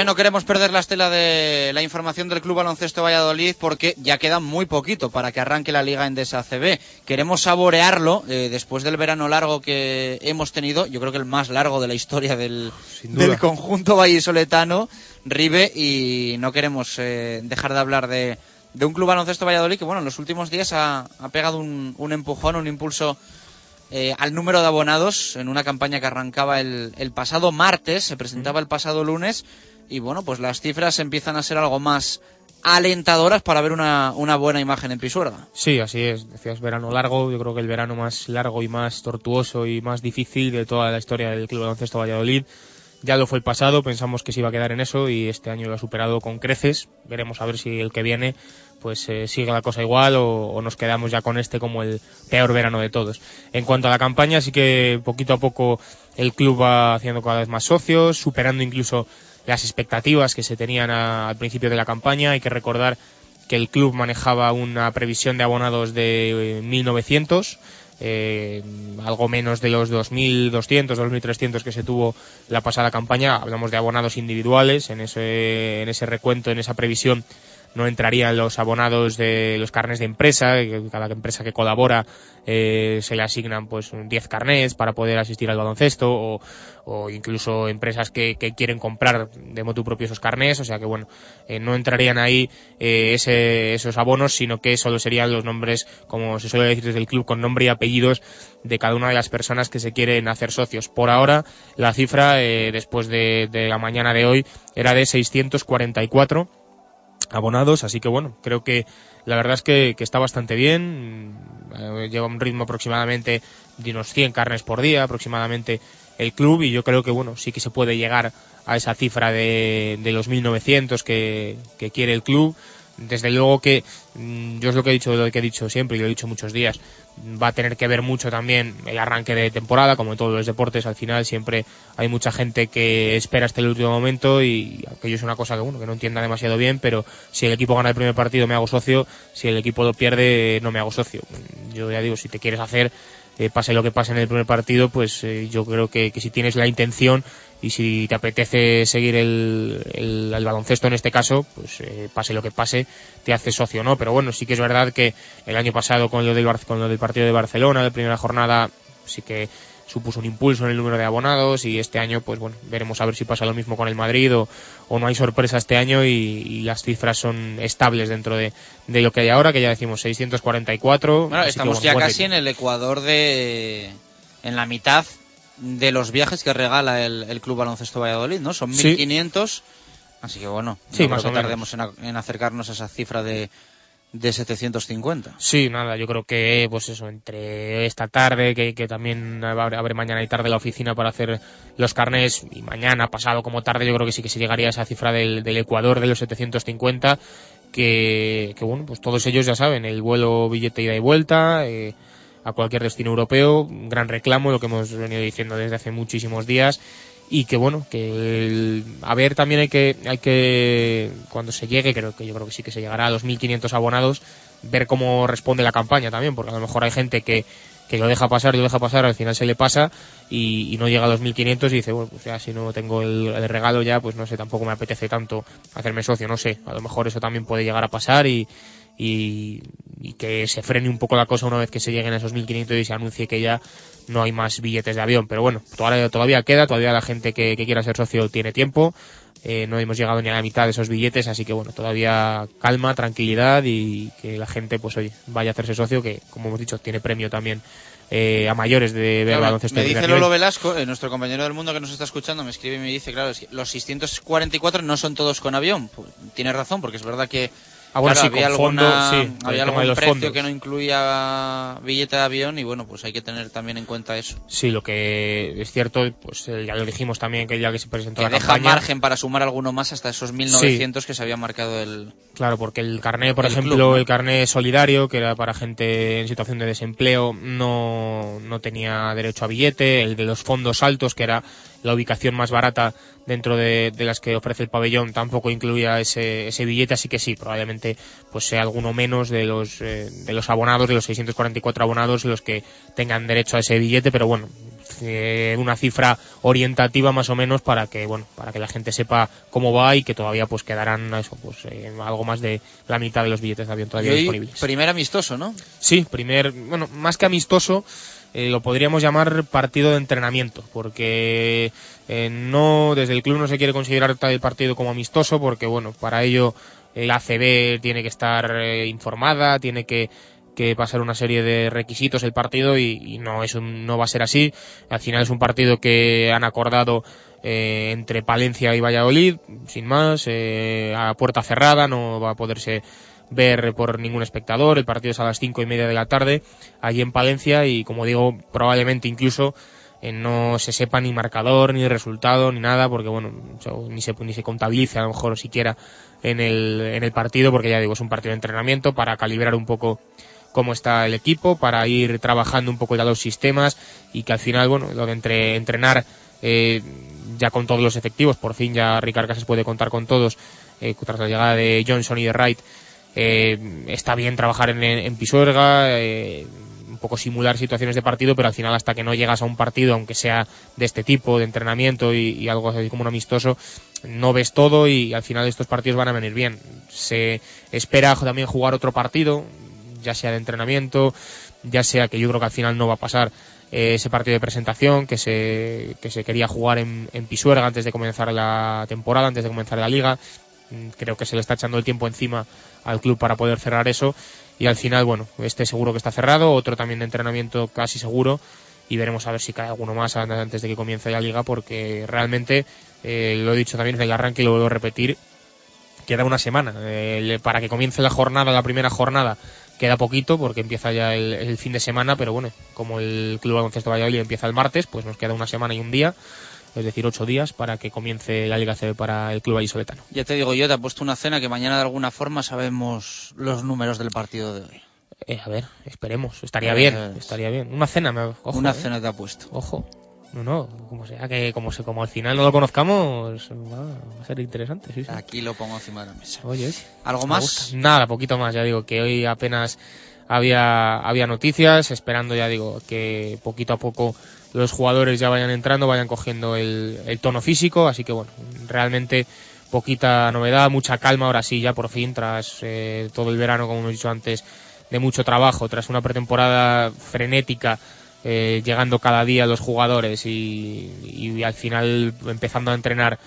¿Eh? no queremos perder la estela de la información del Club Baloncesto Valladolid porque ya queda muy poquito para que arranque la Liga Endesa CB. Queremos saborearlo eh, después del verano largo que hemos tenido, yo creo que el más largo de la historia del, del conjunto vallisoletano, Ribe, y no queremos eh, dejar de hablar de, de un Club Baloncesto Valladolid que, bueno, en los últimos días ha, ha pegado un, un empujón, un impulso eh, al número de abonados en una campaña que arrancaba el, el pasado martes, se presentaba el pasado lunes y bueno, pues las cifras empiezan a ser algo más alentadoras para ver una, una buena imagen en Pisuerga. Sí, así es. Decías verano largo. Yo creo que el verano más largo y más tortuoso y más difícil de toda la historia del Club Baloncesto Valladolid. Ya lo fue el pasado, pensamos que se iba a quedar en eso y este año lo ha superado con creces. Veremos a ver si el que viene pues eh, sigue la cosa igual o, o nos quedamos ya con este como el peor verano de todos. En cuanto a la campaña, sí que poquito a poco el club va haciendo cada vez más socios, superando incluso las expectativas que se tenían a- al principio de la campaña. Hay que recordar que el club manejaba una previsión de abonados de eh, 1.900, eh, algo menos de los 2.200, 2.300 que se tuvo la pasada campaña. Hablamos de abonados individuales en ese, en ese recuento, en esa previsión no entrarían los abonados de los carnes de empresa, cada empresa que colabora eh, se le asignan pues 10 carnets para poder asistir al baloncesto o, o incluso empresas que, que quieren comprar de motu propio esos carnets, o sea que bueno, eh, no entrarían ahí eh, ese- esos abonos, sino que solo serían los nombres, como se suele decir desde el club, con nombre y apellidos de cada una de las personas que se quieren hacer socios. Por ahora, la cifra, eh, después de, de la mañana de hoy, era de 644 abonados, así que bueno, creo que la verdad es que, está bastante bien, eh, lleva un ritmo aproximadamente de unos 100 carnes por día aproximadamente el club y yo creo que bueno, sí que se puede llegar a esa cifra de, de los 1900 que, que quiere el club. Desde luego que yo es lo que he dicho, lo que he dicho siempre y lo he dicho muchos días, va a tener que ver mucho también el arranque de temporada, como en todos los deportes, al final siempre hay mucha gente que espera hasta el último momento y aquello es una cosa que bueno, que no entienda demasiado bien, pero si el equipo gana el primer partido me hago socio, si el equipo lo pierde no me hago socio. Yo ya digo, si te quieres hacer, eh, pase lo que pase en el primer partido, pues eh, yo creo que, que si tienes la intención y si te apetece seguir el, el, baloncesto en este caso, pues eh, pase lo que pase, te hace socio, ¿no? Pero bueno, sí que es verdad que el año pasado con lo del, con lo del partido de Barcelona, de primera jornada, sí que supuso un impulso en el número de abonados y este año, pues bueno, veremos a ver si pasa lo mismo con el Madrid o, o no hay sorpresa este año y, y las cifras son estables dentro de, de, lo que hay ahora, que ya decimos 644. Bueno, estamos que, ya bueno, casi en el Ecuador de... en la mitad de los viajes que regala el, el Club Baloncesto Valladolid, ¿no? Son 1.500, así que bueno, Sí, no más creo o que tardemos en, a- en acercarnos a esa cifra de, de 750. Sí, nada, yo creo que, pues eso, entre esta tarde, que, que también abre, mañana y tarde la oficina para hacer los carnés, y mañana, pasado como tarde, yo creo que sí que se llegaría a esa cifra del, del Ecuador de los 750, que, que bueno, pues todos ellos ya saben, el vuelo, billete ida y vuelta, eh, a cualquier destino europeo, gran reclamo, lo que hemos venido diciendo desde hace muchísimos días, y que bueno, que el- a ver también hay que, hay que, cuando se llegue, creo que yo creo que sí que se llegará a los 1.500 abonados, ver cómo responde la campaña también, porque a lo mejor hay gente que, que lo deja pasar, lo deja pasar, al final se le pasa y, no llega a los 1.500 y dice, bueno, pues ya si no tengo el, el regalo ya, pues no sé, tampoco me apetece tanto hacerme socio, no sé, a lo mejor eso también puede llegar a pasar y, y, y que se frene un poco la cosa una vez que se lleguen a esos 1.500 y se anuncie que ya no hay más billetes de avión. Pero bueno, todavía, todavía queda, todavía la gente que, que quiera ser socio tiene tiempo. Eh, no hemos llegado ni a la mitad de esos billetes, así que bueno, todavía calma, tranquilidad y que la gente, pues oye, vaya a hacerse socio, que como hemos dicho, tiene premio también eh, a mayores de ver Claro, me de dice Lolo. Velasco, eh, nuestro compañero del mundo que nos está escuchando, me escribe y me dice, claro, es que los 644 no son todos con avión. Pues, tiene razón, porque es verdad que Ah, bueno, claro, sí, había, con alguna, sí, había algún precio fondos. que no incluía billete de avión y bueno, pues hay que tener también en cuenta eso. Sí, lo que es cierto, pues eh, ya lo dijimos también que día que se presentó Que la deja campaña. margen para sumar alguno más hasta esos 1900 que se había marcado el... Claro, porque el carné, por El ejemplo, club, ¿no? el carné solidario, que era para gente en situación de desempleo, no, no tenía derecho a billete. El de los fondos altos, que era la ubicación más barata dentro de, de las que ofrece el pabellón, tampoco incluía ese, ese billete. Así que sí, probablemente pues sea alguno menos de los, eh, de los abonados, de los 644 abonados, los que tengan derecho a ese billete. Pero bueno, eh, una cifra orientativa más o menos para que bueno para que la gente sepa cómo va y que todavía pues quedarán eso pues eh, algo más de la mitad de los billetes de avión Y todavía hoy, disponibles primer amistoso, ¿no? sí primer bueno más que amistoso lo podríamos llamar partido de entrenamiento porque eh, no desde el club no se quiere considerar el partido como amistoso porque bueno para ello el ACB tiene que estar eh, informada tiene que que pasar una serie de requisitos el partido y, y no es un- no va a ser así. Al final es un partido que han acordado eh, entre Palencia y Valladolid sin más eh, a puerta cerrada no va a poderse ver por ningún espectador. El partido es a las cinco y media de la tarde allí en Palencia y como digo probablemente incluso eh, no se sepa ni marcador ni resultado ni nada porque bueno ni se ni se contabilice a lo mejor siquiera en el en el partido porque ya digo es un partido de entrenamiento para calibrar un poco cómo está el equipo para ir trabajando un poco ya los sistemas y que al final bueno lo de entre entrenar eh, ya con todos los efectivos por fin ya Ricard Casas puede contar con todos eh, tras la llegada de Johnson y de Wright eh, está bien trabajar en, Pisuerga eh, un poco simular situaciones de partido pero al final hasta que no llegas a un partido aunque sea de este tipo de entrenamiento y, y algo así como un amistoso no ves todo y al final estos partidos van a venir bien se espera también jugar otro partido ya sea de entrenamiento ya sea que yo creo que al final no va a pasar eh, ese partido de presentación que se, que se quería jugar en, en Pisuerga antes de comenzar la temporada, antes de comenzar la liga. Mm, Creo que se le está echando el tiempo encima al club para poder cerrar eso. Y al final, bueno, este seguro que está cerrado, otro también de entrenamiento casi seguro. Y veremos a ver si cae alguno más an- antes de que comience la liga, porque realmente, eh, lo he dicho también desde el arranque y lo vuelvo a repetir, queda una semana. Eh, para que comience la jornada, la primera jornada, queda poquito porque empieza ya el, el fin de semana, pero bueno, como el Club Baloncesto Valladolid empieza el martes, pues nos queda una semana y un día, es decir, ocho días para que comience la Liga CB para el Club Vallisoletano. Ya te digo yo, te he puesto una cena que mañana de alguna forma sabemos los números del partido de hoy. Eh, a ver, esperemos, estaría Eh, bien, estaría bien. Una cena, me, ojo, Una eh. cena te ha puesto. Ojo. No, no, como sea que como se como al final no lo conozcamos, va, va a ser interesante, sí, sí. Aquí lo pongo encima de la mesa. Oye, oye. ¿Algo más? Nada, poquito más, ya digo, que hoy apenas había, había noticias, esperando, ya digo, que poquito a poco los jugadores ya vayan entrando, vayan cogiendo el, el tono físico, así que bueno, realmente poquita novedad, mucha calma ahora sí, ya por fin, tras eh, todo el verano, como hemos dicho antes, de mucho trabajo, tras una pretemporada frenética, eh, llegando cada día los jugadores y, y al final empezando a entrenar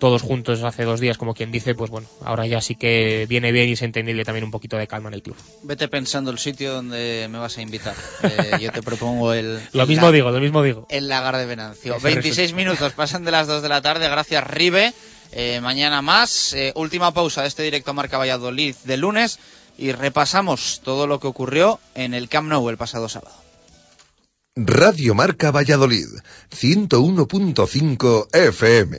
todos juntos hace dos días, como quien dice, pues bueno, ahora ya sí que viene bien y es entendible también un poquito de calma en el club. Vete pensando el sitio donde me vas a invitar. Eh, yo te propongo el... [LAUGHS] Lo mismo la- digo, lo mismo digo. El lagar de Venancio. Ese 26 resulta- minutos pasan de las 2 de la tarde. Gracias, Ribe. Eh, mañana más. Eh, última pausa de este directo Marca Valladolid de lunes. Y repasamos todo lo que ocurrió en el Camp Nou el pasado sábado. Radio Marca Valladolid, 101.5 FM.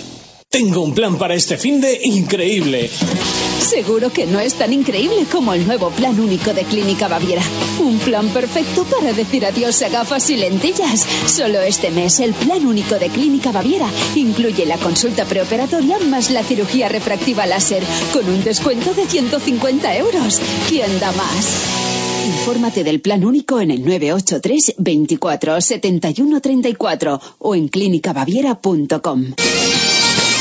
Tengo un plan para este fin de increíble. Seguro que no es tan increíble como el nuevo plan único de Clínica Baviera. Un plan perfecto para decir adiós a gafas y lentillas. Solo este mes el plan único de Clínica Baviera incluye la consulta preoperatoria más la cirugía refractiva láser con un descuento de 150 euros. ¿Quién da más? Infórmate del plan único en el 983 24 71 34 o en clínicabaviera.com.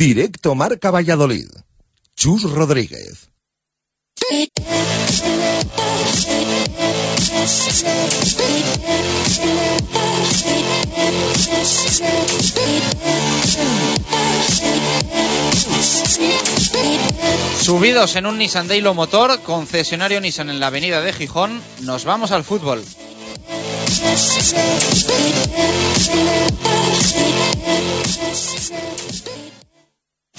Directo Marca Valladolid. Chus Rodríguez. Subidos en un Nissan Daylo Motor, concesionario Nissan en la avenida de Gijón, nos vamos al fútbol.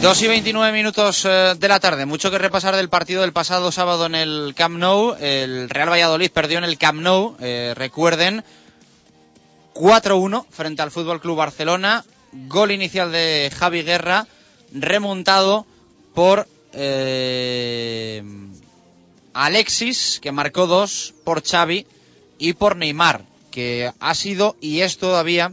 Dos y 29 minutos eh, de la tarde. Mucho que repasar del partido del pasado sábado en el Camp Nou. El Real Valladolid perdió en el Camp Nou, eh, recuerden, 4-1 frente al Fútbol Club Barcelona. Gol inicial de Javi Guerra, remontado por eh, Alexis, que marcó dos, por Xavi y por Neymar, que ha sido y es todavía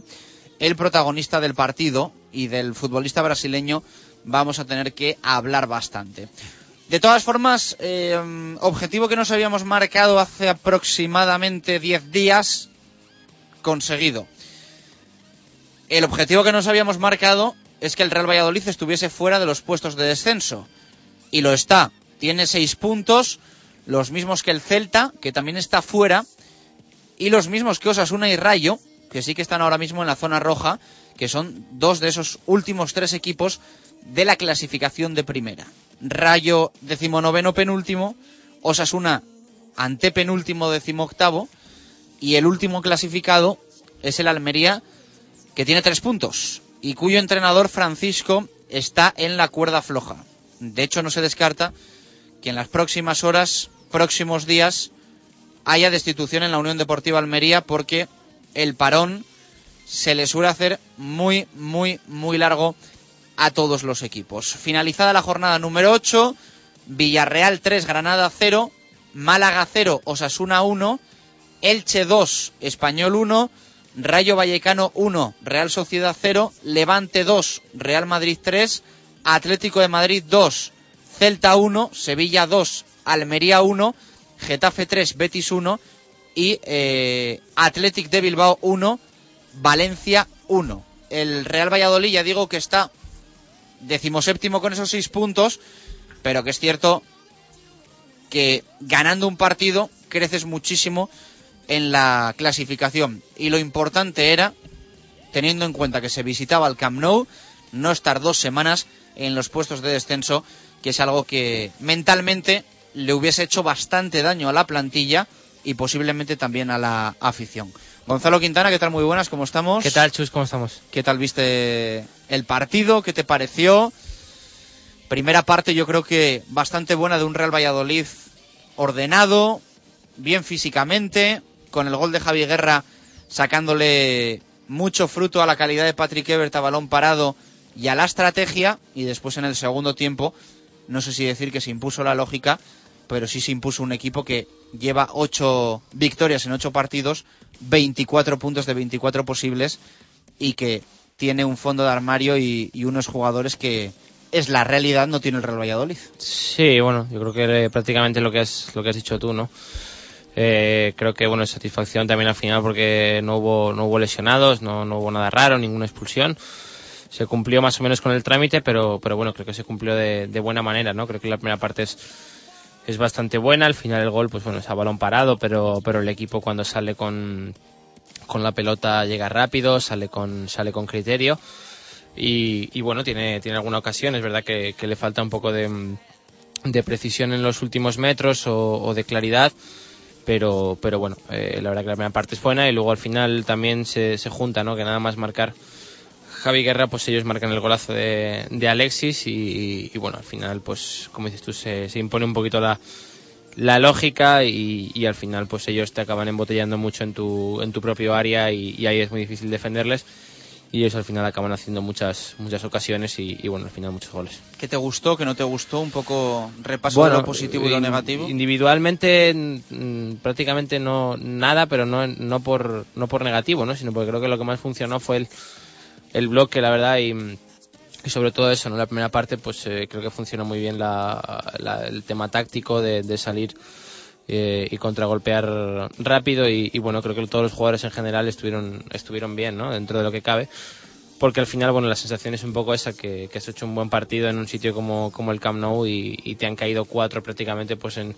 el protagonista del partido y del futbolista brasileño vamos a tener que hablar bastante. De todas formas, eh, objetivo que nos habíamos marcado hace aproximadamente 10 días, conseguido. El objetivo que nos habíamos marcado es que el Real Valladolid estuviese fuera de los puestos de descenso. Y lo está. Tiene 6 puntos, los mismos que el Celta, que también está fuera, y los mismos que Osasuna y Rayo, que sí que están ahora mismo en la zona roja, que son dos de esos últimos tres equipos de la clasificación de primera. Rayo decimonoveno penúltimo, Osasuna antepenúltimo decimoctavo y el último clasificado es el Almería que tiene tres puntos y cuyo entrenador Francisco está en la cuerda floja. De hecho no se descarta que en las próximas horas, próximos días, haya destitución en la Unión Deportiva Almería porque el parón se le suele hacer muy, muy, muy largo a todos los equipos. Finalizada la jornada número 8, Villarreal 3, Granada 0, Málaga 0, Osasuna 1, Elche 2, Español 1, Rayo Vallecano 1, Real Sociedad 0, Levante 2, Real Madrid 3, Atlético de Madrid 2, Celta 1, Sevilla 2, Almería 1, Getafe 3, Betis 1 y eh, Athletic de Bilbao 1, Valencia 1. El Real Valladolid ya digo que está decimoséptimo con esos seis puntos, pero que es cierto que ganando un partido creces muchísimo en la clasificación. Y lo importante era, teniendo en cuenta que se visitaba el Camp Nou, no estar dos semanas en los puestos de descenso, que es algo que mentalmente le hubiese hecho bastante daño a la plantilla y posiblemente también a la afición. Gonzalo Quintana, ¿qué tal? Muy buenas, ¿cómo estamos? ¿Qué tal, Chus? ¿Cómo estamos? ¿Qué tal viste el partido? ¿Qué te pareció? Primera parte yo creo que bastante buena de un Real Valladolid ordenado, bien físicamente, con el gol de Javi Guerra sacándole mucho fruto a la calidad de Patrick Ebert a balón parado y a la estrategia y después en el segundo tiempo no sé si decir que se impuso la lógica pero sí se impuso un equipo que lleva ocho victorias en ocho partidos 24 puntos de 24 posibles y que tiene un fondo de armario y, y unos jugadores que es la realidad no tiene el Real Valladolid Sí, bueno, yo creo que eh, prácticamente lo que has, lo que has dicho tú, ¿no? Eh, creo que bueno, satisfacción también al final porque no hubo, no hubo lesionados, no, no hubo nada raro, ninguna expulsión. Se cumplió más o menos con el trámite, pero, pero bueno, creo que se cumplió de, de buena manera, ¿no? Creo que la primera parte es, es bastante buena. Al final el gol, pues bueno, es a balón parado, pero, pero el equipo cuando sale con, con la pelota llega rápido, sale con, sale con criterio. Y, y bueno, tiene, tiene alguna ocasión, es verdad que, le falta un poco de, de precisión en los últimos metros o, o de claridad pero, pero bueno, eh, la verdad que la primera parte es buena y luego al final también se, se junta, ¿no? Que nada más marcar Javi Guerra, pues ellos marcan el golazo de, de Alexis y, y, bueno, al final, pues como dices tú, se, se impone un poquito la, la lógica y, y, al final, pues ellos te acaban embotellando mucho en tu, en tu propio área y, y ahí es muy difícil defenderles. Y ellos al final acaban haciendo muchas muchas ocasiones y, y, bueno al final muchos goles. ¿qué te gustó qué no te gustó un poco repaso bueno, de lo positivo y lo negativo. individualmente prácticamente no nada pero no no por no por negativo no sino porque creo que lo que más funcionó fue el el bloque la verdad y, sobre todo eso no la primera parte pues eh, creo que funcionó muy bien la, el tema táctico de, salir eh, y contragolpear rápido y, y, bueno creo que todos los jugadores en general estuvieron estuvieron bien ¿no? dentro de lo que cabe porque al final bueno la sensación es un poco esa que, que has hecho un buen partido en un sitio como, como el Camp Nou y, y te han caído cuatro prácticamente pues en,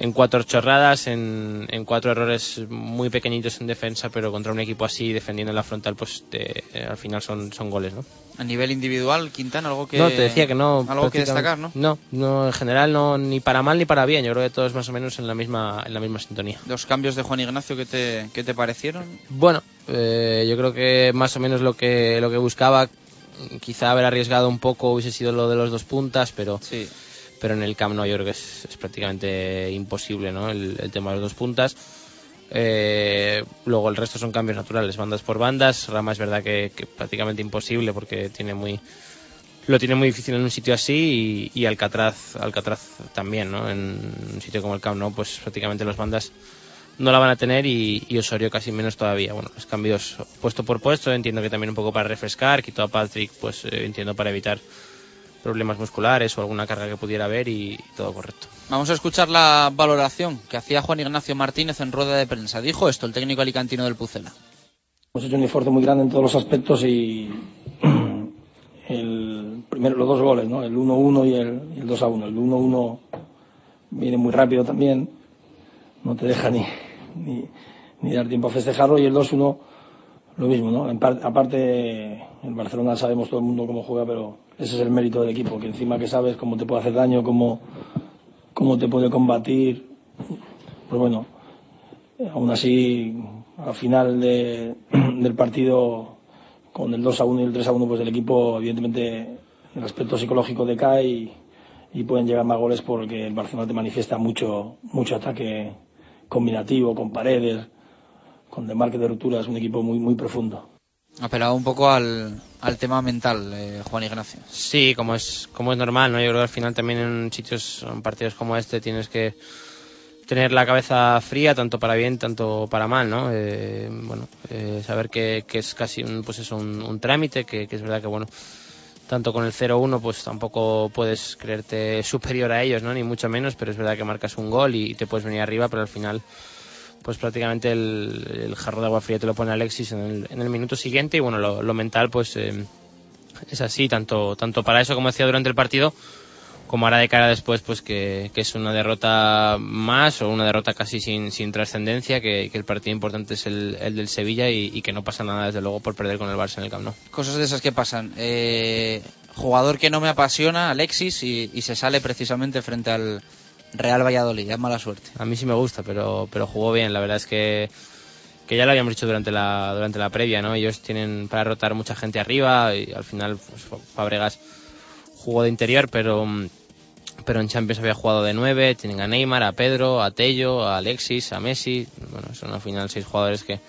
en cuatro chorradas, en, en, cuatro errores muy pequeñitos en defensa, pero contra un equipo así defendiendo en la frontal, pues te, eh, al final son, son goles, ¿no? A nivel individual, Quintana, algo que no te decía que no algo que destacar, ¿no? No, no en general no ni para mal ni para bien. Yo creo que todos más o menos en la misma en la misma sintonía. Los cambios de Juan Ignacio que te que te parecieron? Bueno, eh, yo creo que más o menos lo que lo que buscaba, quizá haber arriesgado un poco hubiese sido lo de los dos puntas, pero sí pero en el Camp Nou yo creo que es, es prácticamente imposible ¿no? el, tema de las dos puntas. Eh, luego el resto son cambios naturales, bandas por bandas. Rama es verdad que, que, prácticamente imposible porque tiene muy lo tiene muy difícil en un sitio así y, y Alcatraz, Alcatraz también, ¿no? En un sitio como el Camp Nou, pues prácticamente las bandas no la van a tener y, y, Osorio casi menos todavía. Bueno, los cambios puesto por puesto, entiendo que también un poco para refrescar, quitó a Patrick, pues eh, entiendo para evitar problemas musculares o alguna carga que pudiera haber y, y, todo correcto. Vamos a escuchar la valoración que hacía Juan Ignacio Martínez en rueda de prensa. Dijo esto el técnico alicantino del Pucela. Hemos hecho un esfuerzo muy grande en todos los aspectos y [CLEARS THROAT] el primero los dos goles, ¿no? El 1-1 y el, y el 2-1. El 1-1 viene muy rápido también, no te deja ni, ni, ni dar tiempo a festejarlo y el 2-1 lo mismo, ¿no? En par, aparte, en Barcelona sabemos todo el mundo cómo juega, pero ese es el mérito del equipo, que encima que sabes cómo te puede hacer daño, cómo, cómo te puede combatir, pues bueno, aún así, al final de, [CLEARS THROAT] del partido, con el 2 a 1 y el 3 a 1, pues el equipo, evidentemente, el aspecto psicológico decae y, y pueden llegar más goles porque el Barcelona te manifiesta mucho, mucho ataque combinativo, con paredes, con demarque de ruptura, es un equipo muy, muy profundo. Apelaba un poco al, al tema mental, eh, Juan Ignacio. Sí, como es, como es normal, ¿no? Yo creo que al final también en sitios, en partidos como este, tienes que tener la cabeza fría, tanto para bien, tanto para mal, ¿no? Eh, bueno, eh, saber que, que, es casi un, pues eso, un, un trámite, que, que, es verdad que, bueno, tanto con el 0-1, pues tampoco puedes creerte superior a ellos, ¿no? Ni mucho menos, pero es verdad que marcas un gol y, y te puedes venir arriba, pero al final pues prácticamente el, jarro de agua fría te lo pone Alexis en el, en el minuto siguiente y bueno, lo, mental pues eh, es así, tanto, tanto para eso como decía durante el partido, como hará de cara después, pues que, es una derrota más o una derrota casi sin, sin trascendencia, que, el partido importante es el, el del Sevilla y, y, que no pasa nada desde luego por perder con el Barça en el Camp Nou. Cosas de esas que pasan. Eh, jugador que no me apasiona, Alexis, y, y se sale precisamente frente al Real Valladolid, es mala suerte. A mí sí me gusta, pero, pero jugó bien, la verdad es que que ya lo habíamos dicho durante la durante la previa, ¿no? Ellos tienen para rotar mucha gente arriba y al final pues, Fabregas jugó de interior, pero pero en Champions había jugado de nueve, tienen a Neymar, a Pedro, a Tello, a Alexis, a Messi, bueno, son al final seis jugadores que,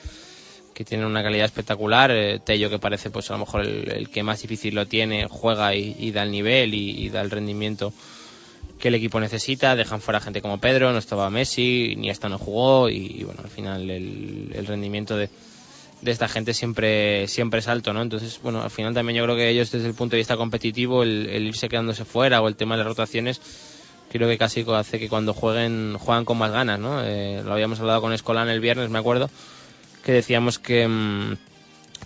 que tienen una calidad espectacular, eh, Tello que parece pues a lo mejor el, que más difícil lo tiene, juega y, y da el nivel y, y, da el rendimiento que el equipo necesita, dejan fuera gente como Pedro, no estaba Messi, ni hasta no jugó y, bueno, al final el, rendimiento de, esta gente siempre siempre es alto, ¿no? Entonces, bueno, al final también yo creo que ellos desde el punto de vista competitivo, el, irse quedándose fuera o el tema de las rotaciones, creo que casi hace que cuando jueguen juegan con más ganas, ¿no? Eh, lo habíamos hablado con Escolán el viernes, me acuerdo, que decíamos que mmm,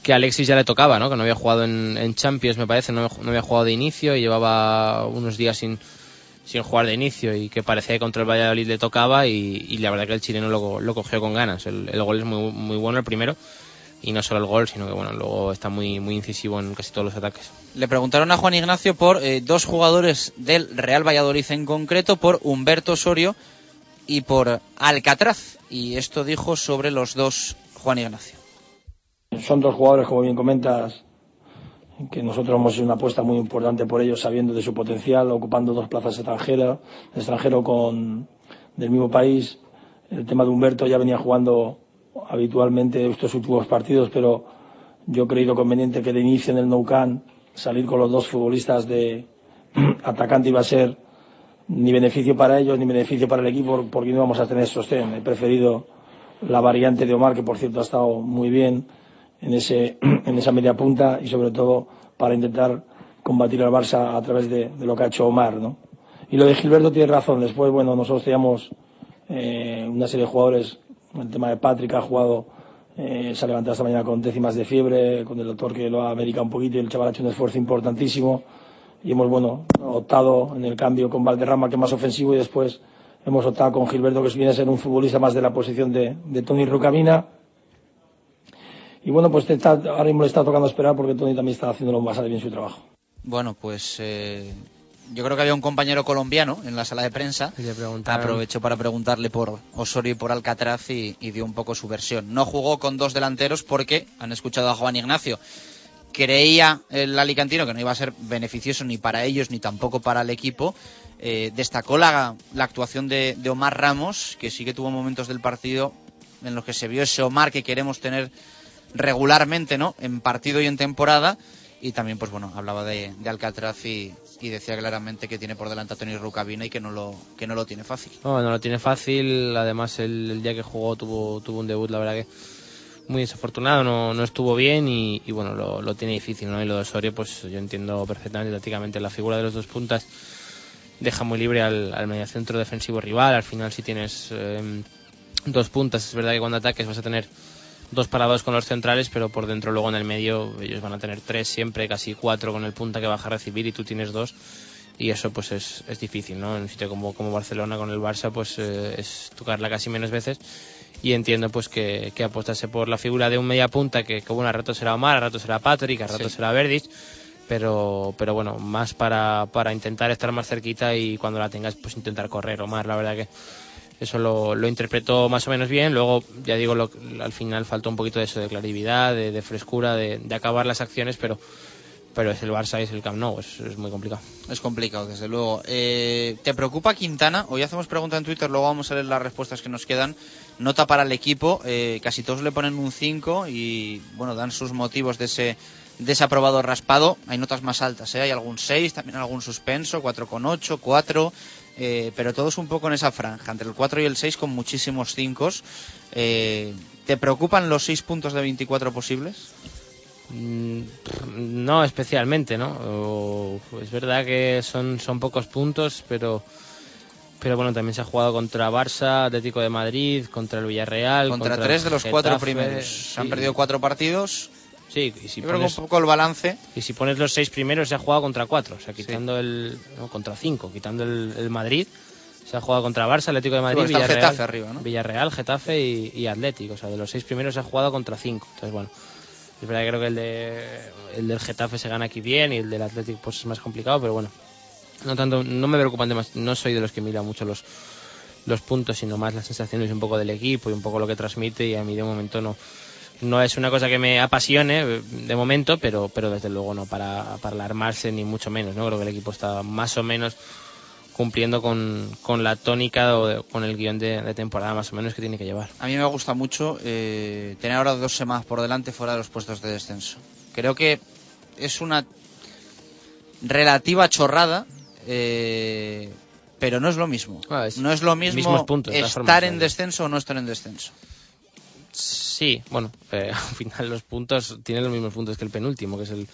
que Alexis ya le tocaba, ¿no? Que no había jugado en, en Champions, me parece, no, no, había jugado de inicio y llevaba unos días sin sin jugar de inicio y que parecía que contra el Valladolid le tocaba y, y la verdad que el chileno lo, lo cogió con ganas. El, el gol es muy, muy bueno el primero y no solo el gol, sino que bueno, luego está muy, muy incisivo en casi todos los ataques. Le preguntaron a Juan Ignacio por eh, dos jugadores del Real Valladolid en concreto, por Humberto Osorio y por Alcatraz. Y esto dijo sobre los dos Juan Ignacio. Son dos jugadores, como bien comentas, que nosotros hemos hecho una apuesta muy importante por ellos, sabiendo de su potencial, ocupando dos plazas extranjeras, extranjero con del mismo país. El tema de Humberto ya venía jugando habitualmente estos últimos partidos, pero yo he creído conveniente que de inicio en el Nou Camp salir con los dos futbolistas de [CLEARS THROAT] atacante iba a ser ni beneficio para ellos ni beneficio para el equipo porque no vamos a tener sostén. He preferido la variante de Omar, que por cierto ha estado muy bien en, ese, [CLEARS THROAT] en esa media punta y sobre todo para intentar combatir al Barça a través de, de lo que ha hecho Omar. ¿no? Y lo de Gilberto tiene razón. Después, bueno, nosotros teníamos eh, una serie de jugadores el tema de Patrick ha jugado, eh, se ha levantado esta mañana con décimas de fiebre, con el doctor que lo ha americado un poquito y el chaval ha hecho un esfuerzo importantísimo. Y hemos, bueno, optado en el cambio con Valderrama, que es más ofensivo, y después hemos optado con Gilberto, que viene a ser un futbolista más de la posición de, de Tony Rucamina. Y bueno, pues está, ahora mismo le está tocando esperar porque Tony también está haciéndolo bastante bien su trabajo. Bueno, pues eh, yo creo que había un compañero colombiano en la sala de prensa. Aprovechó para preguntarle por Osorio y por Alcatraz y, y, dio un poco su versión. No jugó con dos delanteros porque han escuchado a Juan Ignacio. Creía el alicantino que no iba a ser beneficioso ni para ellos ni tampoco para el equipo. Eh, destacó la, la actuación de, de, Omar Ramos, que sí que tuvo momentos del partido en los que se vio ese Omar que queremos tener regularmente, ¿no? En partido y en temporada. Y también pues bueno hablaba de, de Alcatraz y, decía claramente que tiene por delante a Tony Rucabina y que no lo que no lo tiene fácil. No, no lo tiene fácil. Además el, día que jugó tuvo tuvo un debut la verdad que muy desafortunado. No, no estuvo bien y, bueno lo, lo, tiene difícil no y lo de Osorio pues yo entiendo perfectamente. Tácticamente la figura de los dos puntas deja muy libre al, al mediocentro defensivo rival. Al final si tienes eh, dos puntas es verdad que cuando ataques vas a tener dos parados con los centrales, pero por dentro luego en el medio ellos van a tener tres siempre, casi cuatro con el punta que baja a recibir y tú tienes dos. Y eso pues es, es difícil, ¿no? En un sitio como, como Barcelona con el Barça pues eh, es tocarla casi menos veces. Y entiendo pues que, que apostase por la figura de un media punta que, que bueno, a rato será Omar, a rato será Patrick, a rato sí. será Verdis. Pero, pero bueno, más para, para intentar estar más cerquita y cuando la tengas pues intentar correr. Omar, la verdad que eso lo, lo interpretó más o menos bien. Luego, ya digo, lo, al final faltó un poquito de eso, de claridad, de, frescura, de, de, acabar las acciones, pero, pero es el Barça y es el Camp Nou, es, es muy complicado. Es complicado, desde luego. Eh, ¿Te preocupa Quintana? Hoy hacemos pregunta en Twitter, luego vamos a leer las respuestas que nos quedan. Nota para el equipo, eh, casi todos le ponen un 5 y, bueno, dan sus motivos de ese desaprobado raspado. Hay notas más altas, ¿eh? hay algún 6, también algún suspenso, 4,8, 4 eh, pero todos un poco en esa franja, entre el 4 y el 6 con muchísimos 5. Eh, ¿Te preocupan los 6 puntos de 24 posibles? Mm, no especialmente, ¿no? O, es verdad que son, son pocos puntos, pero pero bueno, también se ha jugado contra Barça, Atlético de Madrid, contra el Villarreal. Contra, contra tres de los Getafe, cuatro primeros. Sí. Han perdido cuatro partidos Sí, y si Yo creo que pones, un poco el balance. y si pones los seis primeros se ha jugado contra cuatro, o sea, quitando el. No, contra cinco, quitando el, el Madrid. Se ha jugado contra Barça, Atlético de Madrid, el Villarreal, Getafe arriba, ¿no? Villarreal, Getafe y, y Atlético. O sea, de los seis primeros se ha jugado contra cinco. Entonces, bueno, es verdad que creo que el, de, el del Getafe se gana aquí bien y el del Atlético pues es más complicado, pero bueno, no tanto, no me preocupan demasiado. No soy de los que mira mucho los, los puntos, sino más las sensaciones un poco del equipo y un poco lo que transmite y a mí de momento no no es una cosa que me apasione eh, de momento, pero pero desde luego no para, para alarmarse ni mucho menos, ¿no? Creo que el equipo está más o menos cumpliendo con, con la tónica o de- con el guion de, de temporada más o menos que tiene que llevar. A mí me gusta mucho eh, tener ahora dos semanas por delante fuera de los puestos de descenso. Creo que es una relativa chorrada, eh, pero no es lo mismo. no es lo mismo estar formas, en descenso o no estar en descenso. Sí, bueno, eh, [LAUGHS] al final los puntos tienen los mismos puntos que el penúltimo, que es el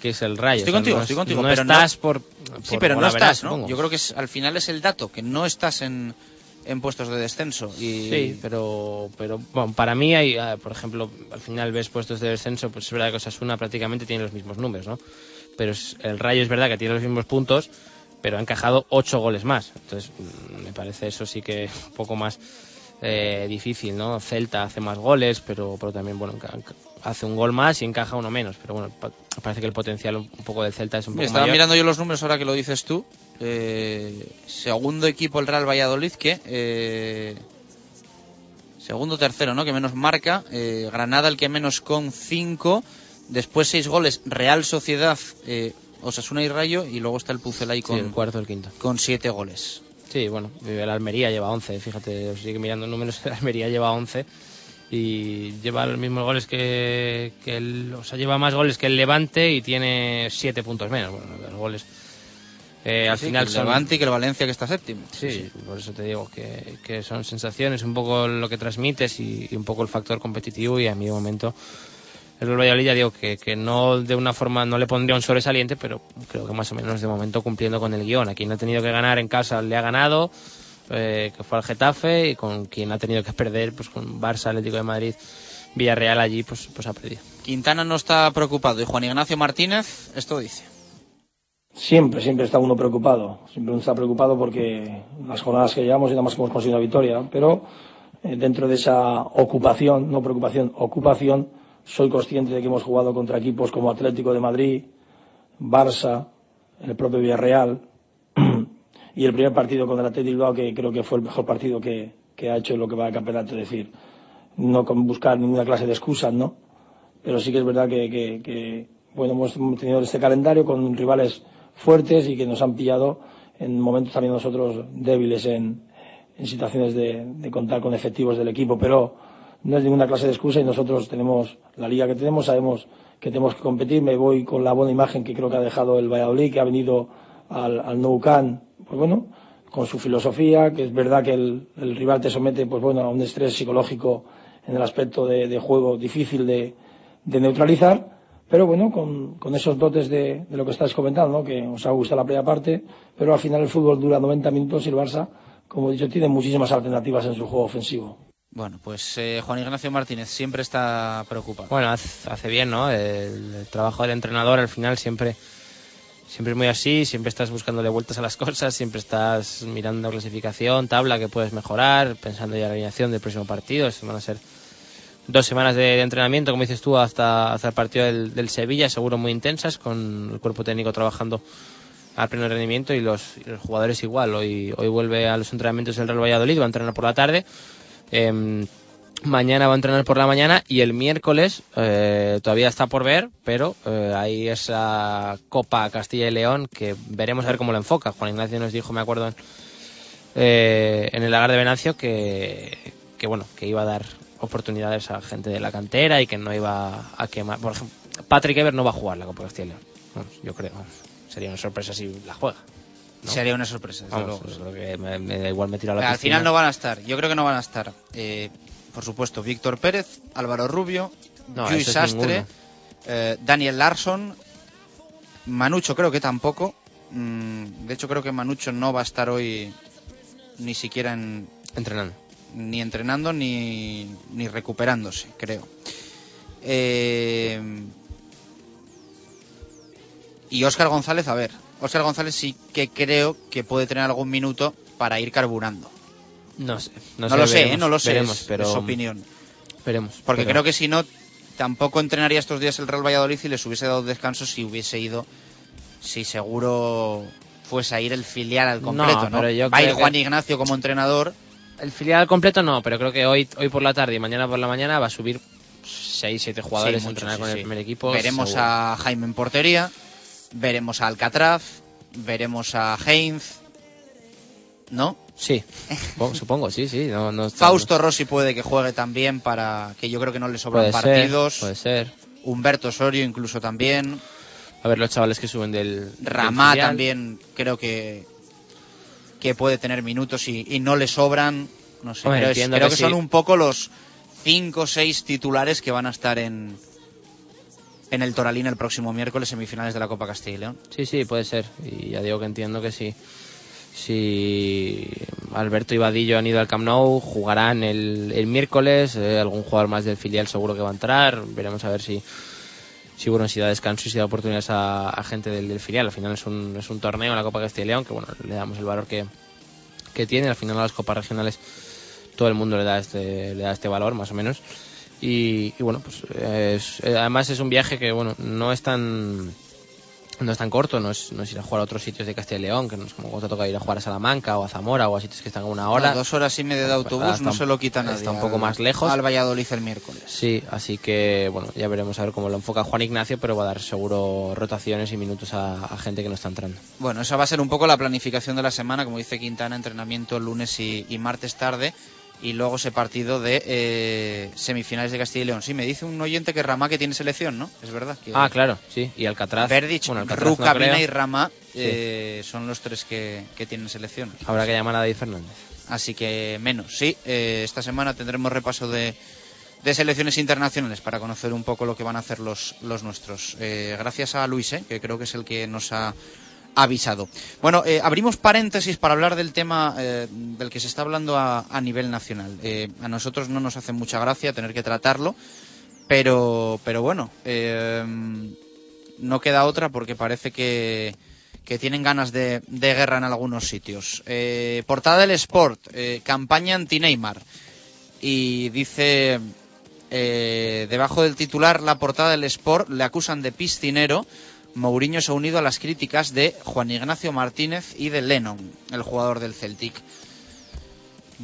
que es el Rayo. Estoy O sea, contigo, no estoy es- contigo. No pero estás no, por, Sí, pero no estás, ¿no? supongo. Yo creo que es, al final es el dato, que no estás en, en puestos de descenso. Y... Sí, pero, pero bueno, para mí, hay, ah, por ejemplo, al final ves puestos de descenso, pues es verdad que Osasuna prácticamente tiene los mismos números, ¿no? Pero es- el Rayo es verdad que tiene los mismos puntos, pero ha encajado ocho goles más. Entonces, mm, me parece eso sí que [LAUGHS] un poco más eh, difícil, ¿no? Celta hace más goles, pero, pero también, bueno, hace un gol más y encaja uno menos. Pero bueno, pa- parece que el potencial un poco del Celta es un poco estaba mayor. mirando yo los números ahora que lo dices tú. Eh, segundo equipo el Real Valladolid que eh, segundo tercero, ¿no? Que menos marca. Eh, Granada el que menos con cinco. Después seis goles. Real Sociedad, eh, Osasuna y Rayo y luego está el Pucelay Sí, con el cuarto, el quinto. con siete goles. Sí, bueno, el Almería lleva 11, fíjate, sigue mirando números, [LAUGHS] el Almería lleva 11 y lleva los mismos goles que, que el, o sea, lleva más goles que el Levante y tiene 7 puntos menos. Bueno, los goles eh, al Sí, final que el son Levante y que el Valencia que está séptimo. Sí, por eso te digo que, que son sensaciones, un poco lo que transmites y, y un poco el factor competitivo y a mi momento el Real Valladolid ya digo que, que no de una forma no le pondría un sobresaliente, pero creo que más o menos de momento cumpliendo con el guion. A quien ha tenido que ganar en casa le ha ganado, eh, que fue al Getafe, y con quien ha tenido que perder, pues con Barça, Atlético de Madrid, Villarreal allí, pues, pues ha perdido. Quintana no está preocupado y Juan Ignacio Martínez esto dice. Siempre, siempre está uno preocupado. Siempre uno está preocupado porque las jornadas que llevamos y nada más que hemos conseguido una victoria. Pero eh, dentro de esa ocupación, no preocupación, ocupación, soy consciente de que hemos jugado contra equipos como Atlético de Madrid, Barça, el propio Villarreal [CLEARS THROAT] y el primer partido contra el Atlético que creo que fue el mejor partido que, ha hecho lo que va de campeonato. Es decir, no con buscar ninguna clase de excusas, ¿no? Pero sí que es verdad que, bueno, hemos tenido este calendario con rivales fuertes y que nos han pillado en momentos también nosotros débiles en, en situaciones de, de contar con efectivos del equipo, pero no es ninguna clase de excusa y nosotros tenemos la liga que tenemos, sabemos que tenemos que competir. Me voy con la buena imagen que creo que ha dejado el Valladolid, que ha venido al, al Nou Camp, pues bueno, con su filosofía, que es verdad que el, rival te somete, pues bueno, a un estrés psicológico en el aspecto de, juego difícil de, de neutralizar, pero bueno, con, con esos dotes de, de lo que estáis comentando, ¿no? que os ha gustado la primera parte, pero al final el fútbol dura 90 minutos y el Barça, como he dicho, tiene muchísimas alternativas en su juego ofensivo. Bueno, pues eh, Juan Ignacio Martínez siempre está preocupado. Bueno, hace, bien, ¿no? El, trabajo del entrenador al final siempre, siempre es muy así, siempre estás buscándole vueltas a las cosas, siempre estás mirando clasificación, tabla que puedes mejorar, pensando ya en la alineación del próximo partido. Esas van a ser dos semanas de, entrenamiento, como dices tú, hasta, hasta el partido del, del Sevilla, seguro muy intensas, con el cuerpo técnico trabajando a pleno rendimiento y los, jugadores igual. Hoy, hoy vuelve a los entrenamientos el Real Valladolid, va a entrenar por la tarde. Em, mañana va a entrenar por la mañana y el miércoles eh, todavía está por ver, pero eh, hay esa Copa Castilla y León que veremos a ver cómo lo enfoca. Juan Ignacio nos dijo, me acuerdo, en, eh, en el lagar de Venancio que, que bueno, que iba a dar oportunidades a gente de la cantera y que no iba a quemar. Por ejemplo, Patrick Ever no va a jugar la Copa Castilla y León. Yo creo. sería una sorpresa si la juega. ¿No? Sería una sorpresa, desde Vamos, luego. yo creo que me, me da igual me tiro a la Al piscina. final no van a estar. Yo creo que no van a estar. Eh, por supuesto, Víctor Pérez, Álvaro Rubio, No, Luis Sastre, eh, Daniel Larson, Manucho creo que tampoco. Mm, de hecho, creo que Manucho no va a estar hoy ni siquiera en, entrenando. Ni entrenando ni, ni recuperándose, creo. Eh, y Óscar González, a ver, Óscar González sí que creo que puede tener algún minuto para ir carburando. No sé. No, sé, lo sé, veremos, ¿eh? no lo sé, veremos, es, pero, es opinión. Veremos. Porque pero- creo que si no, tampoco entrenaría estos días el Real Valladolid y les hubiese dado descanso si hubiese ido, si seguro fuese a ir el filial al completo, ¿no? yo Va a ir que- Juan Ignacio como entrenador. El filial completo no, pero creo que hoy, hoy por la tarde y mañana por la mañana va a subir 6, 7 jugadores Sí, a entrenar sí, con el primer equipo. Veremos seguro. a Jaime en portería, veremos a Alcatraz, veremos a Heinz, ¿no? Sí, supongo, sí, sí. No, no está- Fausto Rossi puede que juegue también para que yo creo que no le sobran Puede ser, partidos. puede ser. Humberto Osorio incluso también. A ver los chavales que suben del. Ramá también creo que que puede tener minutos y, y no le sobran. No sé, Hombre, creo, es- entiendo creo que que, sí. son un poco los cinco o seis titulares que van a estar en en el Toralín el próximo miércoles semifinales de la Copa Castilla y León. Sí, sí, puede ser. Y ya digo que entiendo que sí. Si Alberto y Vadillo han ido al Camp Nou, jugarán el, el miércoles. eh, algún jugador más del filial seguro que va a entrar. Veremos a ver si, si bueno, si da descanso y si da oportunidades a, gente del, filial. Al final es un, es un torneo la Copa Castilla y León que bueno, le damos el valor que, que tiene. Al final a las copas regionales todo el mundo le da este, le da este valor, más o menos. Y, y bueno, pues es- eh, además es un viaje que bueno, no es tan no es tan corto, no es, no es ir a jugar a otros sitios de Castilla y León, que no es como cuando te toca ir a jugar a Salamanca o a Zamora o a sitios que están a una hora. Dos horas y media de autobús Está no un- se lo quita nadie. Está un poco al- más lejos. Al Valladolid el miércoles. Sí, así que bueno, ya veremos a ver cómo lo enfoca Juan Ignacio, pero va a dar seguro rotaciones y minutos a, a gente que no está entrando. Bueno, esa va a ser un poco la planificación de la semana, como dice Quintana, entrenamiento lunes y, y martes tarde, y luego ese partido de eh, semifinales de Castilla y León. Sí, me dice un oyente que Ramá que tiene selección, ¿no? Es verdad. Que Ah, claro, sí, y Alcatraz. Verdic, bueno, Alcatraz no Ruca. Mina y Ramá Sí. eh, son los tres que, que tienen selección. Habrá que llamar a David Fernández. Así que menos, sí. eh, esta semana tendremos repaso de, de selecciones internacionales para conocer un poco lo que van a hacer los, los nuestros. Eh, gracias a Luis, eh, que creo que es el que nos ha Bueno, eh, abrimos paréntesis para hablar del tema eh, del que se está hablando a, nivel nacional. Eh, a nosotros no nos hace mucha gracia tener que tratarlo, pero, pero bueno, no queda otra porque parece que, que tienen ganas de, de guerra en algunos sitios. Portada del Sport, campaña anti-Neymar. Y dice, debajo del titular, la portada del Sport, le acusan de piscinero. Mourinho se ha unido a las críticas de Juan Ignacio Martínez y de Lennon, el jugador del Celtic.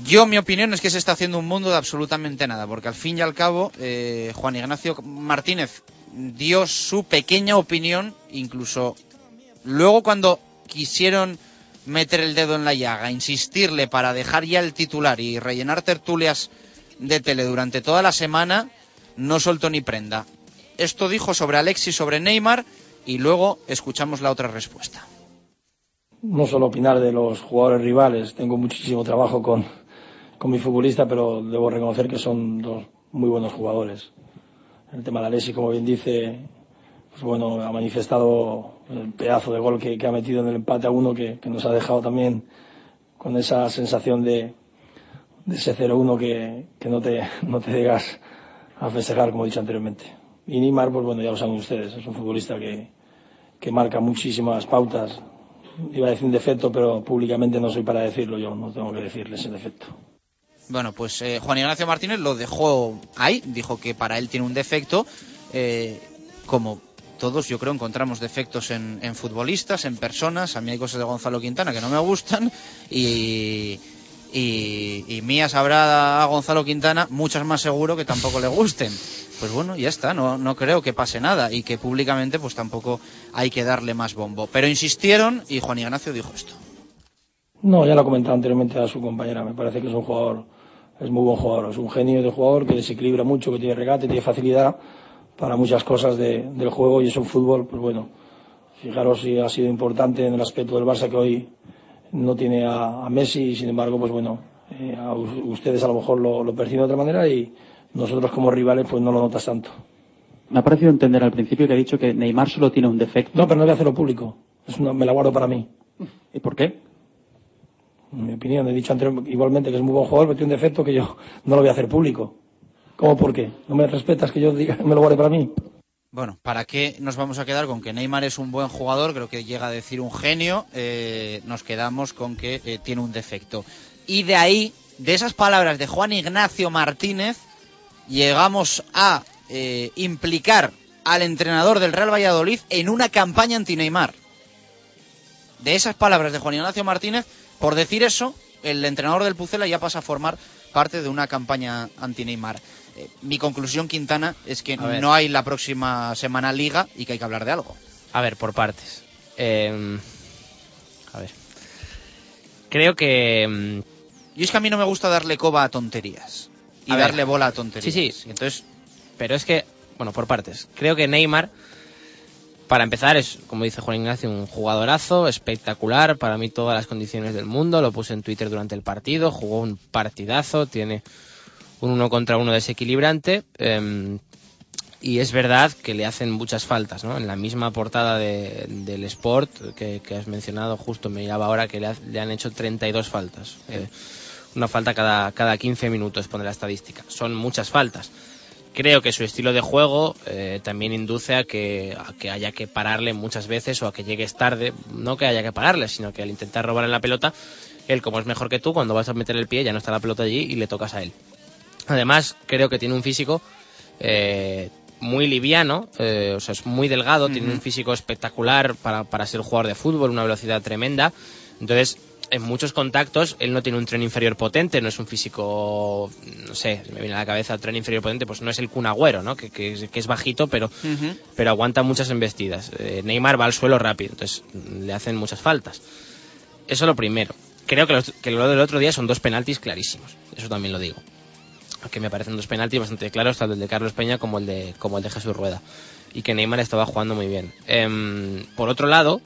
Yo, mi opinión es que se está haciendo un mundo de absolutamente nada, porque al fin y al cabo, eh, Juan Ignacio Martínez dio su pequeña opinión, incluso luego cuando quisieron meter el dedo en la llaga, insistirle para dejar ya el titular y rellenar tertulias de tele durante toda la semana, no soltó ni prenda. Esto dijo sobre Alexis, sobre Neymar, y luego escuchamos la otra respuesta. no solo opinar de los jugadores rivales, tengo muchísimo trabajo con, con mi futbolista, pero debo reconocer que son dos muy buenos jugadores. El tema de Alessi, como bien dice, pues bueno, ha manifestado el pedazo de gol que, que ha metido en el empate a uno, que, que nos ha dejado también con esa sensación de, de ese 0-1 que, que no, te, [LAUGHS] no te llegas a festejar, como he dicho anteriormente. Y Neymar, pues bueno, ya lo saben ustedes, es un futbolista que, que marca muchísimas pautas, iba a decir un defecto, pero públicamente no soy para decirlo yo, no tengo que decirle ese defecto. Bueno, pues eh, Juan Ignacio Martínez lo dejó ahí, dijo que para él tiene un defecto, eh, como todos yo creo encontramos defectos en, futbolistas, en personas, a mí hay cosas de Gonzalo Quintana que no me gustan y, y, y mías habrá a Gonzalo Quintana muchas más seguro que tampoco le gusten. Pues bueno, ya está, no, no creo que pase nada y que públicamente pues tampoco hay que darle más bombo. Pero insistieron y Juan Ignacio dijo esto. No, ya lo he comentado anteriormente a su compañera, me parece que es un jugador, es muy buen jugador, es un genio de jugador que desequilibra mucho, que tiene regate, tiene facilidad para muchas cosas de- del juego y es un fútbol, pues bueno, fijaros si ha sido importante en el aspecto del Barça que hoy no tiene a, a Messi y sin embargo, pues bueno, eh, a ustedes a lo mejor lo, lo perciben de otra manera y nosotros como rivales pues no lo notas tanto. Me ha parecido entender al principio que ha dicho que Neymar solo tiene un defecto. No, pero no voy a hacerlo público, es una- me la guardo para mí. ¿Y por qué? En mi opinión, he dicho anteriormente igualmente que es muy buen jugador, pero tiene un defecto que yo [LAUGHS] no lo voy a hacer público. ¿Cómo por qué? ¿No me respetas que yo diga, [LAUGHS] me lo guarde para mí? Bueno, ¿para qué nos vamos a quedar con que Neymar es un buen jugador? Creo que llega a decir un genio. Eh, nos quedamos con que eh, tiene un defecto. Y de ahí, de esas palabras de Juan Ignacio Martínez, llegamos a eh, implicar al entrenador del Real Valladolid en una campaña anti-Neymar. De esas palabras de Juan Ignacio Martínez, por decir eso, el entrenador del Pucela ya pasa a formar parte de una campaña anti-Neymar. Eh, mi conclusión, Quintana, es que no hay la próxima semana liga y que hay que hablar de algo. A ver, por partes. Eh, a ver. Creo que. mm, Y es que a mí no me gusta darle coba a tonterías. Y A ver. darle bola a tonterías. Sí, sí. Entonces, Pero es que, bueno, por partes. Creo que Neymar, para empezar, es, como dice Juan Ignacio, un jugadorazo, espectacular. Para mí, todas las condiciones del mundo. Lo puse en Twitter durante el partido. Jugó un partidazo. Tiene un uno contra uno desequilibrante. em, y es verdad que le hacen muchas faltas, ¿no? En la misma portada de- del Sport que, que has mencionado, justo me miraba ahora que le, ha- le han hecho 32 faltas. Eh, una falta cada, cada 15 minutos, pone la estadística. Son muchas faltas. Creo que su estilo de juego eh, también induce a que, a que haya que pararle muchas veces o a que llegues tarde. No que haya que pararle, sino que al intentar robarle la pelota, él como es mejor que tú, cuando vas a meter el pie ya no está la pelota allí y le tocas a él. Además, creo que tiene un físico eh, muy liviano, eh, o sea, es muy delgado, tiene un físico espectacular para, para ser jugador de fútbol, una velocidad tremenda. Entonces, en muchos contactos, él no tiene un tren inferior potente, no es un físico, no sé, se me viene a la cabeza tren inferior potente, pues no es el Kun Agüero, ¿no? Que, que es- que es bajito, pero, pero aguanta muchas embestidas. Eh, Neymar va al suelo rápido, entonces le hacen muchas faltas. Eso lo primero. Creo que, los- que lo del otro día son dos penaltis clarísimos, eso también lo digo que me parecen dos penaltis bastante claros, tanto el de Carlos Peña como el de, como el de Jesús Rueda. Y que Neymar estaba jugando muy bien. Em, por otro lado,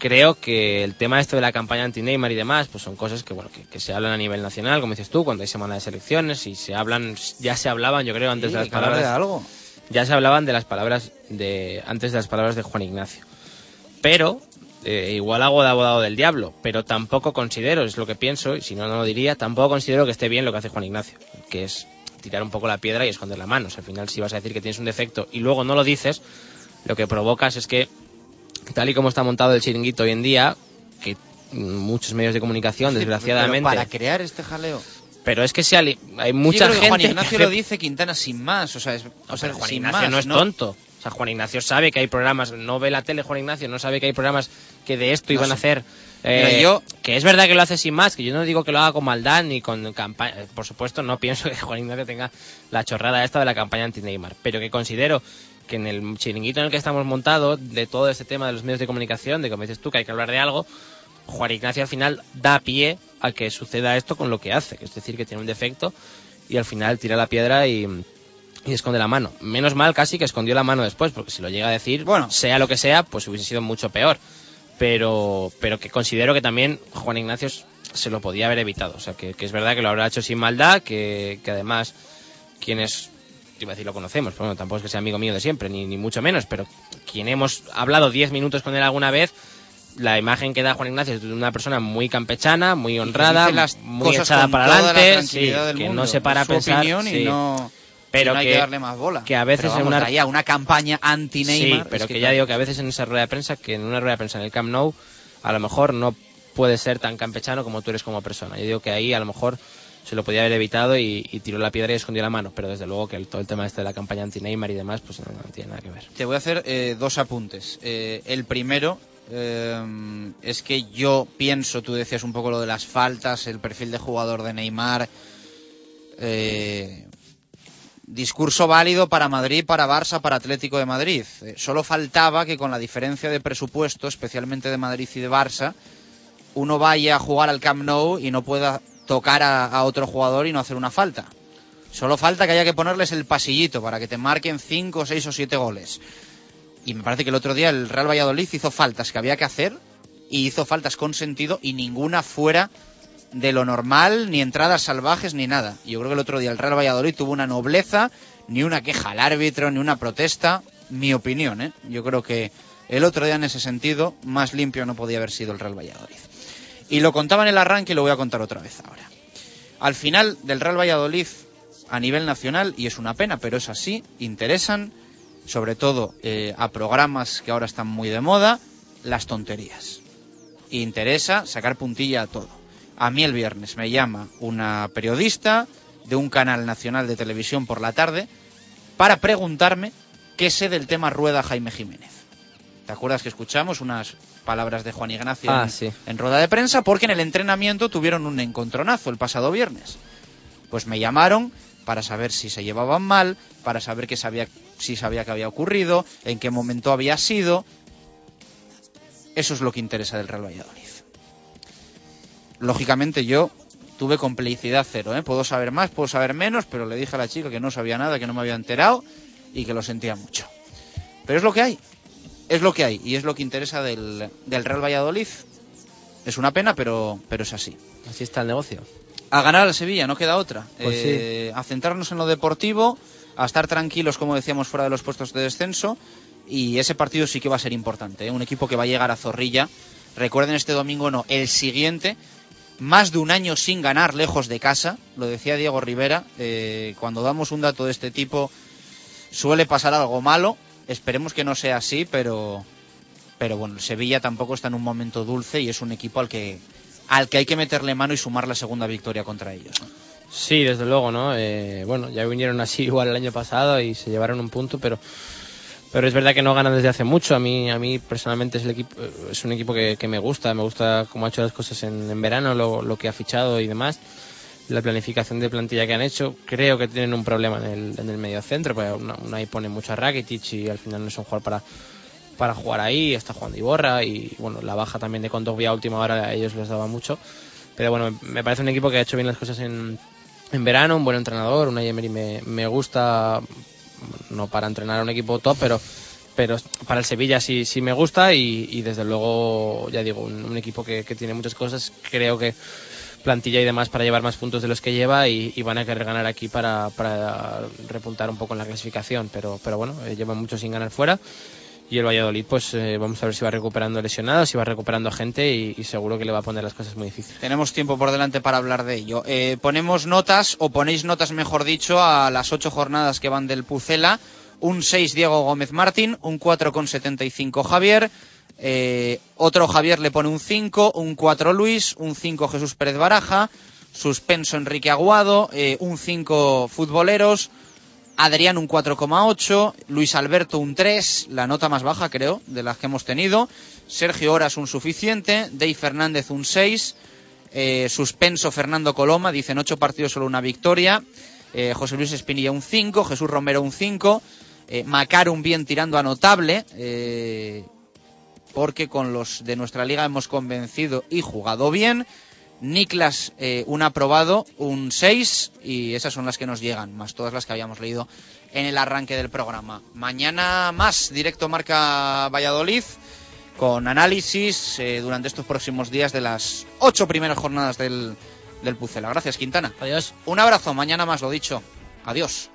creo que el tema esto de la campaña anti-Neymar y demás, pues son cosas que, bueno, que, que se hablan a nivel nacional, como dices tú, cuando hay semana de selecciones, y se hablan, ya se hablaban, yo creo, antes Sí, de las palabras. de algo. Ya se hablaban de las palabras de, antes de las palabras de Juan Ignacio. Pero, eh, igual hago de abogado del diablo, pero tampoco considero, es lo que pienso, y si no, no lo diría, tampoco considero que esté bien lo que hace Juan Ignacio, que es tirar un poco la piedra y esconder la mano. O sea, al final, si vas a decir que tienes un defecto y luego no lo dices, lo que provocas es que, tal y como está montado el chiringuito hoy en día, que muchos medios de comunicación, desgraciadamente... Para crear este jaleo. Pero es que ali- hay Yo mucha creo que gente... Juan Ignacio lo dice Quintana sin más. O sea, es, o sea, pero Juan Ignacio más, no es tonto. O sea, Juan Ignacio sabe que hay programas, no ve la tele Juan Ignacio, no sabe que hay programas que de esto No iban a hacer. Mira, eh, yo- Que es verdad que lo hace sin más, que yo no digo que lo haga con maldad ni con campaña. Por supuesto, no pienso [LAUGHS] que Juan Ignacio tenga la chorrada esta de la campaña anti-Neymar, pero que considero que en el chiringuito en el que estamos montados, de todo este tema de los medios de comunicación, de como dices tú, que hay que hablar de algo, Juan Ignacio al final da pie a que suceda esto con lo que hace, que es decir, que tiene un defecto y al final tira la piedra y, y esconde la mano. Menos mal casi que escondió la mano después, porque si lo llega a decir, sea lo que sea, pues hubiese sido mucho peor. Pero, pero que considero que también Juan Ignacio se lo podía haber evitado. O sea, que, que es verdad que lo habrá hecho sin maldad, que, que además quienes, iba a decir lo conocemos, pero bueno, tampoco es que sea amigo mío de siempre, ni, ni mucho menos, pero quien hemos hablado 10 minutos con él alguna vez, la imagen que da Juan Ignacio es de una persona muy campechana, muy honrada, las muy echada para adelante, sí, que mundo. no se para a pensar, y sí. no- pero no hay que, que darle más bola. que a veces en una una campaña anti-Neymar. Sí, pero es que, que ya digo que a veces en esa rueda de prensa, que en una rueda de prensa en el Camp Nou, a lo mejor no puede ser tan campechano como tú eres como persona. Yo digo que ahí a lo mejor se lo podía haber evitado y, tiró la piedra y escondió la mano, pero desde luego que todo el tema este de la campaña anti-Neymar y demás, pues no, tiene nada que ver. Te voy a hacer eh, dos apuntes. Eh, el primero eh, es que yo pienso, tú decías un poco lo de las faltas, el perfil de jugador de Neymar. discurso válido para Madrid, para Barça, para Atlético de Madrid. Solo faltaba que con la diferencia de presupuesto, especialmente de Madrid y de Barça, uno vaya a jugar al Camp Nou y no pueda tocar a, otro jugador y no hacer una falta. Solo falta que haya que ponerles el pasillito para que te marquen 5, 6 o 7 goles. Y me parece que el otro día el Real Valladolid hizo faltas que había que hacer y hizo faltas con sentido y ninguna fuera de lo normal, ni entradas salvajes ni nada. Yo creo que el otro día el Real Valladolid tuvo una nobleza, ni una queja al árbitro, ni una protesta. Mi opinión, ¿eh? Yo creo que el otro día en ese sentido más limpio no podía haber sido el Real Valladolid. Y lo contaba en el arranque y lo voy a contar otra vez ahora. Al final del Real Valladolid a nivel nacional y es una pena, pero es así, interesan, sobre todo eh, a programas que ahora están muy de moda, las tonterías. Interesa sacar puntilla a todo. A mí el viernes me llama una periodista de un canal nacional de televisión por la tarde para preguntarme qué sé del tema Rueda Jaime Jiménez. ¿Te acuerdas que escuchamos unas palabras de Juan Ignacio Ah, en, sí. en rueda de prensa? Porque en el entrenamiento tuvieron un encontronazo el pasado viernes. Pues me llamaron para saber si se llevaban mal, para saber qué sabía, si sabía que había ocurrido, en qué momento había sido. Eso es lo que interesa del Real Valladolid. Lógicamente yo tuve complicidad cero, ¿eh? Puedo saber más, puedo saber menos, pero le dije a la chica que no sabía nada, que no me había enterado y que lo sentía mucho. Pero es lo que hay, es lo que hay y es lo que interesa del, del Real Valladolid. Es una pena, pero, pero es así. Así está el negocio. A ganar al Sevilla, no queda otra. Pues Eh, A centrarnos en lo deportivo, a estar tranquilos, como decíamos, fuera de los puestos de descenso. Y ese partido sí que va a ser importante. ¿eh? Un equipo que va a llegar a Zorrilla. Recuerden este domingo, no, el siguiente. Más de un año sin ganar lejos de casa. Lo decía Diego Rivera. eh, cuando damos un dato de este tipo, suele pasar algo malo. Esperemos que no sea así, pero, pero bueno, Sevilla tampoco está en un momento dulce y es un equipo al que, al que hay que meterle mano y sumar la segunda victoria contra ellos. Sí, desde luego, ¿no? Eh, bueno, ya vinieron así [LAUGHS] igual el año pasado y se llevaron un punto, pero pero es verdad que no ganan desde hace mucho. A mí, a mí personalmente es el equipo, es un equipo que, me gusta, me gusta cómo ha hecho las cosas en, en verano, lo que ha fichado y demás. La planificación de plantilla que han hecho, creo que tienen un problema en el, en el medio centro, porque una, una ahí pone mucho a Rakitic y al final no es un jugador para, para jugar ahí, está jugando Iborra y bueno, la baja también de Condovia a última hora a ellos les daba mucho. Pero bueno, me parece un equipo que ha hecho bien las cosas en, en verano, un buen entrenador, una Emery me, me gusta, no para entrenar a un equipo top, pero pero para el Sevilla sí, sí me gusta y, y desde luego, ya digo, un, un equipo que, que tiene muchas cosas, creo que plantilla y demás para llevar más puntos de los que lleva y, van a querer ganar aquí para, repuntar un poco en la clasificación, pero, pero bueno, eh, llevan mucho sin ganar fuera y el Valladolid pues eh, vamos a ver si va recuperando lesionados, si va recuperando gente y, y seguro que le va a poner las cosas muy difíciles. Tenemos tiempo por delante para hablar de ello. Eh, ponemos notas, o ponéis notas, mejor dicho, a las ocho jornadas que van del Pucela. Un 6 Diego Gómez Martín, un 4,75 Javier, eh, otro Javier le pone un 5, un 4 Luis, un 5 Jesús Pérez Baraja, suspenso Enrique Aguado, eh, un 5 Futboleros, Adrián un 4,8, Luis Alberto un 3, la nota más baja creo de las que hemos tenido, Sergio Horas un suficiente, Dave Fernández un 6, eh, suspenso Fernando Coloma, dicen 8 partidos solo una victoria, eh, José Luis Espinilla un 5, Jesús Romero un 5, eh, Macar un bien tirando a notable, eh, porque con los de nuestra liga hemos convencido y jugado bien. Niklas, eh, un aprobado, un 6, y esas son las que nos llegan, más todas las que habíamos leído en el arranque del programa. Mañana más, directo Marca Valladolid, con análisis eh, durante estos próximos días de las ocho primeras jornadas del, del Pucela. Gracias, Quintana. Adiós. Un abrazo, mañana más, lo dicho. Adiós.